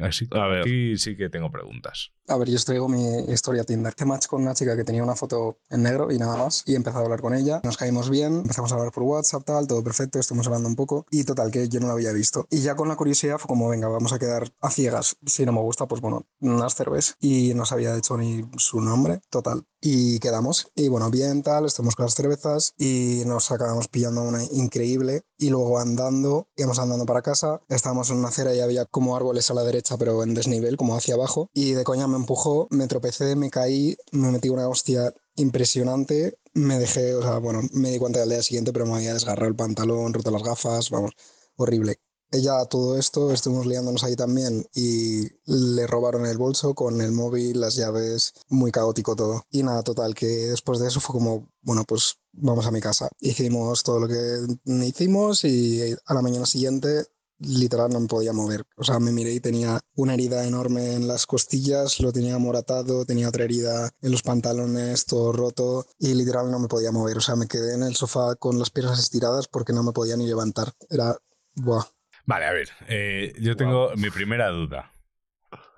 [SPEAKER 5] Así, Aquí sí que tengo preguntas.
[SPEAKER 17] A ver, yo os traigo mi historia Tinder. Hice match con una chica que tenía una foto en negro y nada más. Y empezado a hablar con ella. Nos caímos bien. Empezamos a hablar por WhatsApp, tal, todo perfecto. Estuvimos hablando un poco. Y total, que yo no la había visto. Y ya con la curiosidad fue como, venga, vamos a quedar a ciegas. Si no me gusta, pues bueno, unas cervezas. Y no sabía de hecho ni su nombre. Total. Y quedamos. Y bueno, bien, tal. Estuvimos con las cervezas. Y nos acabamos pillando una increíble. Y luego andando, íbamos andando para casa. Estábamos en una acera y había como árboles a la derecha, pero en desnivel, como hacia abajo. Y de coña me empujó, me tropecé, me caí, me metí una hostia impresionante. Me dejé, o sea, bueno, me di cuenta del día siguiente, pero me había desgarrado el pantalón, roto las gafas, vamos, horrible. Ella, todo esto, estuvimos liándonos ahí también y le robaron el bolso con el móvil, las llaves, muy caótico todo. Y nada, total, que después de eso fue como, bueno, pues vamos a mi casa. Hicimos todo lo que hicimos y a la mañana siguiente literal no me podía mover. O sea, me miré y tenía una herida enorme en las costillas, lo tenía moratado, tenía otra herida en los pantalones, todo roto y literal no me podía mover. O sea, me quedé en el sofá con las piernas estiradas porque no me podía ni levantar. Era, buah.
[SPEAKER 5] Vale, a ver, eh, yo tengo mi primera duda.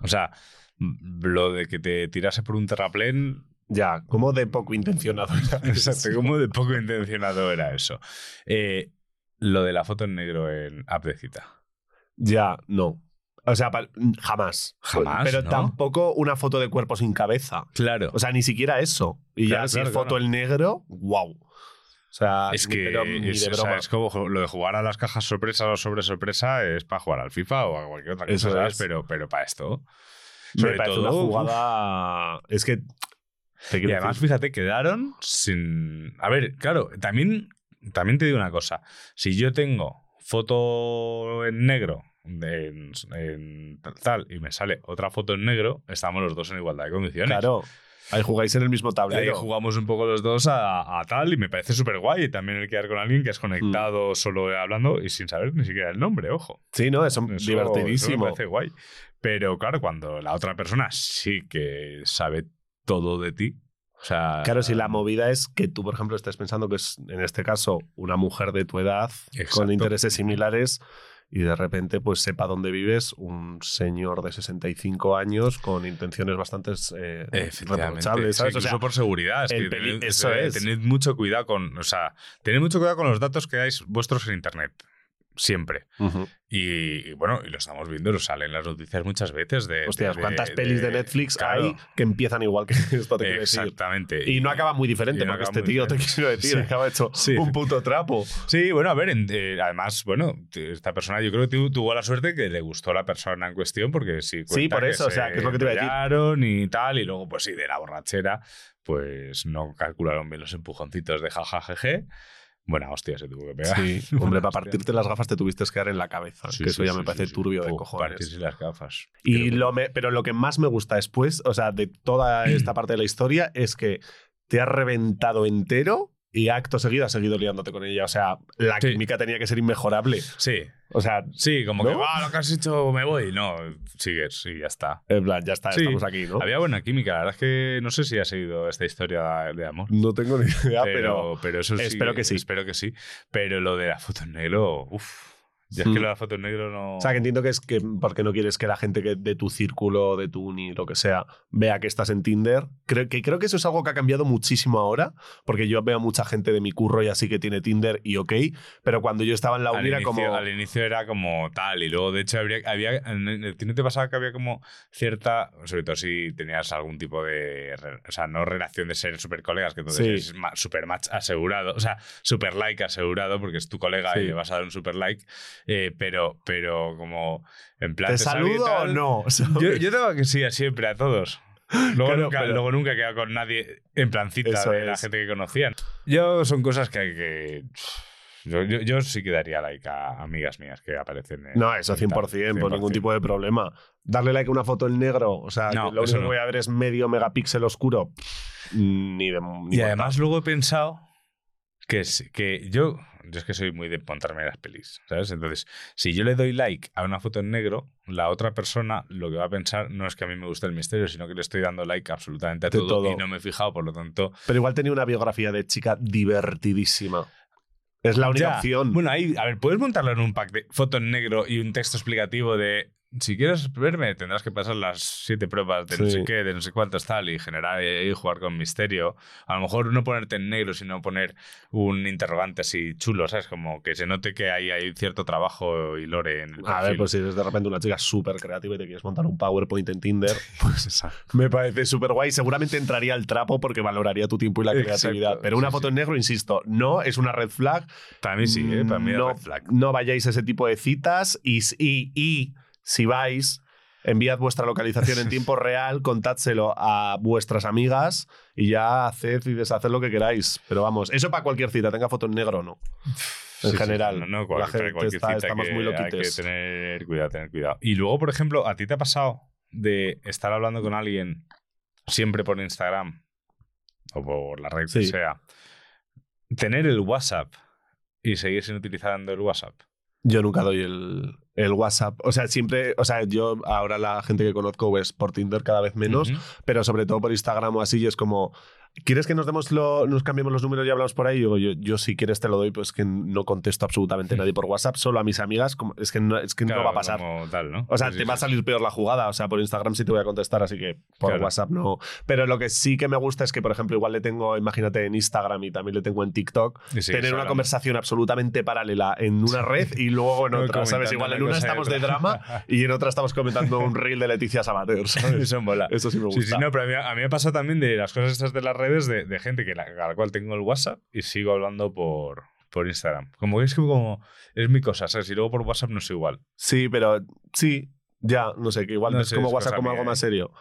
[SPEAKER 5] O sea, lo de que te tirase por un terraplén.
[SPEAKER 4] Ya, como de poco intencionado era.
[SPEAKER 5] Exacto, como de poco intencionado era eso. Eh, lo de la foto en negro en app de cita.
[SPEAKER 4] Ya, no. O sea, jamás.
[SPEAKER 5] Jamás,
[SPEAKER 4] Pero
[SPEAKER 5] ¿no?
[SPEAKER 4] tampoco una foto de cuerpo sin cabeza.
[SPEAKER 5] Claro.
[SPEAKER 4] O sea, ni siquiera eso. Y
[SPEAKER 5] Claro,
[SPEAKER 4] ya si
[SPEAKER 5] claro,
[SPEAKER 4] foto
[SPEAKER 5] claro.
[SPEAKER 4] en negro, wow. O sea,
[SPEAKER 5] Es que
[SPEAKER 4] ni
[SPEAKER 5] es,
[SPEAKER 4] de
[SPEAKER 5] o sea,
[SPEAKER 4] broma.
[SPEAKER 5] es como lo de jugar a las cajas sorpresa o sobre sorpresa es para jugar al FIFA o a cualquier otra cosa,
[SPEAKER 4] Eso
[SPEAKER 5] ¿sabes?
[SPEAKER 4] es.
[SPEAKER 5] Pero, pero para esto.
[SPEAKER 4] Me
[SPEAKER 5] Sobre
[SPEAKER 4] parece
[SPEAKER 5] todo,
[SPEAKER 4] una
[SPEAKER 5] uf.
[SPEAKER 4] jugada. Es que.
[SPEAKER 5] Y además,
[SPEAKER 4] decir-
[SPEAKER 5] fíjate, quedaron sin. A ver, claro, también, también te digo una cosa. Si yo tengo foto en negro en, en tal y me sale otra foto en negro, estamos los dos en igualdad de condiciones.
[SPEAKER 4] Claro. Ahí jugáis en el mismo
[SPEAKER 5] Ahí
[SPEAKER 4] tablero.
[SPEAKER 5] jugamos un poco los dos a, a tal y me parece súper guay. También el quedar con alguien que es conectado solo hablando y sin saber ni siquiera el nombre, ojo.
[SPEAKER 4] Sí, ¿no? Eso- divertidísimo.
[SPEAKER 5] eso me parece guay. Pero claro, cuando la otra persona sí que sabe todo de ti. O sea,
[SPEAKER 4] Claro, si la movida es que tú, por ejemplo, estés pensando que es, en este caso, una mujer de tu edad,
[SPEAKER 5] Exacto.
[SPEAKER 4] con intereses similares, y de repente, pues sepa dónde vives un señor de 65 años con intenciones bastante eh, reprochables,
[SPEAKER 5] Sí,
[SPEAKER 4] ¿sabes? O sea,
[SPEAKER 5] por seguridad. Es
[SPEAKER 4] el
[SPEAKER 5] que
[SPEAKER 4] peli-
[SPEAKER 5] tened,
[SPEAKER 4] eso
[SPEAKER 5] eh,
[SPEAKER 4] es.
[SPEAKER 5] tened mucho cuidado con. O sea, tened mucho cuidado con los datos que dais vuestros en internet. Siempre. Y, y bueno, y lo estamos viendo, nos salen las noticias muchas veces de.
[SPEAKER 4] Hostias,
[SPEAKER 5] de-
[SPEAKER 4] ¿cuántas
[SPEAKER 5] de-
[SPEAKER 4] pelis de,
[SPEAKER 5] de-
[SPEAKER 4] Netflix
[SPEAKER 5] claro.
[SPEAKER 4] hay que empiezan igual que esto te quiero decir?
[SPEAKER 5] Exactamente.
[SPEAKER 4] Y no acaba muy diferente,
[SPEAKER 5] y no
[SPEAKER 4] porque este tío, te quiero decir,
[SPEAKER 5] Sí.
[SPEAKER 4] acaba hecho
[SPEAKER 5] Sí.
[SPEAKER 4] un puto trapo.
[SPEAKER 5] Sí, bueno, a ver, en- eh, además, bueno, esta persona yo creo que tu- tuvo la suerte que le gustó la persona en cuestión, porque sí.
[SPEAKER 4] Sí, por eso, o sea,
[SPEAKER 5] se
[SPEAKER 4] que es lo que te iba a decir.
[SPEAKER 5] y tal, y luego, pues sí, de la borrachera, pues no calcularon bien los empujoncitos de jajajeje. Buena hostia se tuvo que pegar.
[SPEAKER 4] Sí, hombre, para partirte las gafas te tuviste que dar en la cabeza,
[SPEAKER 5] Sí,
[SPEAKER 4] que eso
[SPEAKER 5] sí,
[SPEAKER 4] ya me parece turbio de
[SPEAKER 5] Uf,
[SPEAKER 4] cojones.
[SPEAKER 5] partirse las gafas.
[SPEAKER 4] Y lo me- pero lo que más me gusta después, o sea, de toda esta parte de la historia, es que te has reventado entero y acto seguido has seguido liándote con ella. O sea, la química tenía que ser inmejorable.
[SPEAKER 5] Sí.
[SPEAKER 4] O sea,
[SPEAKER 5] Sí, como
[SPEAKER 4] ¿no?
[SPEAKER 5] que, va, lo que has hecho, me voy. No, sigues y ya está.
[SPEAKER 4] En plan, ya está,
[SPEAKER 5] Sí.
[SPEAKER 4] estamos aquí, ¿no?
[SPEAKER 5] Había buena química, la verdad es que no sé si ha seguido esta historia de amor.
[SPEAKER 4] No tengo ni idea,
[SPEAKER 5] pero,
[SPEAKER 4] pero,
[SPEAKER 5] pero eso sí,
[SPEAKER 4] espero que sí.
[SPEAKER 5] Espero que sí. Pero lo de la foto en negro, uff. Ya es que
[SPEAKER 4] Mm.
[SPEAKER 5] lo de la foto en negro no.
[SPEAKER 4] O sea, que entiendo que es que porque no quieres que la gente que de tu círculo, de tu uni, lo que sea, vea que estás en Tinder. Creo que, creo que eso es algo que ha cambiado muchísimo ahora, porque yo veo mucha gente de mi curro y así que tiene Tinder y ok, pero cuando yo estaba en la
[SPEAKER 5] al,
[SPEAKER 4] uni era
[SPEAKER 5] inicio,
[SPEAKER 4] como...
[SPEAKER 5] al inicio era como tal, y luego de hecho habría, había. En el ¿no te pasaba que había como cierta. Sobre todo si tenías algún tipo de. O sea, no relación de ser super colegas, que entonces
[SPEAKER 4] Sí.
[SPEAKER 5] es super match asegurado. O sea, super like asegurado, porque es tu colega
[SPEAKER 4] Sí.
[SPEAKER 5] y le vas a dar un super like. Eh, pero, pero como. En plan.
[SPEAKER 4] ¿Te saludo o no?
[SPEAKER 5] Yo, yo tengo que sí, a siempre, a todos. Luego,
[SPEAKER 4] Claro,
[SPEAKER 5] nunca,
[SPEAKER 4] pero-
[SPEAKER 5] luego nunca he quedado con nadie en plancita
[SPEAKER 4] Eso
[SPEAKER 5] de la gente que conocían. Yo son cosas que hay que. Yo, yo, yo sí que daría like a amigas mías que aparecen en.
[SPEAKER 4] No, eso
[SPEAKER 5] en tal,
[SPEAKER 4] 100%, por ningún tipo de problema. Darle like a una foto en negro, o sea,
[SPEAKER 5] No,
[SPEAKER 4] que lo que voy a ver es medio megapíxel oscuro. Ni de. ni
[SPEAKER 5] Y además luego he pensado que, que yo, yo es que soy muy de montarme las pelis, ¿sabes? Entonces, si yo le doy like a una foto en negro, la otra persona lo que va a pensar no es que a mí me guste el misterio, sino que le estoy dando like absolutamente a todo,
[SPEAKER 4] todo.
[SPEAKER 5] y no me he fijado, por lo tanto...
[SPEAKER 4] Pero igual tenía una biografía de chica divertidísima. Es la única
[SPEAKER 5] Ya.
[SPEAKER 4] opción.
[SPEAKER 5] Bueno, ahí, a ver, puedes montarlo en un pack de foto en negro y un texto explicativo de si quieres verme, tendrás que pasar las siete pruebas de no
[SPEAKER 4] Sí.
[SPEAKER 5] sé qué, de no sé cuántos tal, y generar y jugar con misterio. A lo mejor no ponerte en negro, sino poner un interrogante así chulo, ¿sabes? Como que se note que ahí hay cierto trabajo y lore en el
[SPEAKER 4] A ver,
[SPEAKER 5] perfil.
[SPEAKER 4] pues si eres de repente una chica súper creativa y te quieres montar un PowerPoint en Tinder, pues me parece súper guay. Seguramente entraría al trapo porque valoraría tu tiempo y la
[SPEAKER 5] Exacto,
[SPEAKER 4] creatividad. Pero una
[SPEAKER 5] sí,
[SPEAKER 4] foto en negro, insisto, no es una red flag.
[SPEAKER 5] Para mí sí, ¿eh? Para mí es
[SPEAKER 4] no,
[SPEAKER 5] red flag.
[SPEAKER 4] no vayáis a ese tipo de citas y, y, y si vais, enviad vuestra localización en tiempo real, contádselo a vuestras amigas y ya haced y deshaced lo que queráis. Pero vamos, eso para cualquier cita, tenga foto en negro o no. En
[SPEAKER 5] Sí, sí,
[SPEAKER 4] general,
[SPEAKER 5] no, no, cual-
[SPEAKER 4] la gente
[SPEAKER 5] cualquier
[SPEAKER 4] está-
[SPEAKER 5] cita
[SPEAKER 4] estamos
[SPEAKER 5] que
[SPEAKER 4] muy
[SPEAKER 5] Hay que
[SPEAKER 4] loquites.
[SPEAKER 5] tener cuidado, tener cuidado. Y luego, por ejemplo, ¿a ti te ha pasado de estar hablando con alguien siempre por Instagram o por la red que sea, tener el WhatsApp y seguir sin utilizando el WhatsApp?
[SPEAKER 4] Yo nunca doy el, el WhatsApp. O sea, siempre, o sea, yo ahora la gente que conozco es por Tinder cada vez menos, pero sobre todo por Instagram o así, y es como, ¿quieres que nos demos lo, nos cambiemos los números y hablamos por ahí? Yo, yo, yo si quieres te lo doy, pues que no contesto absolutamente a nadie por WhatsApp, solo a mis amigas, como- es que no, es que
[SPEAKER 5] Claro,
[SPEAKER 4] no va a pasar.
[SPEAKER 5] como tal, ¿no?
[SPEAKER 4] O sea,
[SPEAKER 5] Sí,
[SPEAKER 4] te
[SPEAKER 5] sí,
[SPEAKER 4] va a
[SPEAKER 5] sí.
[SPEAKER 4] salir peor la jugada. O sea, por Instagram sí te voy a contestar, así que por
[SPEAKER 5] Claro.
[SPEAKER 4] WhatsApp no. Pero lo que sí que me gusta es que, por ejemplo, igual le tengo, imagínate, en Instagram y también le tengo en TikTok,
[SPEAKER 5] sigues
[SPEAKER 4] tener una conversación absolutamente paralela en una red y luego en otra, ¿sabes? Igual en
[SPEAKER 5] una
[SPEAKER 4] estamos de drama y en otra estamos comentando un reel de Leticia Sabater, ¿sabes?
[SPEAKER 5] Eso mola.
[SPEAKER 4] Eso sí me gusta.
[SPEAKER 5] Sí, sí, no, pero a mí, a mí me pasa también de las cosas estas de las redes de, de gente que la, a la cual tengo el WhatsApp y sigo hablando por, por Instagram. Como que es que como es mi cosa, ¿sabes? Y luego por WhatsApp no es igual.
[SPEAKER 4] Sí, pero sí, ya, no sé, que igual
[SPEAKER 5] No
[SPEAKER 4] es
[SPEAKER 5] sé,
[SPEAKER 4] como
[SPEAKER 5] es
[SPEAKER 4] WhatsApp como
[SPEAKER 5] mía,
[SPEAKER 4] algo
[SPEAKER 5] ¿eh?
[SPEAKER 4] más serio.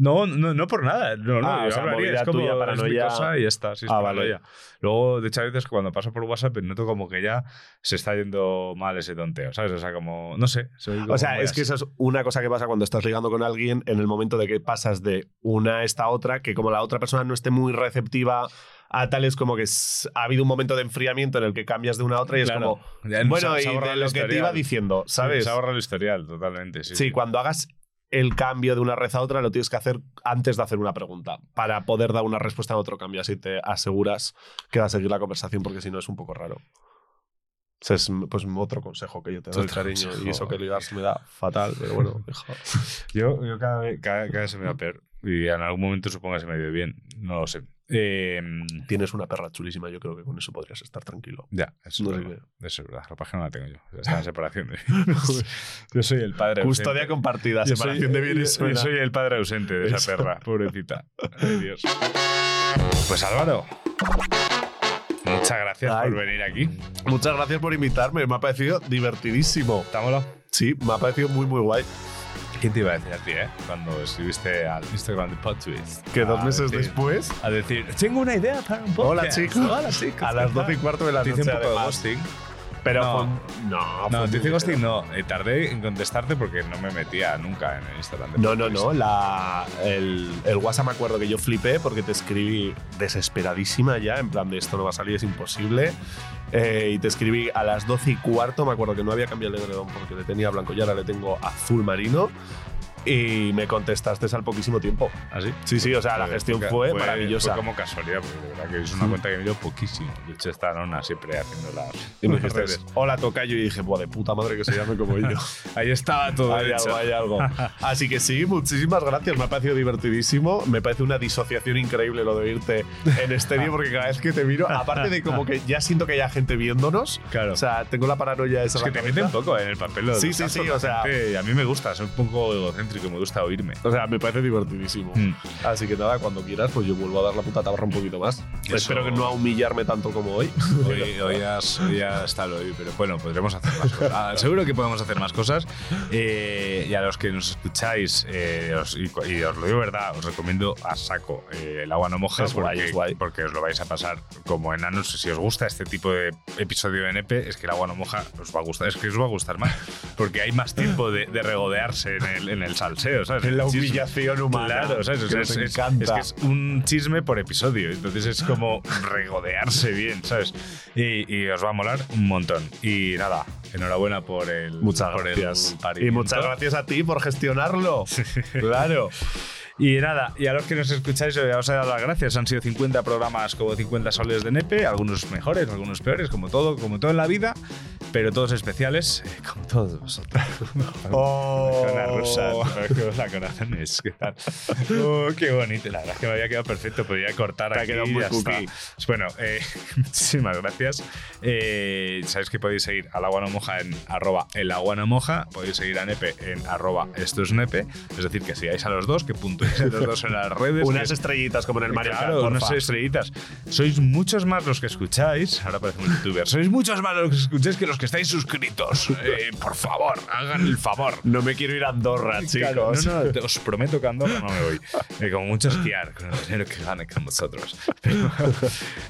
[SPEAKER 5] No, no, no por nada. No, no,
[SPEAKER 4] Ah,
[SPEAKER 5] yo
[SPEAKER 4] o sea,
[SPEAKER 5] hablaría,
[SPEAKER 4] movida
[SPEAKER 5] es como
[SPEAKER 4] tuya,
[SPEAKER 5] es mi
[SPEAKER 4] paranoia.
[SPEAKER 5] cosa y ya está. Sí, es
[SPEAKER 4] Ah, vale.
[SPEAKER 5] paranoia. Luego, de hecho, a veces cuando paso por WhatsApp noto como que ya se está yendo mal ese tonteo, ¿sabes? O sea, como, no sé. soy como
[SPEAKER 4] O sea, es que eso es una cosa que pasa cuando estás ligando con alguien en el momento de que pasas de una a esta otra, que como la otra persona no esté muy receptiva a tal, es como que ha habido un momento de enfriamiento en el que cambias de una a otra y
[SPEAKER 5] Claro.
[SPEAKER 4] es como, bueno, y de lo que te iba diciendo,
[SPEAKER 5] Sí,
[SPEAKER 4] ¿sabes?
[SPEAKER 5] se ahorra el historial, totalmente. Sí,
[SPEAKER 4] Sí,
[SPEAKER 5] sí.
[SPEAKER 4] cuando hagas el cambio de una red a otra, lo tienes que hacer antes de hacer una pregunta, para poder dar una respuesta a otro cambio. Así te aseguras que va a seguir la conversación, porque si no es un poco raro. Ese es pues otro consejo que yo te doy, cariño.
[SPEAKER 5] consejo.
[SPEAKER 4] Y eso que ligar me da fatal, pero bueno, hijo.
[SPEAKER 5] Yo, yo cada, vez, cada, cada vez se me va peor. Y en algún momento supongo que se me dio bien. No lo sé. Eh,
[SPEAKER 4] Tienes una perra chulísima, yo creo que con eso podrías estar tranquilo.
[SPEAKER 5] ya, eso,
[SPEAKER 4] No
[SPEAKER 5] es verdad. eso es verdad. La página no la tengo yo. Está en separación de. Yo soy el padre
[SPEAKER 4] Custodia
[SPEAKER 5] ausente.
[SPEAKER 4] compartida,
[SPEAKER 5] Yo
[SPEAKER 4] separación
[SPEAKER 5] soy-
[SPEAKER 4] de bienes.
[SPEAKER 5] Yo, soy el padre ausente de esa perra, pobrecita. Ay, Dios. Pues Álvaro, muchas gracias
[SPEAKER 4] Ay.
[SPEAKER 5] por venir aquí.
[SPEAKER 4] Muchas gracias por invitarme, me ha parecido divertidísimo.
[SPEAKER 5] ¿Estámoslo?
[SPEAKER 4] Sí, me ha parecido muy, muy guay.
[SPEAKER 5] ¿Quién te iba a decir a ti, eh? Cuando escribiste al Instagram de Podtwist.
[SPEAKER 4] Que dos meses
[SPEAKER 5] decir-
[SPEAKER 4] después.
[SPEAKER 5] A decir, tengo una idea para un podcast.
[SPEAKER 4] Hola, chicos.
[SPEAKER 5] Hola, chicos.
[SPEAKER 4] A las 12 y cuarto de la
[SPEAKER 5] Te hice
[SPEAKER 4] noche.
[SPEAKER 5] un poco de ghosting.
[SPEAKER 4] Pero
[SPEAKER 5] No.
[SPEAKER 4] fue- no,
[SPEAKER 5] No,
[SPEAKER 4] fue
[SPEAKER 5] te ghosting no. Eh, tardé en contestarte porque no me metía nunca en el Instagram. de
[SPEAKER 4] No, no, no. La, el, el WhatsApp me acuerdo que yo flipé porque te escribí desesperadísima ya, en plan de esto no va a salir, es imposible. Eh, y te escribí a las 12 y cuarto, me acuerdo que no había cambiado el edredón porque le tenía blanco y ahora le tengo azul marino. Y me contestaste al poquísimo tiempo.
[SPEAKER 5] ¿Ah, sí?
[SPEAKER 4] Sí, sí, o sea, la gestión
[SPEAKER 5] fue-
[SPEAKER 4] fue, maravillosa.
[SPEAKER 5] Fue como casualidad, porque de verdad que es una cuenta que dio poquísimo. De hecho, está Nona siempre haciendo las,
[SPEAKER 4] Y me dijiste,
[SPEAKER 5] redes.
[SPEAKER 4] hola tocayo, y dije, buah, de puta madre que se llame como yo.
[SPEAKER 5] Ahí estaba todo
[SPEAKER 4] hay
[SPEAKER 5] hecho.
[SPEAKER 4] algo, hay algo. Así que sí, muchísimas gracias. Me ha parecido divertidísimo. Me parece una disociación increíble lo de oírte en estéreo, porque cada vez que te miro, aparte de como que ya siento que hay gente viéndonos,
[SPEAKER 5] Claro.
[SPEAKER 4] o sea, tengo la paranoia esa.
[SPEAKER 5] Es que te mete
[SPEAKER 4] cabeza.
[SPEAKER 5] un poco en el papel. lo de
[SPEAKER 4] Sí, sí, sí, o sea-
[SPEAKER 5] a mí me gusta, soy un poco egocéntrico egocéntrico y me gusta oírme.
[SPEAKER 4] O sea, me parece divertidísimo.
[SPEAKER 5] Mm.
[SPEAKER 4] Así que nada, cuando quieras, pues yo vuelvo a dar la puta tabarra un poquito más.
[SPEAKER 5] Eso-
[SPEAKER 4] Espero que no a humillarme tanto como hoy.
[SPEAKER 5] Hoy, hoy ya, hoy lo hoy, pero bueno, podremos hacer más cosas. Ah, seguro que podemos hacer más cosas. Eh, y a los que nos escucháis, eh, os- y, y os lo digo verdad, os recomiendo a saco eh, el agua no moja
[SPEAKER 4] Es guay,
[SPEAKER 5] porque,
[SPEAKER 4] es guay.
[SPEAKER 5] porque os lo vais a pasar como enanos. Si os gusta este tipo de episodio de NP, es que el agua no moja os va a gustar. Es que os va a gustar más porque hay más tiempo de, de regodearse en el, en el salseo, ¿sabes?
[SPEAKER 4] La
[SPEAKER 5] El chisme.
[SPEAKER 4] humillación humana,
[SPEAKER 5] Claro, ¿sabes?
[SPEAKER 4] Que
[SPEAKER 5] es, es-
[SPEAKER 4] encanta.
[SPEAKER 5] es que es un chisme por episodio. Entonces es como regodearse bien, ¿sabes? Y, y os va a molar un montón. Y nada, enhorabuena por el.
[SPEAKER 4] Muchas
[SPEAKER 5] por el
[SPEAKER 4] gracias. Y
[SPEAKER 5] parimiento.
[SPEAKER 4] muchas gracias a ti por gestionarlo. claro.
[SPEAKER 5] Y nada, y a los que nos escucháis, eh, os he dado las gracias. Han sido 50 programas como 50 soles de Nepe, algunos mejores, algunos peores, como todo, como todo en la vida, pero todos especiales, eh, como todos vosotros.
[SPEAKER 4] Oh.
[SPEAKER 5] Con la rusa, hola corazones, ¿qué tal? Oh, qué bonito, la verdad es que me había quedado perfecto, podía cortar
[SPEAKER 4] Te ha
[SPEAKER 5] aquí y
[SPEAKER 4] muy
[SPEAKER 5] ya
[SPEAKER 4] cookie.
[SPEAKER 5] Bueno, eh, muchísimas gracias. Eh, Sabéis que podéis seguir al agua no moja en arroba el agua no moja, podéis seguir a Nepe en arroba esto es Nepe, es decir, que sigáis a los dos, que puntuéis a los dos en las redes.
[SPEAKER 4] Unas
[SPEAKER 5] que-
[SPEAKER 4] estrellitas como en el Mario
[SPEAKER 5] Claro,
[SPEAKER 4] porfa.
[SPEAKER 5] unas estrellitas. Sois muchos más los que escucháis, ahora parece un youtuber, sois muchos más los que escucháis que los que estáis suscritos. Eh, por favor, hagan el favor.
[SPEAKER 4] No me quiero ir a Andorra, chicos.
[SPEAKER 5] no, no, os prometo que a Andorra no me voy. Eh, como mucho esquiar con el dinero que gane con vosotros. Pero-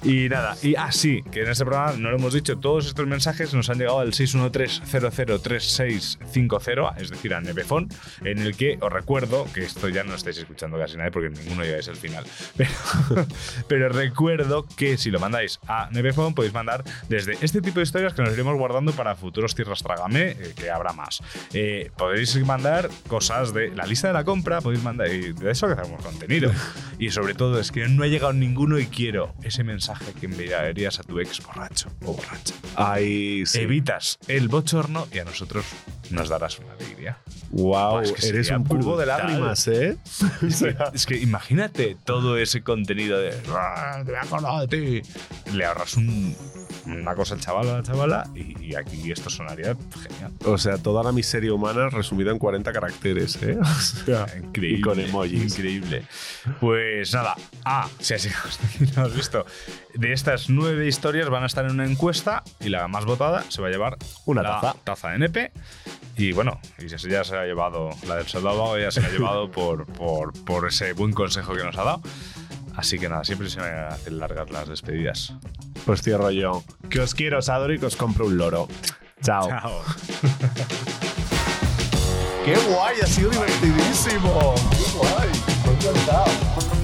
[SPEAKER 5] y nada, y ah, sí, que en este programa no lo hemos dicho, todos estos mensajes nos han llegado al 613-003650, es decir, a Nebefon, en el que os recuerdo que esto ya no estáis escuchando casi nadie porque ninguno ya es el final. Pero, pero recuerdo que si lo mandáis a Nebefon podéis mandar desde este tipo de historias que nos iremos guardando para futuros Tierras Trágame, eh, que habrá más. Eh, podéis mandar cosas de la lista de la compra, podéis mandar, y de eso que hacemos contenido. Y sobre todo es que no ha llegado ninguno y quiero ese mensaje que enviarías a tu ex borracho o borracha.
[SPEAKER 4] Ahí sí.
[SPEAKER 5] Evitas el bochorno y a nosotros nos darás una alegría.
[SPEAKER 4] Wow,
[SPEAKER 5] es que
[SPEAKER 4] eres un cubo de lágrimas, ¿eh?
[SPEAKER 5] Es que, es que imagínate todo ese contenido de "Ah, te voy a acordar de ti. Le ahorras un- una cosa al chaval o a la chavala y, y aquí esto sonaría genial.
[SPEAKER 4] O sea, toda la miseria humana resumida en 40 caracteres, ¿eh? O sea,
[SPEAKER 5] Increíble.
[SPEAKER 4] Y con emojis.
[SPEAKER 5] Increíble. Pues nada. Ah, si aquí, no has visto. De estas nueve historias van a estar en una encuesta y la más votada se va a llevar
[SPEAKER 4] Una
[SPEAKER 5] la
[SPEAKER 4] taza.
[SPEAKER 5] taza de NP. Y bueno, y ya se ya se ha llevado, la del soldado ya se la ha llevado por, por, por ese buen consejo que nos ha dado. Así que nada, siempre se me hacen largas las despedidas.
[SPEAKER 4] Pues cierro yo. Que os quiero, os adoro y que os compro un loro. Chao.
[SPEAKER 5] Chao.
[SPEAKER 4] ¡Qué guay! Ha sido divertidísimo. ¡Qué guay! Me ha encantado.